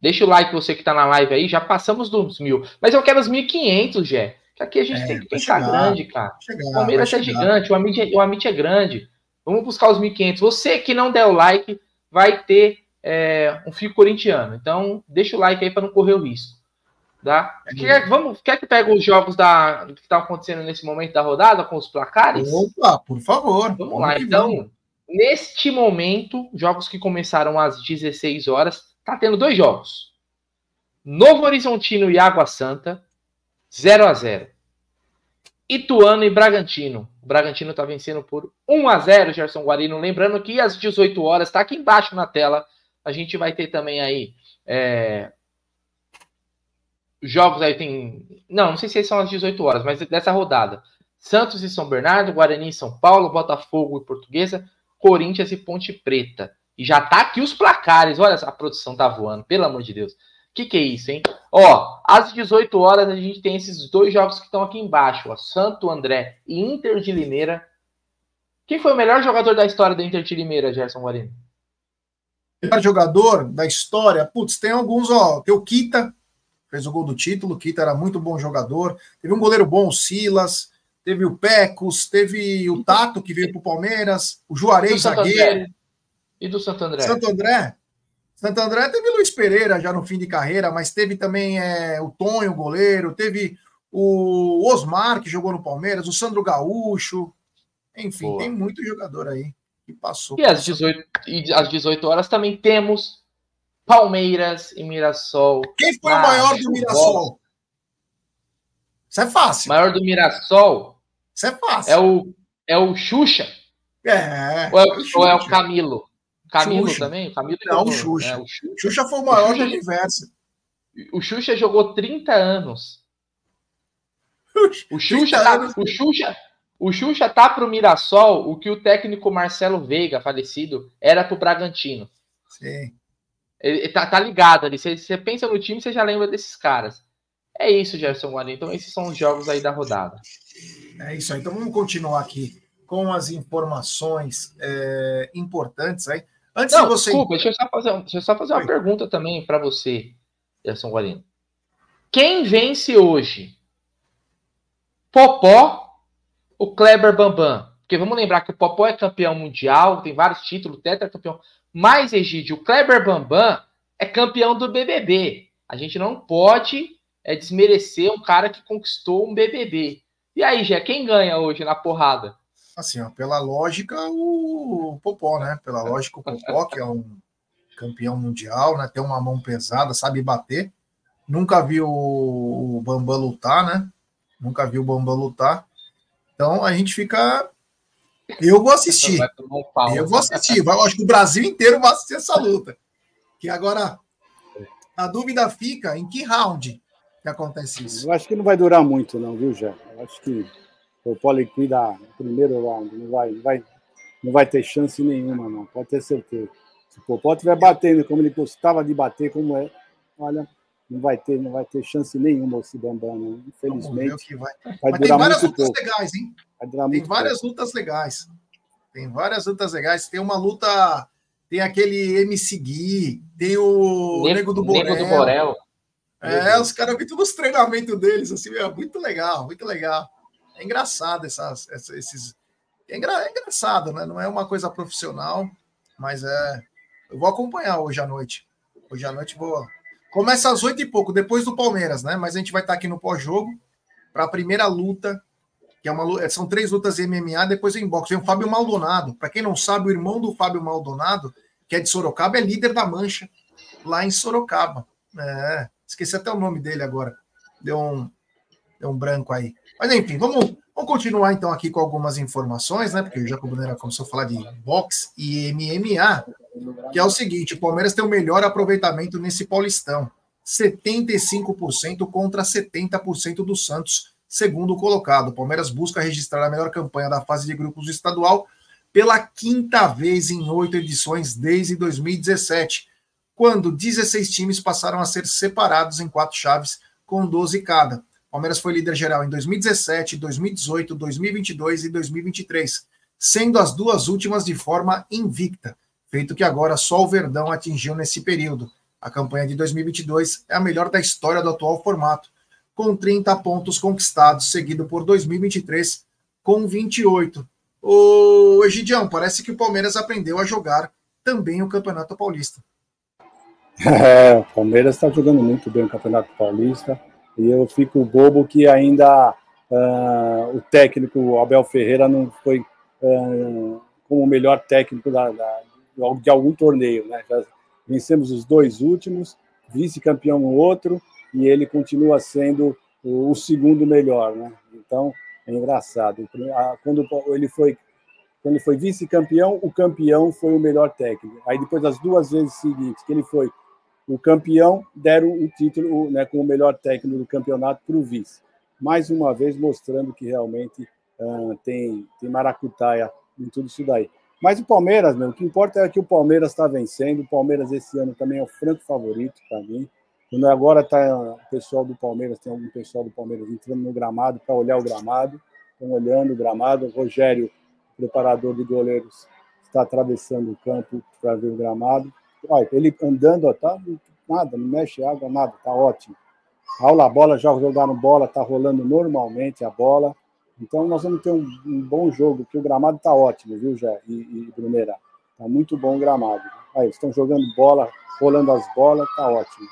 Deixa o like você que tá na live aí, já passamos dos mil. Mas eu quero os 1.500, Jé. Que aqui a gente É, tem que pensar chegar. grande, cara. Chegar, O Palmeiras é chegar. gigante, o Amit, é- o Amit é grande. Vamos buscar os 1.500. Você que não der o like, vai ter é, um fio corintiano. Então, deixa o like aí para não correr o risco. Tá? Quer, vamos, quer que pegue os jogos da, que estão acontecendo nesse momento da rodada com os placares? Opa, por favor. Vamos lá, então. vamos. Neste momento, jogos que começaram às 16 horas, tá tendo dois jogos. Novo Horizontino e Água Santa, 0 a 0 Ituano e Bragantino. O Bragantino tá vencendo por 1 a 0 Gerson Guarino. Lembrando que às 18 horas, tá aqui embaixo na tela, a gente vai ter também aí é, jogos aí tem. Não, não sei se são às 18 horas, mas dessa rodada. Santos e São Bernardo, Guarani e São Paulo, Botafogo e Portuguesa, Corinthians e Ponte Preta. E já tá aqui os placares. Olha, a produção tá voando, pelo amor de Deus. O que, que é isso, hein? Ó, às 18 horas a gente tem esses dois jogos que estão aqui embaixo, ó, Santo André e Inter de Limeira. Quem foi o melhor jogador da história da Inter de Limeira, Gerson Guarino? Melhor jogador da história, putz, tem alguns, ó. Tem o Kita, fez o gol do título. O Kita era muito bom jogador. Teve um goleiro bom, o Silas. Teve o Pecos. Teve o Tato, que veio pro Palmeiras. O Do Juarez, zagueiro. E do Santo André? Santo André. Santo André teve Luiz Pereira já no fim de carreira, mas teve também é, o Tonho, o goleiro, teve o Osmar, que jogou no Palmeiras, o Sandro Gaúcho. Enfim, Boa. tem muito jogador aí que passou. E às 18, e às 18 horas também temos Palmeiras e Mirassol. Quem foi Ah, o maior do. Mirassol? Isso é O fácil. maior do Mirassol Isso é fácil. é o, é o Xuxa É. ou é, o- Xuxa. ou é o Camilo? Camilo Xuxa. também? O Camilo Não, o jogou- Xuxa. é, o, Xu- Xuxa foi o maior Xuxa- do universo. o Xuxa jogou 30 anos. O <laughs> Xuxa, 30 tá, anos. o Xuxa, o Xuxa tá pro Mirassol o que o técnico Marcelo Veiga, falecido, era pro Bragantino. Sim. Ele, tá, tá ligado ali. Você, você pensa no time, você já lembra desses caras. É isso, Gerson Guarani. Então, esses são os jogos aí da rodada. É isso aí. Então vamos continuar aqui com as informações é, importantes aí. Antes Não, de você. desculpa, deixa eu só fazer, deixa eu só fazer uma pergunta também para você, Gerson Guarino. Quem vence hoje? Popó ou Kleber Bambam? Porque vamos lembrar que o Popó é campeão mundial, tem vários títulos, tetracampeão. Mas, Egídio, o Kleber Bambam é campeão do BBB. A gente não pode é, desmerecer um cara que conquistou um BBB. E aí, Gé, quem ganha hoje na porrada? Assim, ó, pela lógica, o Popó, né? Pela lógica, o Popó, que é um campeão mundial, né? Tem uma mão pesada, sabe bater. Nunca viu o Bambam lutar, né? Nunca viu o Bambam lutar. Então a gente fica. Eu vou assistir. Eu vou assistir. Vai- Acho que o Brasil inteiro vai assistir essa luta. Que agora a dúvida fica em que round que acontece isso. Eu acho que não vai durar muito, não, viu, Jé? Eu acho que o Pó liquida no primeiro round. Não vai, não, vai, não vai ter chance nenhuma, não. Pode ter certeza. Se o Popó estiver batendo como ele gostava de bater, como é, olha, não vai ter, não vai ter chance nenhuma esse Bambam, o Infelizmente, que vai. vai Mas tem durar várias muito lutas pouco. legais, hein? Vai durar Tem muito várias lutas legais. Tem várias lutas legais. Tem uma luta. Tem aquele MC Gui, tem o Nego, do Borel. Nego do Borel. É, os caras vi todos os treinamentos deles, assim, é muito legal, muito legal. É engraçado essas, essa- esses. É, engra- é engraçado, né? Não é uma coisa profissional, mas é. Eu vou acompanhar hoje à noite. Hoje à noite vou. Começa às oito e pouco, depois do Palmeiras, né? Mas a gente vai estar aqui no pós-jogo. para a primeira luta, que é uma são três lutas de MMA, depois em boxe. Vem o Fábio Maldonado. Para quem não sabe, o irmão do Fábio Maldonado, que é de Sorocaba, é líder da mancha lá em Sorocaba. É, esqueci até o nome dele agora. Deu um, deu um branco aí. Mas enfim, vamos, vamos continuar então aqui com algumas informações, né? Porque o Jacob Neira começou a falar de boxe e MMA, que é o seguinte: o Palmeiras tem o melhor aproveitamento nesse Paulistão. 75% contra 70% do Santos, segundo colocado. O Palmeiras busca registrar a melhor campanha da fase de grupos estadual pela quinta vez em oito edições desde 2017, quando 16 times passaram a ser separados em quatro chaves com 12 cada. Palmeiras foi líder geral em 2017, 2018, 2022 e 2023, sendo as duas últimas de forma invicta, feito que agora só o Verdão atingiu nesse período. A campanha de 2022 é a melhor da história do atual formato, com 30 pontos conquistados, seguido por 2023 com 28. O Egidião, parece que o Palmeiras aprendeu a jogar também o Campeonato Paulista. <laughs> É, o Palmeiras está jogando muito bem o Campeonato Paulista e eu fico bobo que ainda uh, o técnico Abel Ferreira não foi uh, como o melhor técnico da, da, de algum torneio. Né? Já vencemos os dois últimos, vice-campeão no outro e ele continua sendo o, o segundo melhor. Né? Então é engraçado. Quando ele foi quando ele foi vice-campeão, o campeão foi o melhor técnico. Aí depois das duas vezes seguintes que ele foi o campeão, deram o título né, como o melhor técnico do campeonato para o vice. Mais uma vez mostrando que realmente uh, tem, tem maracutaia em tudo isso daí. Mas o Palmeiras, meu, o que importa é que o Palmeiras está vencendo. O Palmeiras esse ano também é o franco favorito para mim. Quando agora está o pessoal do Palmeiras, tem algum pessoal do Palmeiras entrando no gramado para olhar o gramado. Estão olhando o gramado. O Rogério, preparador de goleiros, está atravessando o campo para ver o gramado. Olha, ele andando, tá nada, não mexe água, nada, tá ótimo. Aula bola, já jogaram bola, tá rolando normalmente a bola. Então nós vamos ter um, um bom jogo, porque o gramado tá ótimo, viu, Jé e, e Brunera? Tá muito bom o gramado. Aí, estão jogando bola, rolando as bolas, tá ótimo.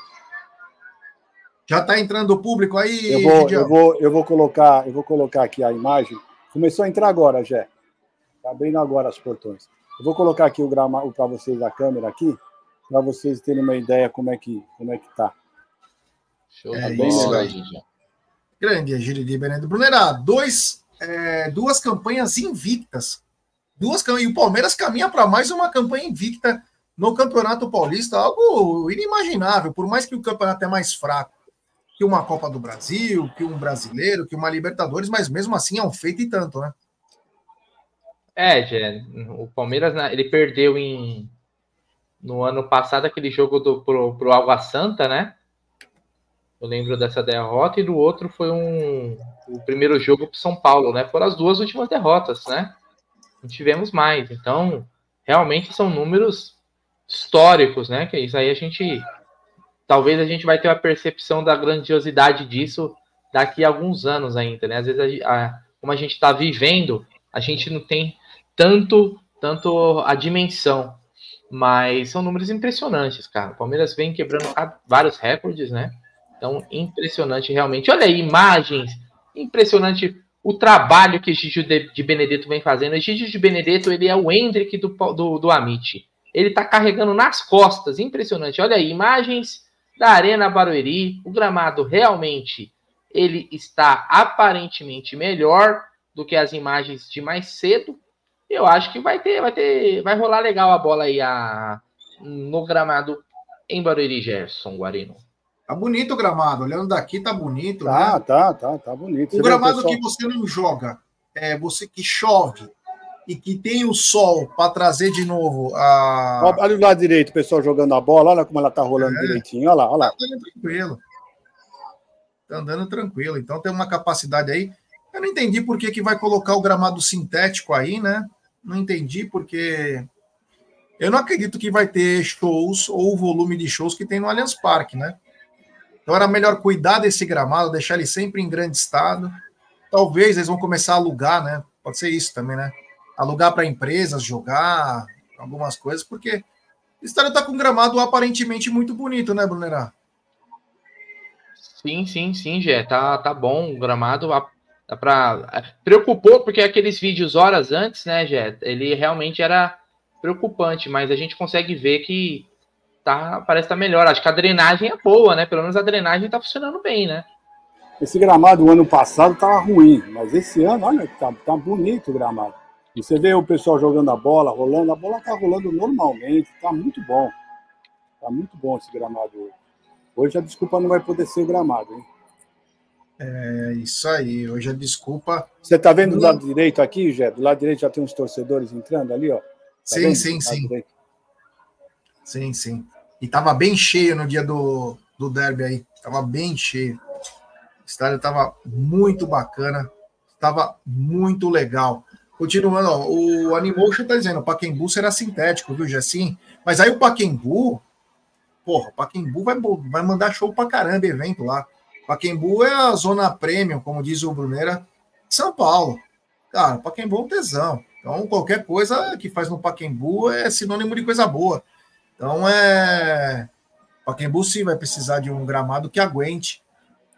Já tá entrando o público aí, eu vou, eu vou, eu vou colocar, eu vou colocar aqui a imagem. Começou a entrar agora, Jé. Tá abrindo agora os portões. Eu vou colocar aqui o gramado para vocês a câmera aqui para vocês terem uma ideia como é que como é que tá. Show é bola, Grande Egílio de Benedito Brunerá, dois, é, duas campanhas invictas. Duas E o Palmeiras caminha para mais uma campanha invicta no Campeonato Paulista, algo inimaginável, por mais que o campeonato é mais fraco que uma Copa do Brasil, que um brasileiro, que uma Libertadores, mas mesmo assim é um feito e tanto, né? É, Jé, o Palmeiras né, ele perdeu em no ano passado aquele jogo do, pro, pro Água Santa, né? Eu lembro dessa derrota, e do outro foi um o primeiro jogo para São Paulo, né? Foram as duas últimas derrotas, né? Não tivemos mais. Então, realmente são números históricos, né? Que isso aí a gente. Talvez a gente vai ter uma percepção da grandiosidade disso daqui a alguns anos ainda, né? Às vezes, a, a, como a gente está vivendo, a gente não tem tanto, tanto a dimensão mas são números impressionantes, cara. O Palmeiras vem quebrando vários recordes, né? Então, impressionante realmente. Olha aí, imagens. Impressionante o trabalho que Gigi de Benedetto vem fazendo. Gigi de Benedetto, ele é o Hendrick do, do, do Amit. Ele tá carregando nas costas. Impressionante. Olha aí, imagens da Arena Barueri. O gramado realmente ele está aparentemente melhor do que as imagens de mais cedo, eu acho que vai ter, vai ter, vai rolar legal a bola aí a, no gramado em Barueri, Gerson Guarino. Tá bonito o gramado, olhando daqui tá bonito. Tá, né? tá, tá, tá bonito. O você gramado pessoal... que você não joga, é você que chove e que tem o sol para trazer de novo a. Olha o lado direito, o pessoal jogando a bola, olha como ela tá rolando é. direitinho, olha lá, olha lá. Tá andando tranquilo. Tá andando tranquilo. Então tem uma capacidade aí. Eu não entendi por que, que vai colocar o gramado sintético aí, né? Não entendi, porque eu não acredito que vai ter shows ou o volume de shows que tem no Allianz Parque, né? Então era melhor cuidar desse gramado, deixar ele sempre em grande estado. Talvez eles vão começar a alugar, né? Pode ser isso também, né? Alugar para empresas, jogar algumas coisas, porque o estádio está com um gramado aparentemente muito bonito, né, Brunerá? Sim, sim, sim, Gé. Tá, tá bom. O gramado dá pra... preocupou, porque aqueles vídeos horas antes, né, Gé? Ele realmente era preocupante, mas a gente consegue ver que tá, parece estar tá melhor. Acho que a drenagem é boa, né? Pelo menos a drenagem tá funcionando bem, né? Esse gramado, o ano passado, tava ruim, mas esse ano, olha, tá, tá bonito o gramado. E você vê o pessoal jogando a bola, rolando, a bola tá rolando normalmente, tá muito bom. Tá muito bom esse gramado hoje. Hoje a desculpa não vai poder ser gramado, hein? É isso aí, hoje a desculpa. Você tá vendo do lado direito aqui, Jé? Do lado direito já tem uns torcedores entrando ali, ó. Tá sim, vendo? sim, sim. Direito. Sim, sim. E tava bem cheio no dia do, do derby aí. Tava bem cheio. O estádio tava muito bacana. Tava muito legal. Continuando, ó, o Animotion tá dizendo, o Paquembu será sintético, viu, Jessim? Mas aí o Paquembu, porra, o Paquembu vai, vai mandar show pra caramba, evento lá. Paquembu é a zona premium, como diz o Brunera, São Paulo. Cara, Paquembu é um tesão. Então, qualquer coisa que faz no Paquembu é sinônimo de coisa boa. Então, é. Paquembu sim vai precisar de um gramado que aguente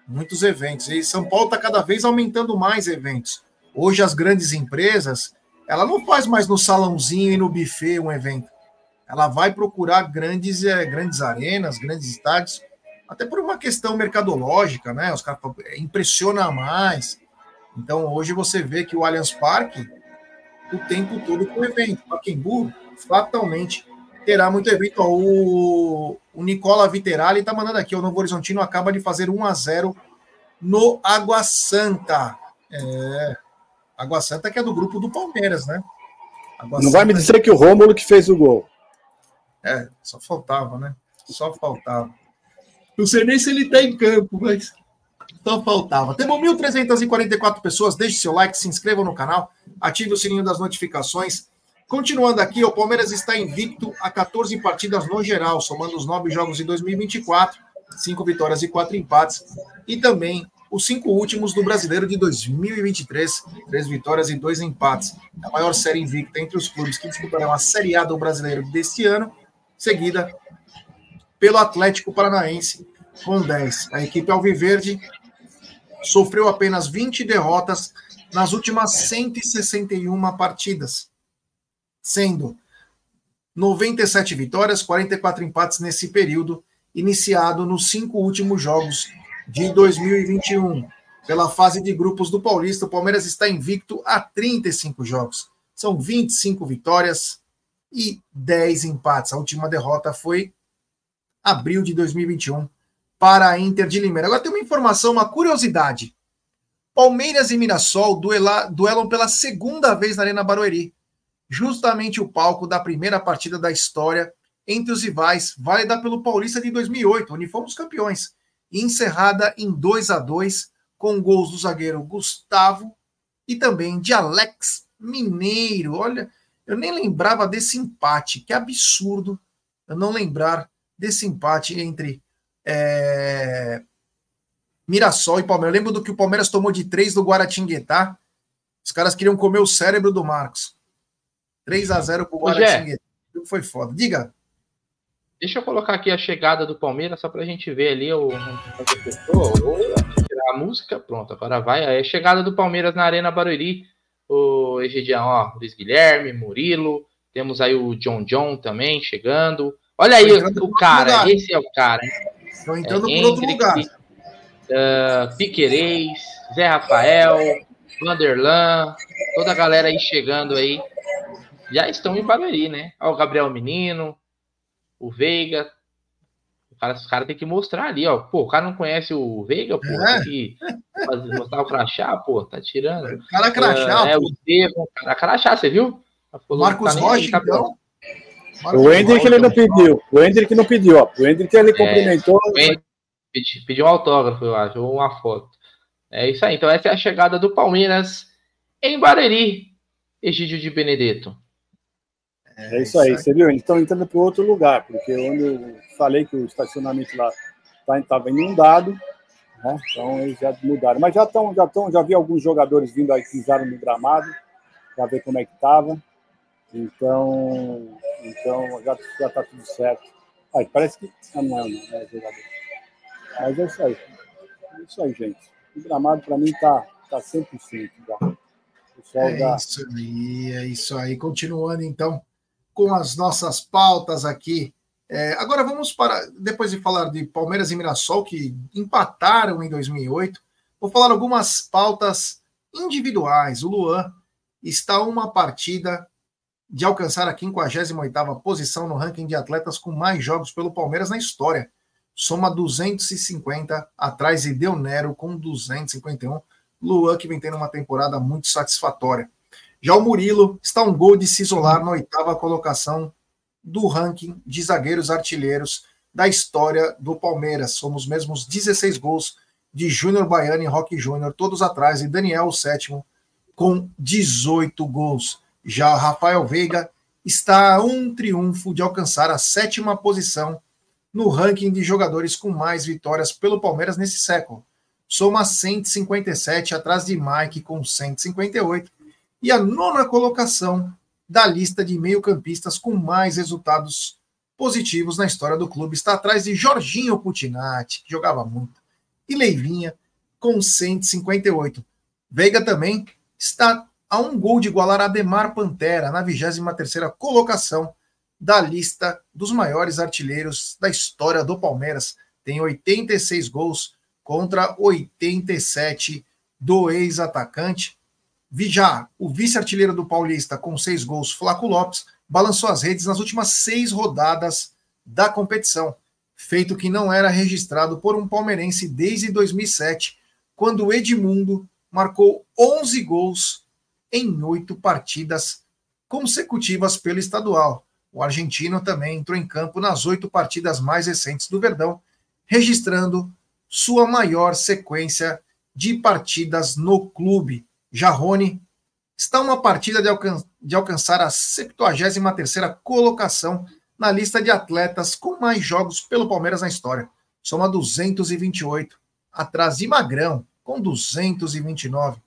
muitos eventos. E São Paulo está cada vez aumentando mais eventos. Hoje as grandes empresas, ela não faz mais no salãozinho e no buffet um evento. Ela vai procurar grandes, é, grandes arenas, grandes estádios, até por uma questão mercadológica, né? Os caras impressiona mais. Então hoje você vê que o Allianz Parque o tempo todo com evento. Pacaembu fatalmente terá muito evento. o, o Nicola Viterali está mandando aqui, o Novo Horizontino acaba de fazer 1 a 0 no Água Santa. É, Água Santa que é do grupo do Palmeiras, né? Água Não Santa... vai me dizer que o Rômulo que fez o gol. É, só faltava, né? Só faltava. Não sei nem se ele está em campo, mas só faltava. Temos 1.344 pessoas. Deixe seu like, se inscreva no canal, ative o sininho das notificações. Continuando aqui, o Palmeiras está invicto a 14 partidas no geral, somando os nove jogos de 2024, cinco vitórias e quatro empates, e também os cinco últimos do Brasileiro de 2023, três vitórias e dois empates. A maior série invicta entre os clubes que disputarão a Série A do Brasileiro deste ano, seguida pelo Atlético Paranaense, com 10. A equipe Alviverde sofreu apenas 20 derrotas nas últimas 161 partidas, sendo 97 vitórias, 44 empates nesse período, iniciado nos cinco últimos jogos de 2021. Pela fase de grupos do Paulista, o Palmeiras está invicto a 35 jogos. São 25 vitórias e 10 empates. A última derrota foi abril de 2021 para a Inter de Limeira. Agora tem uma informação, uma curiosidade. Palmeiras e Mirassol duela, duelam pela segunda vez na Arena Barueri. Justamente o palco da primeira partida da história entre os rivais, válida pelo Paulista de 2008, onde fomos campeões encerrada em 2 a 2 com gols do zagueiro Gustavo e também de Alex Mineiro. Olha, eu nem lembrava desse empate, que absurdo eu não lembrar desse empate entre é, Mirassol e Palmeiras. Eu lembro do que o Palmeiras tomou de 3 do Guaratinguetá. Os caras queriam comer o cérebro do Marcos. 3 a 0 pro Guaratinguetá. Foi foda. Diga. Deixa eu colocar aqui a chegada do Palmeiras, só para a gente ver ali o, a música. Pronto, agora vai. Aí a chegada do Palmeiras na Arena Barueri. O Egidião, ó, Luiz Guilherme, Murilo. Temos aí o John John também chegando. Olha aí o, cara, esse é o cara. Estão entrando é, por outro lugar. Uh, Piquerez, Zé Rafael, Vanderlan, toda a galera aí chegando aí. Já estão em Barueri, né? Olha o Gabriel Menino, o Veiga. O cara, os caras têm que mostrar ali, ó. Pô, o cara não conhece o Veiga, pô, é. tem que fazer, mostrar o crachá, pô, tá tirando. O cara crachá, uh, É, o Estevam, cara crachá, você viu? Marcos tá Rocha, tá então. o Hendrick ele não pediu. O Hendrick não pediu, ó. O Hendrick ele é, cumprimentou. Pediu, pediu um autógrafo, eu acho, ou uma foto. É isso aí. Então, essa é a chegada do Palmeiras em Bareri, Egídio de Benedetto. É, é isso aí, você viu? Eles estão entrando para outro lugar, porque onde eu falei que o estacionamento lá estava tá, inundado, né? então eles já mudaram. Mas já estão, já estão, já vi alguns jogadores vindo aí, pisaram no gramado, para ver como é que estava. Então, então já está tudo certo. Aí, parece que. Ah, não, não, é jogador. Mas é isso aí. É isso aí, gente. O gramado, para mim, tá, tá 100% já. É da... isso aí, é isso aí. Continuando, então, com as nossas pautas aqui. É, agora vamos para, depois de falar de Palmeiras e Mirassol, que empataram em 2008, vou falar algumas pautas individuais. O Luan está uma partida de alcançar a 58ª posição no ranking de atletas com mais jogos pelo Palmeiras na história. Soma 250 atrás de Del Nero com 251. Luan que vem tendo uma temporada muito satisfatória. Já o Murilo está um gol de se isolar na oitava colocação do ranking de zagueiros artilheiros da história do Palmeiras. Somos mesmos 16 gols de Júnior Baiano e Roque Júnior, todos atrás, e Daniel, o sétimo, com 18 gols. Já Rafael Veiga está a um triunfo de alcançar a sétima posição no ranking de jogadores com mais vitórias pelo Palmeiras nesse século. Soma 157 atrás de Mike com 158 e a nona colocação da lista de meio-campistas com mais resultados positivos na história do clube está atrás de Jorginho Putinati, que jogava muito, e Leivinha com 158. Veiga também está a um gol de igualar Ademar Pantera na 23ª colocação da lista dos maiores artilheiros da história do Palmeiras. Tem 86 gols contra 87 do ex-atacante. Já o vice-artilheiro do Paulista com seis gols, Flaco Lopes, balançou as redes nas últimas seis rodadas da competição, feito que não era registrado por um palmeirense desde 2007, quando Edmundo marcou 11 gols em oito partidas consecutivas pelo estadual. O argentino também entrou em campo nas oito partidas mais recentes do Verdão, registrando sua maior sequência de partidas no clube. Jarrone está uma partida de, alcan de alcançar a 73ª colocação na lista de atletas com mais jogos pelo Palmeiras na história. Soma 228, atrás de Magrão, com 229.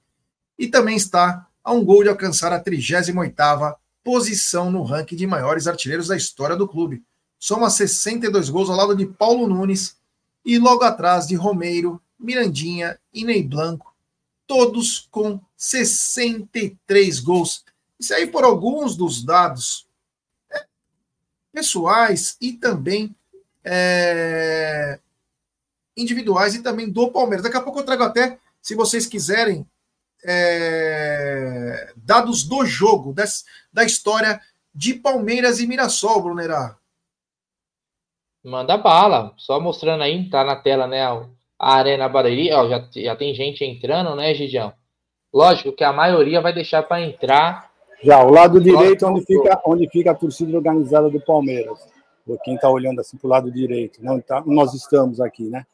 E também está a um gol de alcançar a 38ª posição no ranking de maiores artilheiros da história do clube. Soma 62 gols ao lado de Paulo Nunes e logo atrás de Romeiro, Mirandinha e Ney Blanco, todos com 63 gols. Isso aí por alguns dos dados é, pessoais e também é, individuais e também do Palmeiras. Daqui a pouco eu trago até, se vocês quiserem, é, dados do jogo, des, da história de Palmeiras e Mirassol, Brunerá. Manda bala, só mostrando aí, tá na tela, né? A Arena Barueri, ó, já, já tem gente entrando, né, Gidião? Lógico que a maioria vai deixar para entrar. Já, o lado direito, onde fica, onde fica a torcida organizada do Palmeiras. Quem está olhando assim para o lado direito, não tá, nós estamos aqui, né?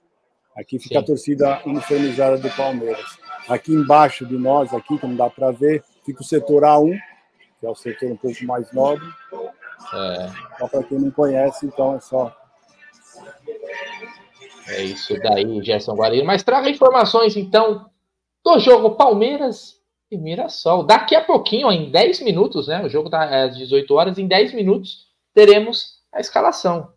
Aqui fica Sim. a torcida uniformizada do Palmeiras. Aqui embaixo de nós, aqui, como dá para ver, fica o setor A1, que é o setor um pouco mais nobre. É. Só para quem não conhece, então é só. É isso daí, Gerson Guarino. Mas traga informações, então, do jogo Palmeiras e Mirassol. Daqui a pouquinho, em 10 minutos, né? O jogo está às 18 horas, em 10 minutos teremos a escalação.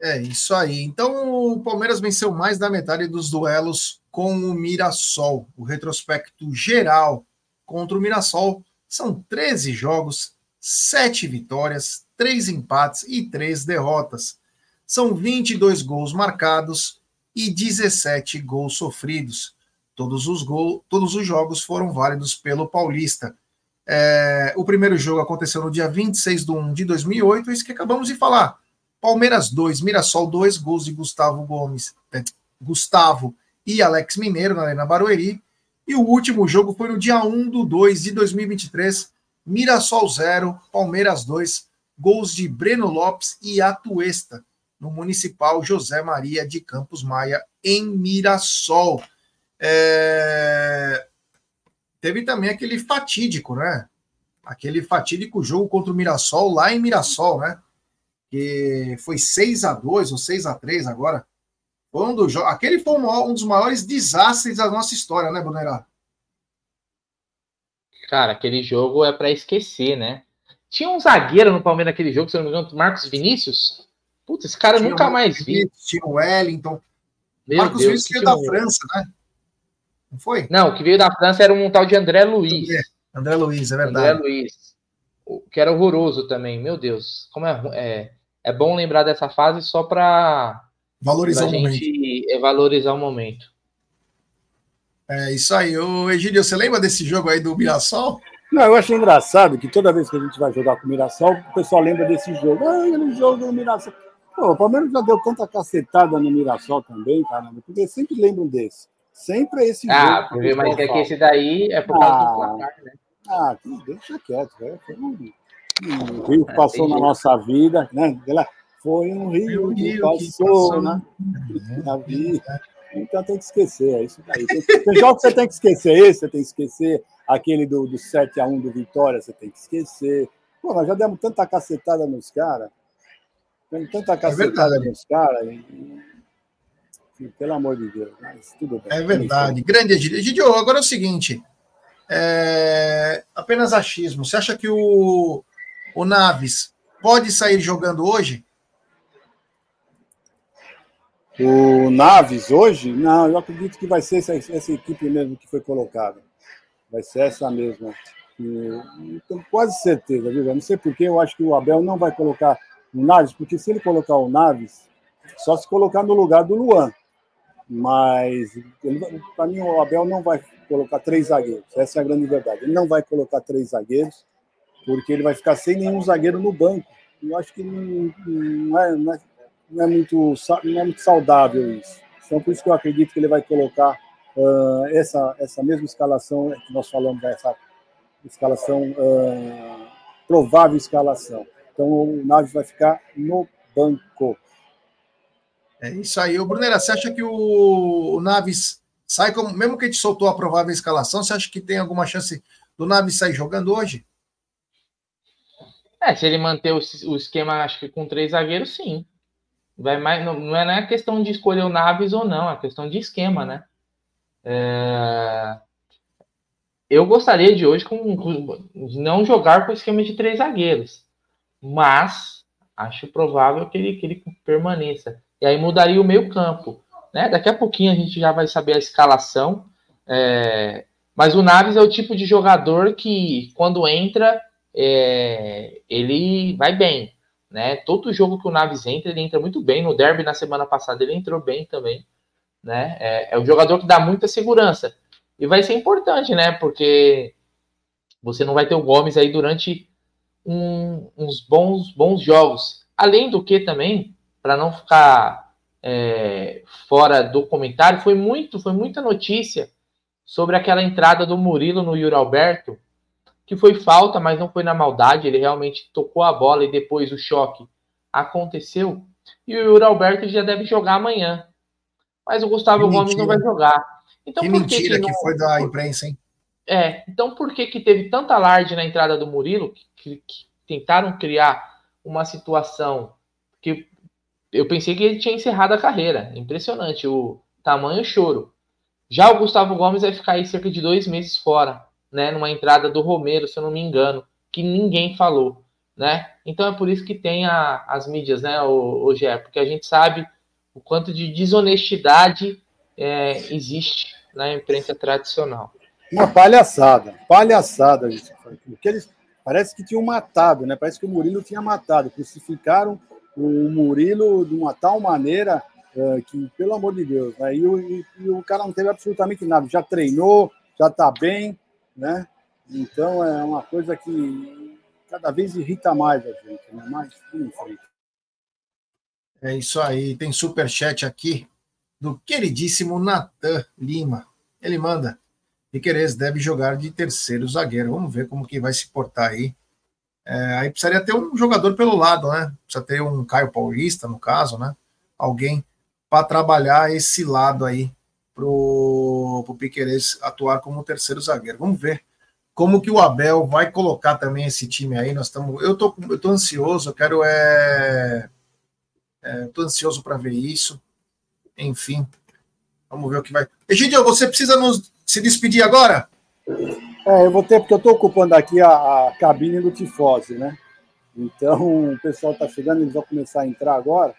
É isso aí. Então o Palmeiras venceu mais da metade dos duelos com o Mirassol. O retrospecto geral contra o Mirassol são 13 jogos, 7 vitórias, 3 empates e 3 derrotas. São 22 gols marcados e 17 gols sofridos. Todos os, gol, todos os jogos foram válidos pelo Paulista. É, o primeiro jogo aconteceu no dia 26 de 1 de 2008, isso que acabamos de falar. Palmeiras 2, Mirassol 2, gols de Gustavo Gomes, é, Gustavo e Alex Mineiro na Arena Barueri. E o último jogo foi no dia 1 do 2 de 2023, Mirassol 0, Palmeiras 2, gols de Breno Lopes e Atuesta, no Municipal José Maria de Campos Maia, em Mirassol. É... Teve também aquele fatídico, né? Aquele fatídico jogo contra o Mirassol lá em Mirassol, né? Que foi 6 a 2 ou 6 a 3 agora. Foi um do Aquele foi um dos maiores desastres da nossa história, né, Brunerá? Cara, aquele jogo é para esquecer, né? Tinha um zagueiro no Palmeiras naquele jogo, se não me engano, Marcos Vinícius. Putz, esse cara tinha nunca mais vi. Tinha o Wellington. Meu Marcos Deus, Vinícius veio da França, né? Não foi? Não, o que veio da França era um tal de André Luiz. André Luiz, é André verdade. Luiz. O- Que era horroroso também. Meu Deus. Como é, é, é bom lembrar dessa fase só para Valorizar é, valorizar o momento. É isso aí. Ô, Egídio, você lembra desse jogo aí do Mirassol? Não, eu achei engraçado que toda vez que a gente vai jogar com o Mirassol, o pessoal lembra desse jogo. Ah, aquele jogo do Mirassol. Pô, o Palmeiras já deu tanta cacetada no Mirassol também, caramba, porque sempre lembram desse. Sempre é esse Ah, jogo. porque, mas é que esse daí é por causa Ah. do placar, né? Ah, que- deixa quieto, velho. Foi um, um rio que passou tem na jeito. nossa vida, né? Foi um rio que passou, né? Na vida. Então tem que esquecer, é isso daí. Tem, tem jogos que você tem que esquecer, esse você tem que esquecer, aquele do, do 7x1 do Vitória, você tem que esquecer. Pô, nós já demos tanta cacetada nos caras. Demos tanta cacetada verdade. nos caras. e- Pelo amor de Deus, mas tudo bem. É verdade. Grande. Egídio, agora é o seguinte. é, Apenas achismo. Você acha que o, o Naves pode sair jogando hoje? O Naves hoje, não, eu acredito que vai ser essa, essa equipe mesmo que foi colocada. Vai ser essa mesma. Tenho quase certeza, viu? Não sei porque eu acho que o Abel não vai colocar o Naves, porque se ele colocar o Naves, só se colocar no lugar do Luan. Mas, para mim, o Abel não vai colocar três zagueiros. Essa é a grande verdade. Ele não vai colocar três zagueiros, porque ele vai ficar sem nenhum zagueiro no banco. Eu acho que não, não é, não é é muito não é muito saudável isso. Então por isso que eu acredito que ele vai colocar ah, essa essa mesma escalação que nós falamos essa escalação ah, provável escalação. Então o Naves vai ficar no banco. É isso aí. O Brunera, você acha que o, o Naves sai como. Mesmo que a gente soltou a provável escalação, você acha que tem alguma chance do Naves sair jogando hoje? É, se ele manter o, o esquema, acho que com três zagueiros, sim. Vai mais, não, é não é questão de escolher o Naves ou não, é questão de esquema, né? É, Eu gostaria de hoje com, com- não jogar com esquema de três zagueiros, mas acho provável que ele, que ele permaneça. E aí mudaria o meio campo. Né? Daqui a pouquinho a gente já vai saber a escalação. é, Mas o Naves é o tipo de jogador que, quando entra, é, ele vai bem. Né? Todo jogo que o Naves entra, ele entra muito bem. No derby na semana passada ele entrou bem também. Né? É, é um jogador que dá muita segurança. E vai ser importante, né? Porque você não vai ter o Gomes aí durante um- uns bons, bons jogos. Além do que também, para não ficar é, fora do comentário, foi muito, foi muita notícia sobre aquela entrada do Murilo no Yuri Alberto, que foi falta, mas não foi na maldade. Ele realmente tocou a bola e depois o choque aconteceu. E o Yuri Alberto já deve jogar amanhã. Mas o Gustavo Que Gomes não vai jogar. Então, que por mentira que, não- foi da imprensa, hein? é, então por que que teve tanta alarde na entrada do Murilo que, que- que tentaram criar uma situação que eu pensei que ele tinha encerrado a carreira. Impressionante o tamanho choro. Já o Gustavo Gomes vai ficar aí cerca de dois meses fora, né? Numa entrada do Romero, se eu não me engano, que ninguém falou, né? Então é por isso que tem a- as mídias, né, o, o Gé, porque a gente sabe o quanto de desonestidade é, existe na imprensa tradicional. Uma palhaçada, palhaçada. Porque eles parece que tinham matado, né? Parece que o Murilo tinha matado. Crucificaram o Murilo de uma tal maneira eh, que, pelo amor de Deus, né? O, o cara não teve absolutamente nada. Já treinou, já está bem, né? Então é uma coisa que cada vez irrita mais a gente, né? Mas. É isso aí. Tem superchat aqui do queridíssimo Natan Lima. Ele manda. Piquerez deve jogar de terceiro zagueiro. Vamos ver como que vai se portar aí. É, aí precisaria ter um jogador pelo lado, né? Precisa ter um Caio Paulista, no caso, né? Alguém para trabalhar esse lado aí pro, pro Piquerez atuar como terceiro zagueiro. Vamos ver como que o Abel vai colocar também esse time aí. Nós estamos, eu tô, eu tô ansioso. Eu quero é, Estou ansioso para ver isso. Enfim, vamos ver o que vai. Egidio, você precisa nos se despedir agora? É, eu vou ter, porque eu estou ocupando aqui a, a cabine do Tifose, né? Então, o pessoal está chegando, eles vão começar a entrar agora,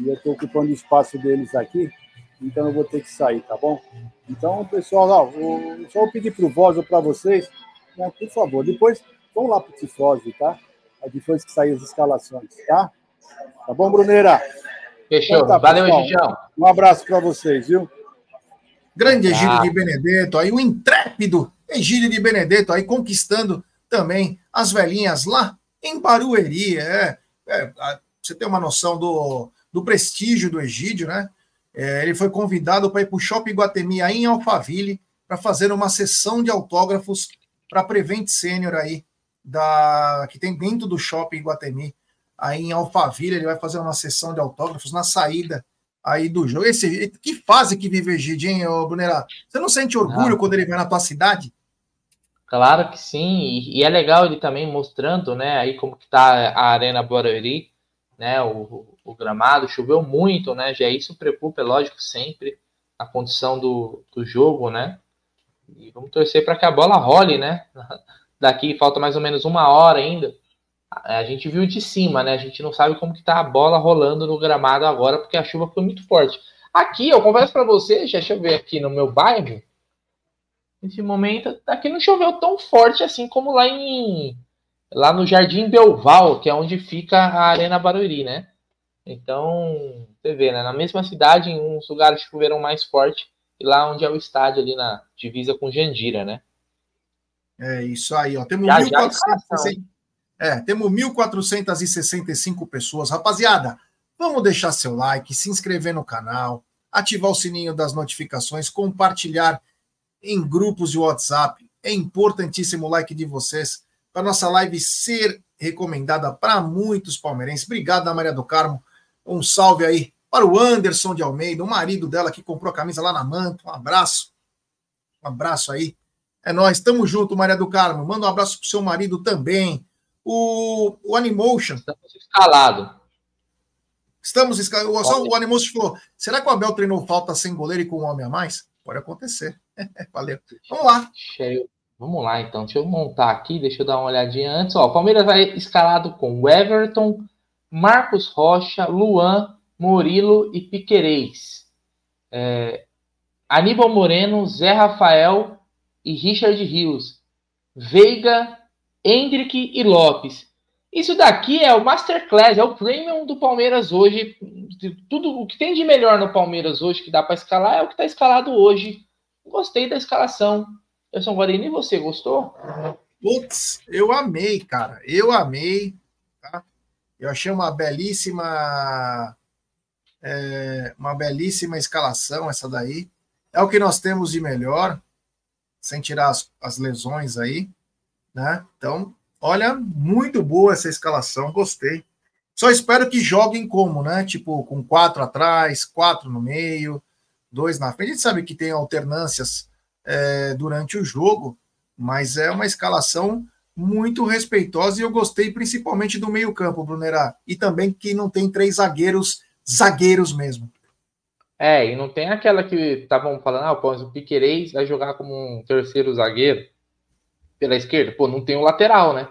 e eu estou ocupando o espaço deles aqui. Então eu vou ter que sair, tá bom? Então, pessoal, ó, vou, só vou pedir pro Voz ou para vocês, né, por favor, depois vamos lá pro Tifose, tá? Depois que sair as escalações, tá? Tá bom, Bruneira? Fechou. Então tá, Valeu, Egidião. Um abraço para vocês, viu? Grande Egílio ah. de Benedetto, aí o intrépido Egílio de Benedetto, aí conquistando também as velhinhas lá em Barueri. É, é, você tem uma noção do, do prestígio do Egídio, né? É, ele foi convidado para ir para o Shopping Guatemi aí em Alphaville para fazer uma sessão de autógrafos para Prevent Sênior aí, da, que tem dentro do Shopping Guatemi, aí em Alphaville. Ele vai fazer uma sessão de autógrafos na saída aí do jogo. Esse, que fase que vive o Egídio, hein, Brunera? Você não sente orgulho não. quando ele vai na tua cidade? Claro que sim, e, e, é legal ele também mostrando, né, aí como que tá a Arena Barueri, né, o, o gramado, choveu muito, né, já isso preocupa, é lógico, sempre a condição do, do jogo, né, e vamos torcer para que a bola role, né, <laughs> daqui falta mais ou menos uma hora ainda, a gente viu de cima, né, a gente não sabe como que tá a bola rolando no gramado agora, porque a chuva foi muito forte. Aqui, eu confesso para você, deixa eu ver aqui no meu bairro, nesse momento, aqui não choveu tão forte assim como lá em lá no Jardim Belval, que é onde fica a Arena Barueri, né? Então, você vê, né? Na mesma cidade, em uns lugares choveram mais forte, e lá onde é o estádio, ali na divisa com Jandira, né? É isso aí, ó. Temos, já, 1460... é, temos 1.465 pessoas. Rapaziada, vamos deixar seu like, se inscrever no canal, ativar o sininho das notificações, compartilhar em grupos de WhatsApp. É importantíssimo o like de vocês para nossa live ser recomendada para muitos palmeirenses. Obrigado, Maria do Carmo. Um salve aí para o Anderson de Almeida, o marido dela que comprou a camisa lá na Manta. Um abraço. Um abraço aí. É nós, estamos junto, Maria do Carmo. Manda um abraço pro seu marido também. O, o Animotion. Estamos escalados. Estamos escalados. Só o Animotion falou: será que o Abel treinou falta sem goleiro e com um homem a mais? Pode acontecer. <laughs> Valeu. Vamos lá. Cheio. Vamos lá, então. Deixa eu montar aqui, deixa eu dar uma olhadinha antes. Ó, o Palmeiras vai escalado com Everton, Marcos Rocha, Luan, Murilo e Piquerez. É, Aníbal Moreno, Zé Rafael e Richard Rios. Veiga, Hendrick e Lopes. Isso daqui é o Masterclass, é o premium do Palmeiras hoje. Tudo o que tem de melhor no Palmeiras hoje que dá para escalar é o que está escalado hoje. Gostei da escalação. Eu sou Guarani, e você gostou? Putz, eu amei, cara. Eu amei. Eu achei uma belíssima. É, uma belíssima escalação essa daí. É o que nós temos de melhor, sem tirar as, as lesões aí. Né? Então, Olha, muito boa essa escalação, gostei. Só espero que joguem como, né? Tipo, com quatro atrás, quatro no meio, dois na frente. A gente sabe que tem alternâncias é, durante o jogo, mas é uma escalação muito respeitosa e eu gostei principalmente do meio-campo, Brunerá. E também que não tem três zagueiros, zagueiros mesmo. É, e não tem aquela que estavam falando, ah, o Piquerez vai jogar como um terceiro zagueiro pela esquerda, pô, não tem o lateral, né?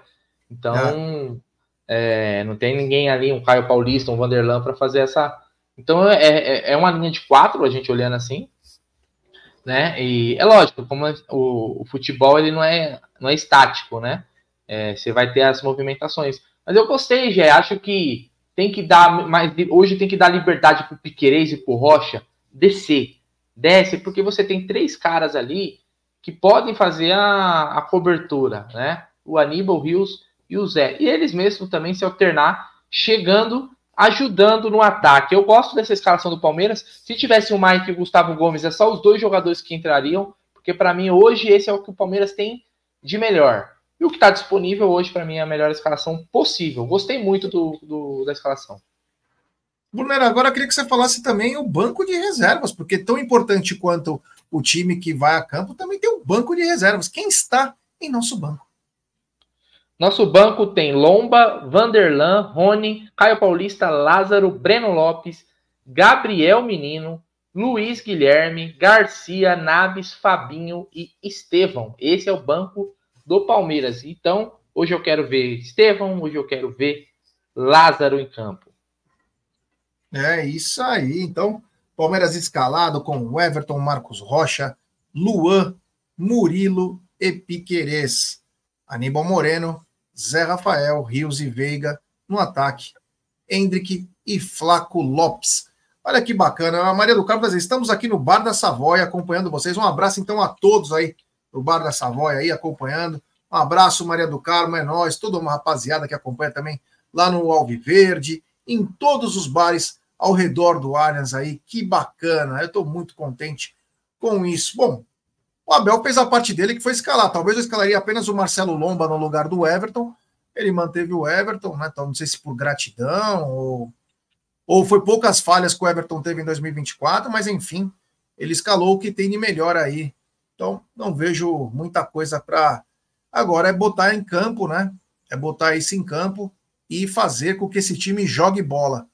Então, é. É, não tem ninguém ali, um Caio Paulista, um Vanderlan para fazer essa. Então, é, é, é uma linha de quatro, a gente olhando assim, né? E é lógico, como o, o futebol ele não é, não é estático, né? É, você vai ter as movimentações. Mas eu gostei, já acho que tem que dar mais. Hoje tem que dar liberdade pro Piquerez e pro Rocha descer. Desce, porque você tem três caras ali que podem fazer a, a cobertura, né? O Aníbal, o Rios e o Zé. E eles mesmos também se alternar, chegando, ajudando no ataque. Eu gosto dessa escalação do Palmeiras. Se tivesse o Mike e o Gustavo Gomes, é só os dois jogadores que entrariam, porque para mim hoje esse é o que o Palmeiras tem de melhor. E o que está disponível hoje, para mim, é a melhor escalação possível. Gostei muito do, do da escalação. Brunera, agora eu queria que você falasse também o banco de reservas, porque tão importante quanto o time que vai a campo também tem um banco de reservas. Quem está em nosso banco? Nosso banco tem Lomba, Vanderlan, Rony, Caio Paulista, Lázaro, Breno Lopes, Gabriel Menino, Luiz Guilherme, Garcia, Naves, Fabinho e Estevão. Esse é o banco do Palmeiras. Então, hoje eu quero ver Estevão, hoje eu quero ver Lázaro em campo. É isso aí. Então, Palmeiras escalado com Everton, Marcos Rocha, Luan, Murilo e Piquerez. Aníbal Moreno, Zé Rafael, Rios e Veiga no ataque. Hendrick e Flaco Lopes. Olha que bacana. Maria do Carmo, estamos aqui no Bar da Savoia acompanhando vocês. Um abraço então a todos aí no Bar da Savoia aí acompanhando. Um abraço, Maria do Carmo, é nós, toda uma rapaziada que acompanha também lá no Alviverde, em todos os bares ao redor do Allianz aí. Que bacana, eu estou muito contente com isso. Bom, o Abel fez a parte dele que foi escalar. Talvez eu escalaria apenas o Marcelo Lomba no lugar do Everton. Ele manteve o Everton, né? Então, não sei se por gratidão ou, ou foi poucas falhas que o Everton teve em 2024, mas enfim, ele escalou o que tem de melhor aí. Então, não vejo muita coisa para. Agora é botar em campo, né? É botar isso em campo e fazer com que esse time jogue bola.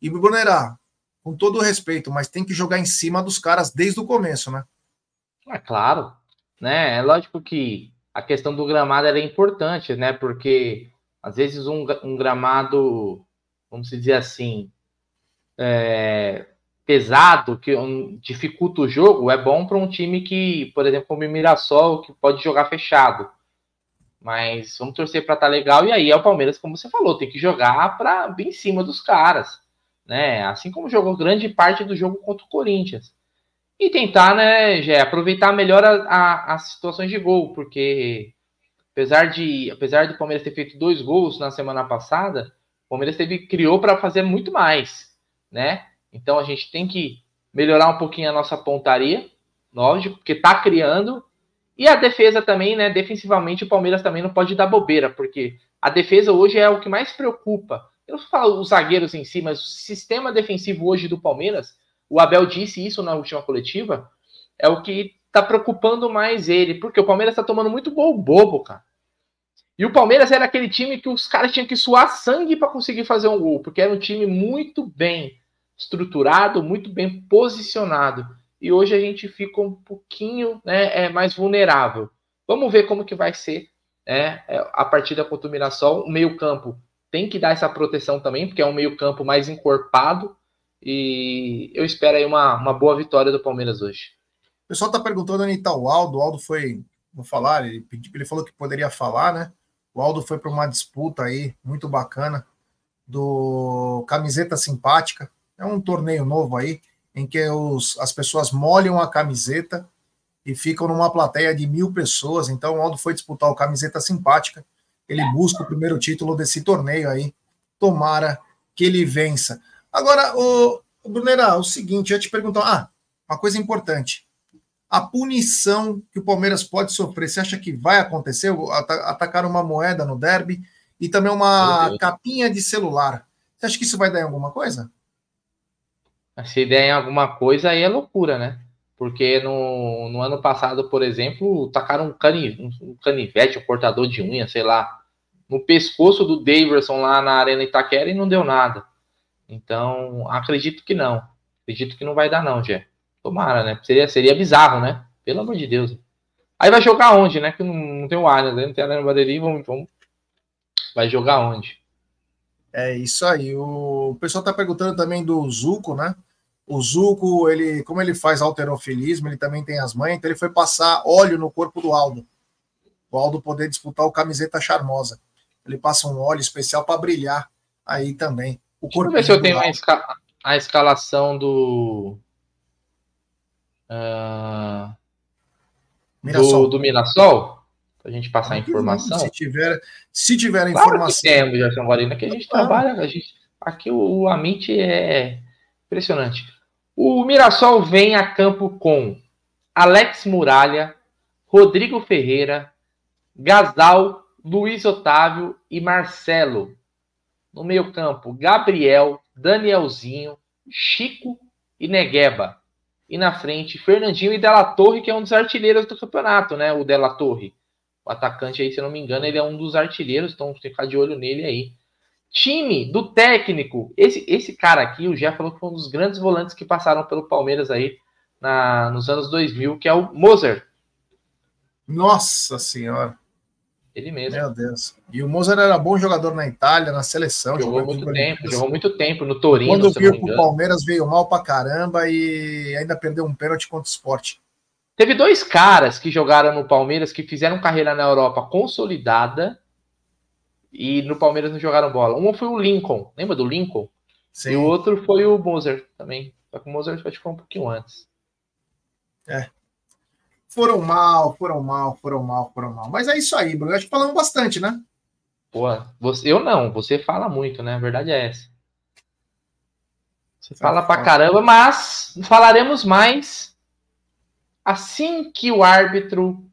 E Brunerá, com todo respeito, mas tem que jogar em cima dos caras desde o começo, né? É claro, né? É lógico que a questão do gramado é importante, né? Porque às vezes um, um gramado, vamos dizer assim, é, pesado, que um, dificulta o jogo, é bom para um time que, por exemplo, como o Mirassol, que pode jogar fechado. Mas vamos torcer para estar tá legal. E aí é o Palmeiras, como você falou, tem que jogar para bem em cima dos caras, né? Assim como jogou grande parte do jogo contra o Corinthians. E tentar, né, já aproveitar melhor a, a, as situações de gol, porque apesar de apesar do Palmeiras ter feito dois gols na semana passada, o Palmeiras teve criou para fazer muito mais, né? Então a gente tem que melhorar um pouquinho a nossa pontaria, lógico, porque tá criando e a defesa também, né? Defensivamente, o Palmeiras também não pode dar bobeira, porque a defesa hoje é o que mais preocupa. Eu não falo os zagueiros em si, mas o sistema defensivo hoje do Palmeiras, o Abel disse isso na última coletiva, é o que tá preocupando mais ele, porque o Palmeiras tá tomando muito gol bobo, cara. E o Palmeiras era aquele time que os caras tinham que suar sangue para conseguir fazer um gol, porque era um time muito bem estruturado, muito bem posicionado e hoje a gente fica um pouquinho né, é, mais vulnerável. Vamos ver como que vai ser né, a partida contra o Mirassol. O meio-campo tem que dar essa proteção também, porque é um meio-campo mais encorpado. E eu espero aí uma, uma boa vitória do Palmeiras hoje. O pessoal está perguntando onde está o Aldo. O Aldo foi, vou falar, ele, ele falou que poderia falar, né? O Aldo foi para uma disputa aí muito bacana do Camiseta Simpática. É um torneio novo aí em que os, as pessoas molham a camiseta e ficam numa plateia de mil pessoas. Então, o Aldo foi disputar o camiseta simpática. Ele busca o primeiro título desse torneio aí. Tomara que ele vença. Agora, o, o Brunera, o seguinte, eu te perguntar, ah, uma coisa importante. A punição que o Palmeiras pode sofrer, você acha que vai acontecer? Atacar uma moeda no derby e também uma capinha de celular. Você acha que isso vai dar em alguma coisa? Se der em alguma coisa, aí é loucura, né? Porque no, no ano passado, por exemplo, tacaram um, cani, um canivete, um cortador de unha, sei lá, no pescoço do Daverson lá na Arena Itaquera e não deu nada. Então, acredito que não. Acredito que não vai dar, não, Jé. Tomara, né? Seria, seria bizarro, né? Pelo amor de Deus. Aí vai jogar onde, né? Que não, não tem o Allianz, né? não tem Arena Barueri, vamos, vamos... Vai jogar onde? É isso aí. O pessoal tá perguntando também do Zuco, né? O Zuco, ele, como ele faz alterofilismo, ele também tem as mães, então ele foi passar óleo no corpo do Aldo. O Aldo poder disputar o camiseta charmosa. Ele passa um óleo especial para brilhar aí também. O corpo Deixa eu ver se eu tenho a, esca a, escalação do. Uh, Mirassol. Do, do Mirassol? Pra gente passar a informação. Se tiver, se tiver claro informação. Que temos, Gerson Guarina, que a gente trabalha. A gente, aqui o, o Amit é impressionante. O Mirassol vem a campo com Alex Muralha, Rodrigo Ferreira, Gasal, Luiz Otávio e Marcelo. No meio-campo, Gabriel, Danielzinho, Chico e Negueba. E na frente, Fernandinho e Della Torre, que é um dos artilheiros do campeonato, né? O Della Torre. O atacante aí, se eu não me engano, ele é um dos artilheiros, então tem que ficar de olho nele aí time do técnico. Esse, esse cara aqui, o Jeff falou que foi um dos grandes volantes que passaram pelo Palmeiras aí na, nos anos 2000, que é o Moser. Nossa Senhora! Ele mesmo. Meu Deus. E o Mozart era bom jogador na Itália, na seleção. Jogou jogou muito em tempo, jogou muito tempo no Torino, Quando veio pro. Palmeiras, veio mal pra caramba e ainda perdeu um pênalti contra o esporte. Teve dois caras que jogaram no Palmeiras que fizeram carreira na Europa consolidada e no Palmeiras não jogaram bola. Um foi o Lincoln, lembra do Lincoln? Sim. E o outro foi o Mozart também. Só que o Mozart acho que foi um pouquinho antes. Foram mal, foram mal, foram mal, foram mal. Mas é isso aí, Bruno. Acho que falamos bastante, né? Pô, você, eu não, você fala muito, né? A verdade é essa. Você fala pra caramba, mas falaremos mais assim que o árbitro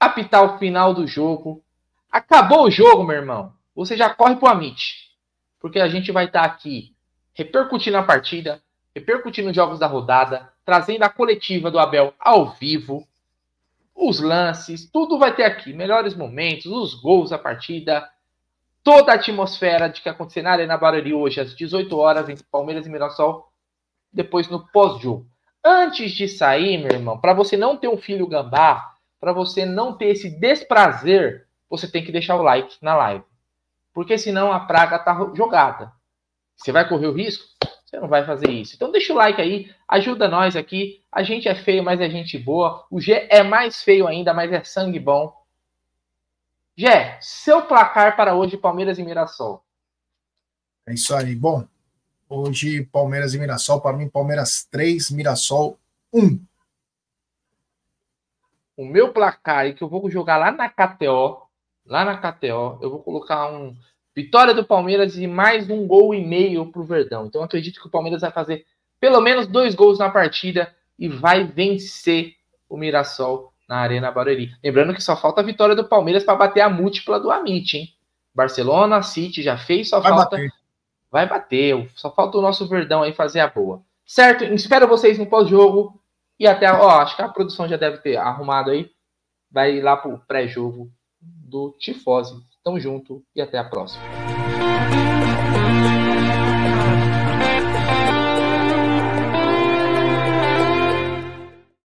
apitar o final do jogo. Acabou o jogo, meu irmão. Você já corre pro Amit. Porque a gente vai estar aqui repercutindo a partida, repercutindo os jogos da rodada, trazendo a coletiva do Abel ao vivo, os lances, tudo vai ter aqui. Melhores momentos, os gols da partida, toda a atmosfera de que acontecer na Arena Barueri hoje às 18 horas entre Palmeiras e Mirassol, depois no pós-jogo. Antes de sair, meu irmão, para você não ter um filho gambá, para você não ter esse desprazer, você tem que deixar o like na live. Porque senão a praga tá jogada. Você vai correr o risco? Você não vai fazer isso. Então deixa o like aí, ajuda nós aqui. A gente é feio, mas é gente boa. O G é mais feio ainda, mas é sangue bom. Gé, seu placar para hoje, Palmeiras e Mirassol. É isso aí. Bom, hoje Palmeiras e Mirassol. Para mim, Palmeiras 3, Mirassol 1. O meu placar, e que eu vou jogar lá na KTO, lá na KTO, eu vou colocar um vitória do Palmeiras e mais um gol e meio para o Verdão. Então eu acredito que o Palmeiras vai fazer pelo menos dois gols na partida e vai vencer o Mirassol na Arena Barueri. Lembrando que só falta a vitória do Palmeiras para bater a múltipla do Amit, hein? Barcelona, City já fez, só Vai falta bater. Vai bater. Só falta o nosso Verdão aí fazer a boa. Certo? Espero vocês no pós-jogo. E até, ó, acho que a produção já deve ter arrumado aí. Vai lá pro pré-jogo do Tifose. Tamo junto e até a próxima.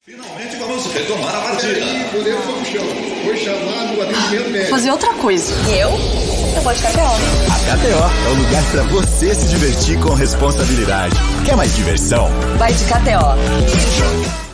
Finalmente vamos retomar a partida. O goleiro foi no chão. Foi chamado o atendimento médico. Fazer outra coisa. Eu? Eu vou de KTO. A KTO é o lugar para você se divertir com responsabilidade. Quer mais diversão? Vai de KTO.